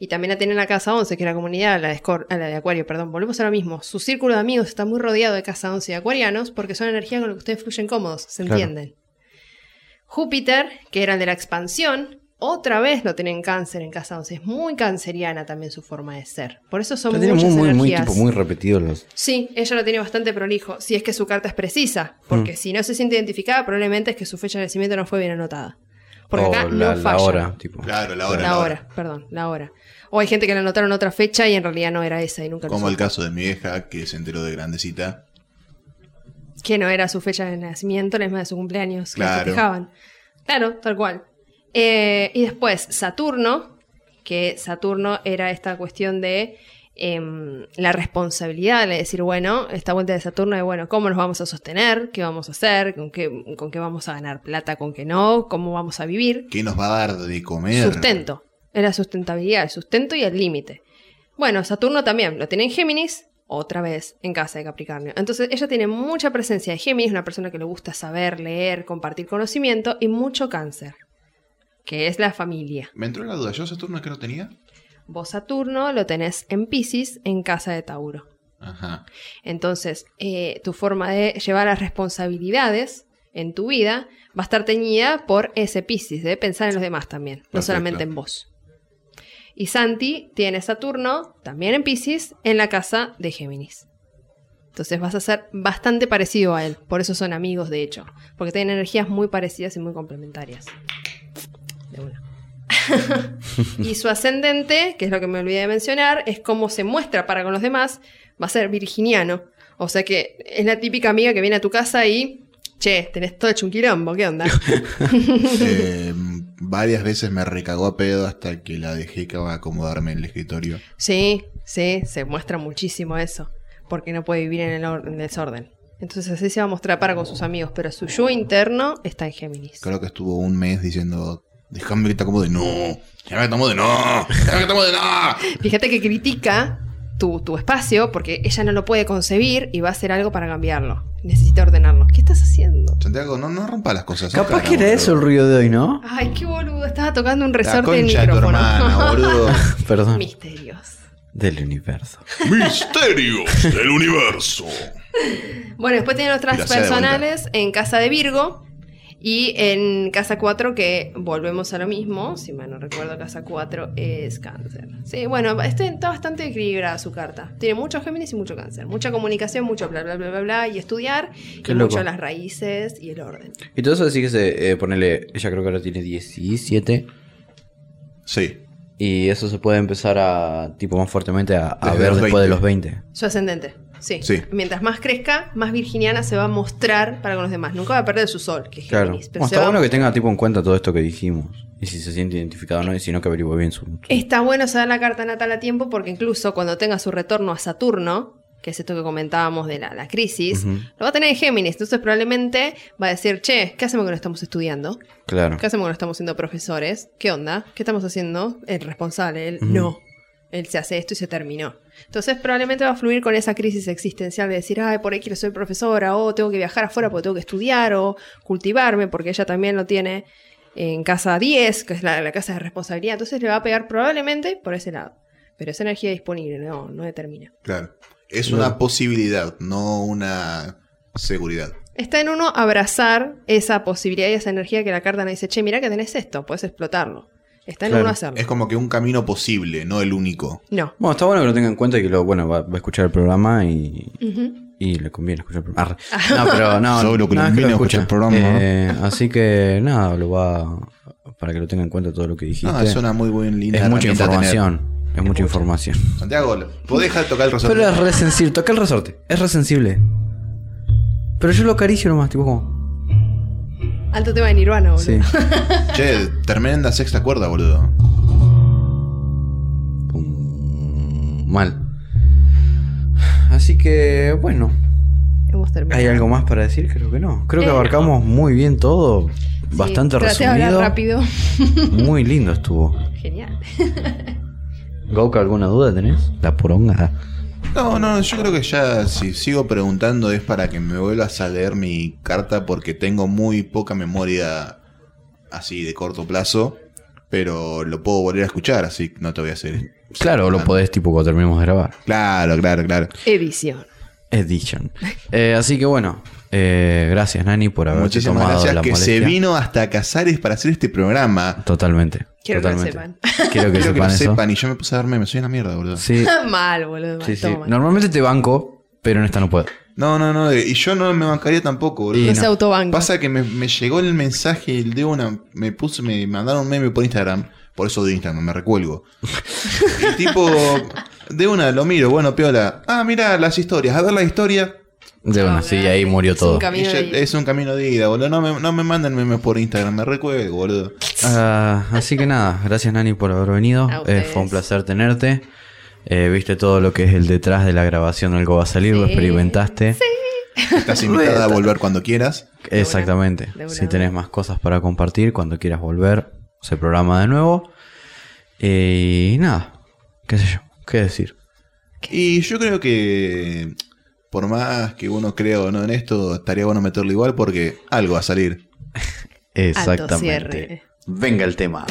Y también la tiene en la casa 11, que es la comunidad, la de, Scor- a la de Acuario, perdón. Volvemos a lo mismo. Su círculo de amigos está muy rodeado de casa 11 y acuarianos porque son energías con las que ustedes fluyen cómodos, ¿se Claro. entienden? Júpiter, que era el de la expansión, otra vez lo tiene en cáncer en casa 11. Es muy canceriana también su forma de ser. Por eso son tiene muchas muy, muy, muy, energías. tipo, muy repetido los. Sí, ella lo tiene bastante prolijo, si es que su carta es precisa, porque si no se siente identificada, probablemente es que su fecha de nacimiento no fue bien anotada. Porque o acá Oh, la, no la falla. hora, tipo. Claro, la hora. La hora, perdón, la hora. O hay gente que le anotaron otra fecha y en realidad no era esa y nunca lo Como el caso de mi vieja que se enteró de grandecita. Que no era su fecha de nacimiento, la misma de su cumpleaños, que la Claro. festejaban. Claro, tal cual. Eh, y después Saturno, que Saturno era esta cuestión de em, la responsabilidad, de decir, bueno, esta vuelta de Saturno de, bueno, ¿cómo nos vamos a sostener? ¿Qué vamos a hacer? ¿Con qué, con qué vamos a ganar plata? ¿Con qué no? ¿Cómo vamos a vivir? ¿Qué nos va a dar de comer? Sustento. Era sustentabilidad, el sustento y el límite. Bueno, Saturno también lo tiene en Géminis, otra vez en casa de Capricornio. Entonces ella tiene mucha presencia de Géminis, una persona que le gusta saber, leer, compartir conocimiento y mucho cáncer, que es la familia. Me entró la duda. ¿Yo Saturno que no tenía? Vos Saturno lo tenés en Pisces, en casa de Tauro. Ajá. Entonces, eh, tu forma de llevar las responsabilidades en tu vida va a estar teñida por ese Piscis, de pensar en los demás también, no solamente en vos. Y Santi tiene Saturno también en Piscis, en la casa de Géminis. Entonces vas a ser bastante parecido a él, por eso son amigos de hecho, porque tienen energías muy parecidas y muy complementarias. Y su ascendente, que es lo que me olvidé de mencionar, es cómo se muestra para con los demás, va a ser virginiano. O sea que es la típica amiga que viene a tu casa y, che, tenés todo hecho un quilombo, ¿qué onda? Eh, varias veces me recagó a pedo hasta que la dejé que va a acomodarme en el escritorio. sí, sí, se muestra muchísimo eso, porque no puede vivir en el, or- en el desorden. Entonces así se va a mostrar para con sus amigos, pero su yo interno está en Géminis. Creo que estuvo un mes diciendo, déjame que te acomode. No, déjame que te acomode. No, déjame que te acomode. No. Fíjate que critica tu, tu espacio porque ella no lo puede concebir y va a hacer algo para cambiarlo. Necesita ordenarlo. ¿Qué estás haciendo? Santiago, no, no rompa las cosas. Capaz que era eso el ruido de hoy, ¿no? Ay, qué boludo. Estaba tocando un resorte del concha de tu micrófono. hermana, boludo. Perdón. Misterios. Del universo. Misterios del universo. Bueno, después tienen otras personales en casa de Virgo y en casa 4 que volvemos a lo mismo. Si mal no recuerdo, casa 4 es cáncer. Sí, bueno, este- está bastante equilibrada su carta. Tiene mucho Géminis y mucho cáncer. Mucha comunicación, mucho bla, bla, bla, bla, bla y estudiar. Qué y loco. mucho las raíces y el orden. Y todo eso decir que se. eh, ponele. Ella creo que ahora tiene 17. Sí. Y eso se puede empezar a. Tipo más fuertemente a, ver después de 20. los 20. Su ascendente. Sí. Sí. Mientras más crezca, más virginiana se va a mostrar para con los demás. Nunca va a perder su sol, que es Claro. Géminis, pero Bueno, está a bueno que tenga tipo en cuenta todo esto que dijimos. Y si se siente identificado o no, y si no, que averigüe bien su. Está bueno saber la carta natal a tiempo porque incluso cuando tenga su retorno a Saturno, que es esto que comentábamos de la, la crisis, lo va a tener en Géminis. Entonces probablemente va a decir, che, ¿qué hacemos que no estamos estudiando? Claro. ¿Qué hacemos que no estamos siendo profesores? ¿Qué onda? ¿Qué estamos haciendo? El responsable, él Ujú. no. Él se hace esto y se terminó. Entonces probablemente va a fluir con esa crisis existencial de decir, ay, por ahí quiero ser profesora, o tengo que viajar afuera porque tengo que estudiar, o cultivarme, porque ella también lo tiene en casa 10, que es la, la casa de responsabilidad. Entonces le va a pegar probablemente por ese lado. Pero esa energía disponible, no, no determina. Claro. Es una posibilidad, no una seguridad. Está en uno abrazar esa posibilidad y esa energía que la carta nos dice, che, mira que tenés esto, puedes explotarlo. Está en Claro. uno hacerlo. Es como que un camino posible, no el único. No. Bueno, está bueno que lo tenga en cuenta y que lo, bueno, va, va a escuchar el programa y, y le conviene escuchar el programa. Arre. No, pero no, Solo que no, le es que lo escucha. el programa, ¿no? Eh, Así que nada, lo va para que lo tenga en cuenta todo lo que dijiste. No, es una muy buena línea. es mucha información. Es mucha información. Santiago, ¿podés dejar de tocar el resorte? Pero es re sensible. Toca el resorte. Es re sensible. Pero yo lo acaricio nomás, tipo como. Alto tema de Nirvana, boludo. Sí. Che, tremenda sexta cuerda, boludo. Pum, Mal. Así que, bueno. Hemos terminado. ¿Hay algo más para decir? Creo que no. Creo que Eh, abarcamos muy bien todo. Sí, Bastante traté de hablar resumido. rápido. Muy lindo estuvo. Genial. Gauka, ¿alguna duda tenés? La poronga. No, no, yo creo que ya si sigo preguntando es para que me vuelvas a leer mi carta porque tengo muy poca memoria así de corto plazo, pero lo puedo volver a escuchar, así que no te voy a hacer. Claro, lo podés tipo cuando terminemos de grabar. Claro, claro, claro. Edición. Edition. Eh, así que bueno, eh, gracias Nani por haber Muchísimas tomado gracias la que molestia. se vino hasta Casares para hacer este programa. Totalmente. Quiero que lo sepan. Quiero que Quiero que sepan lo eso. sepan y yo me puse a darme, me soy una mierda, boludo. Sí, mal, boludo. mal, sí, sí. todo mal. Normalmente te banco, pero en esta no puedo. No, no, no, y yo no me bancaría tampoco, boludo. Y No autobanca. Pasa que me, me llegó el mensaje de una. Me puse, me mandaron un meme por Instagram. Por eso de Instagram, me recuelgo. y tipo, de una lo miro, bueno, piola. Ah, mira las historias, a ver la historia. De bueno, sí, ahí murió Es un todo. de es un camino de ida, boludo. No me, no me manden memes por Instagram, me recuelgo, boludo. Ah, así que nada, gracias Nani por haber venido. A Eh, fue un placer tenerte. Eh, viste todo lo que es el detrás de la grabación Algo va a salir, lo Sí. experimentaste. Estás invitada a volver cuando quieras. Exactamente. De una, si tenés una. más cosas para compartir, cuando quieras volver, se programa de nuevo. Y nada, qué sé yo, qué decir. Y yo creo que. Por más que uno crea o no en esto, estaría bueno meterlo igual porque algo va a salir. Exactamente. Venga el tema.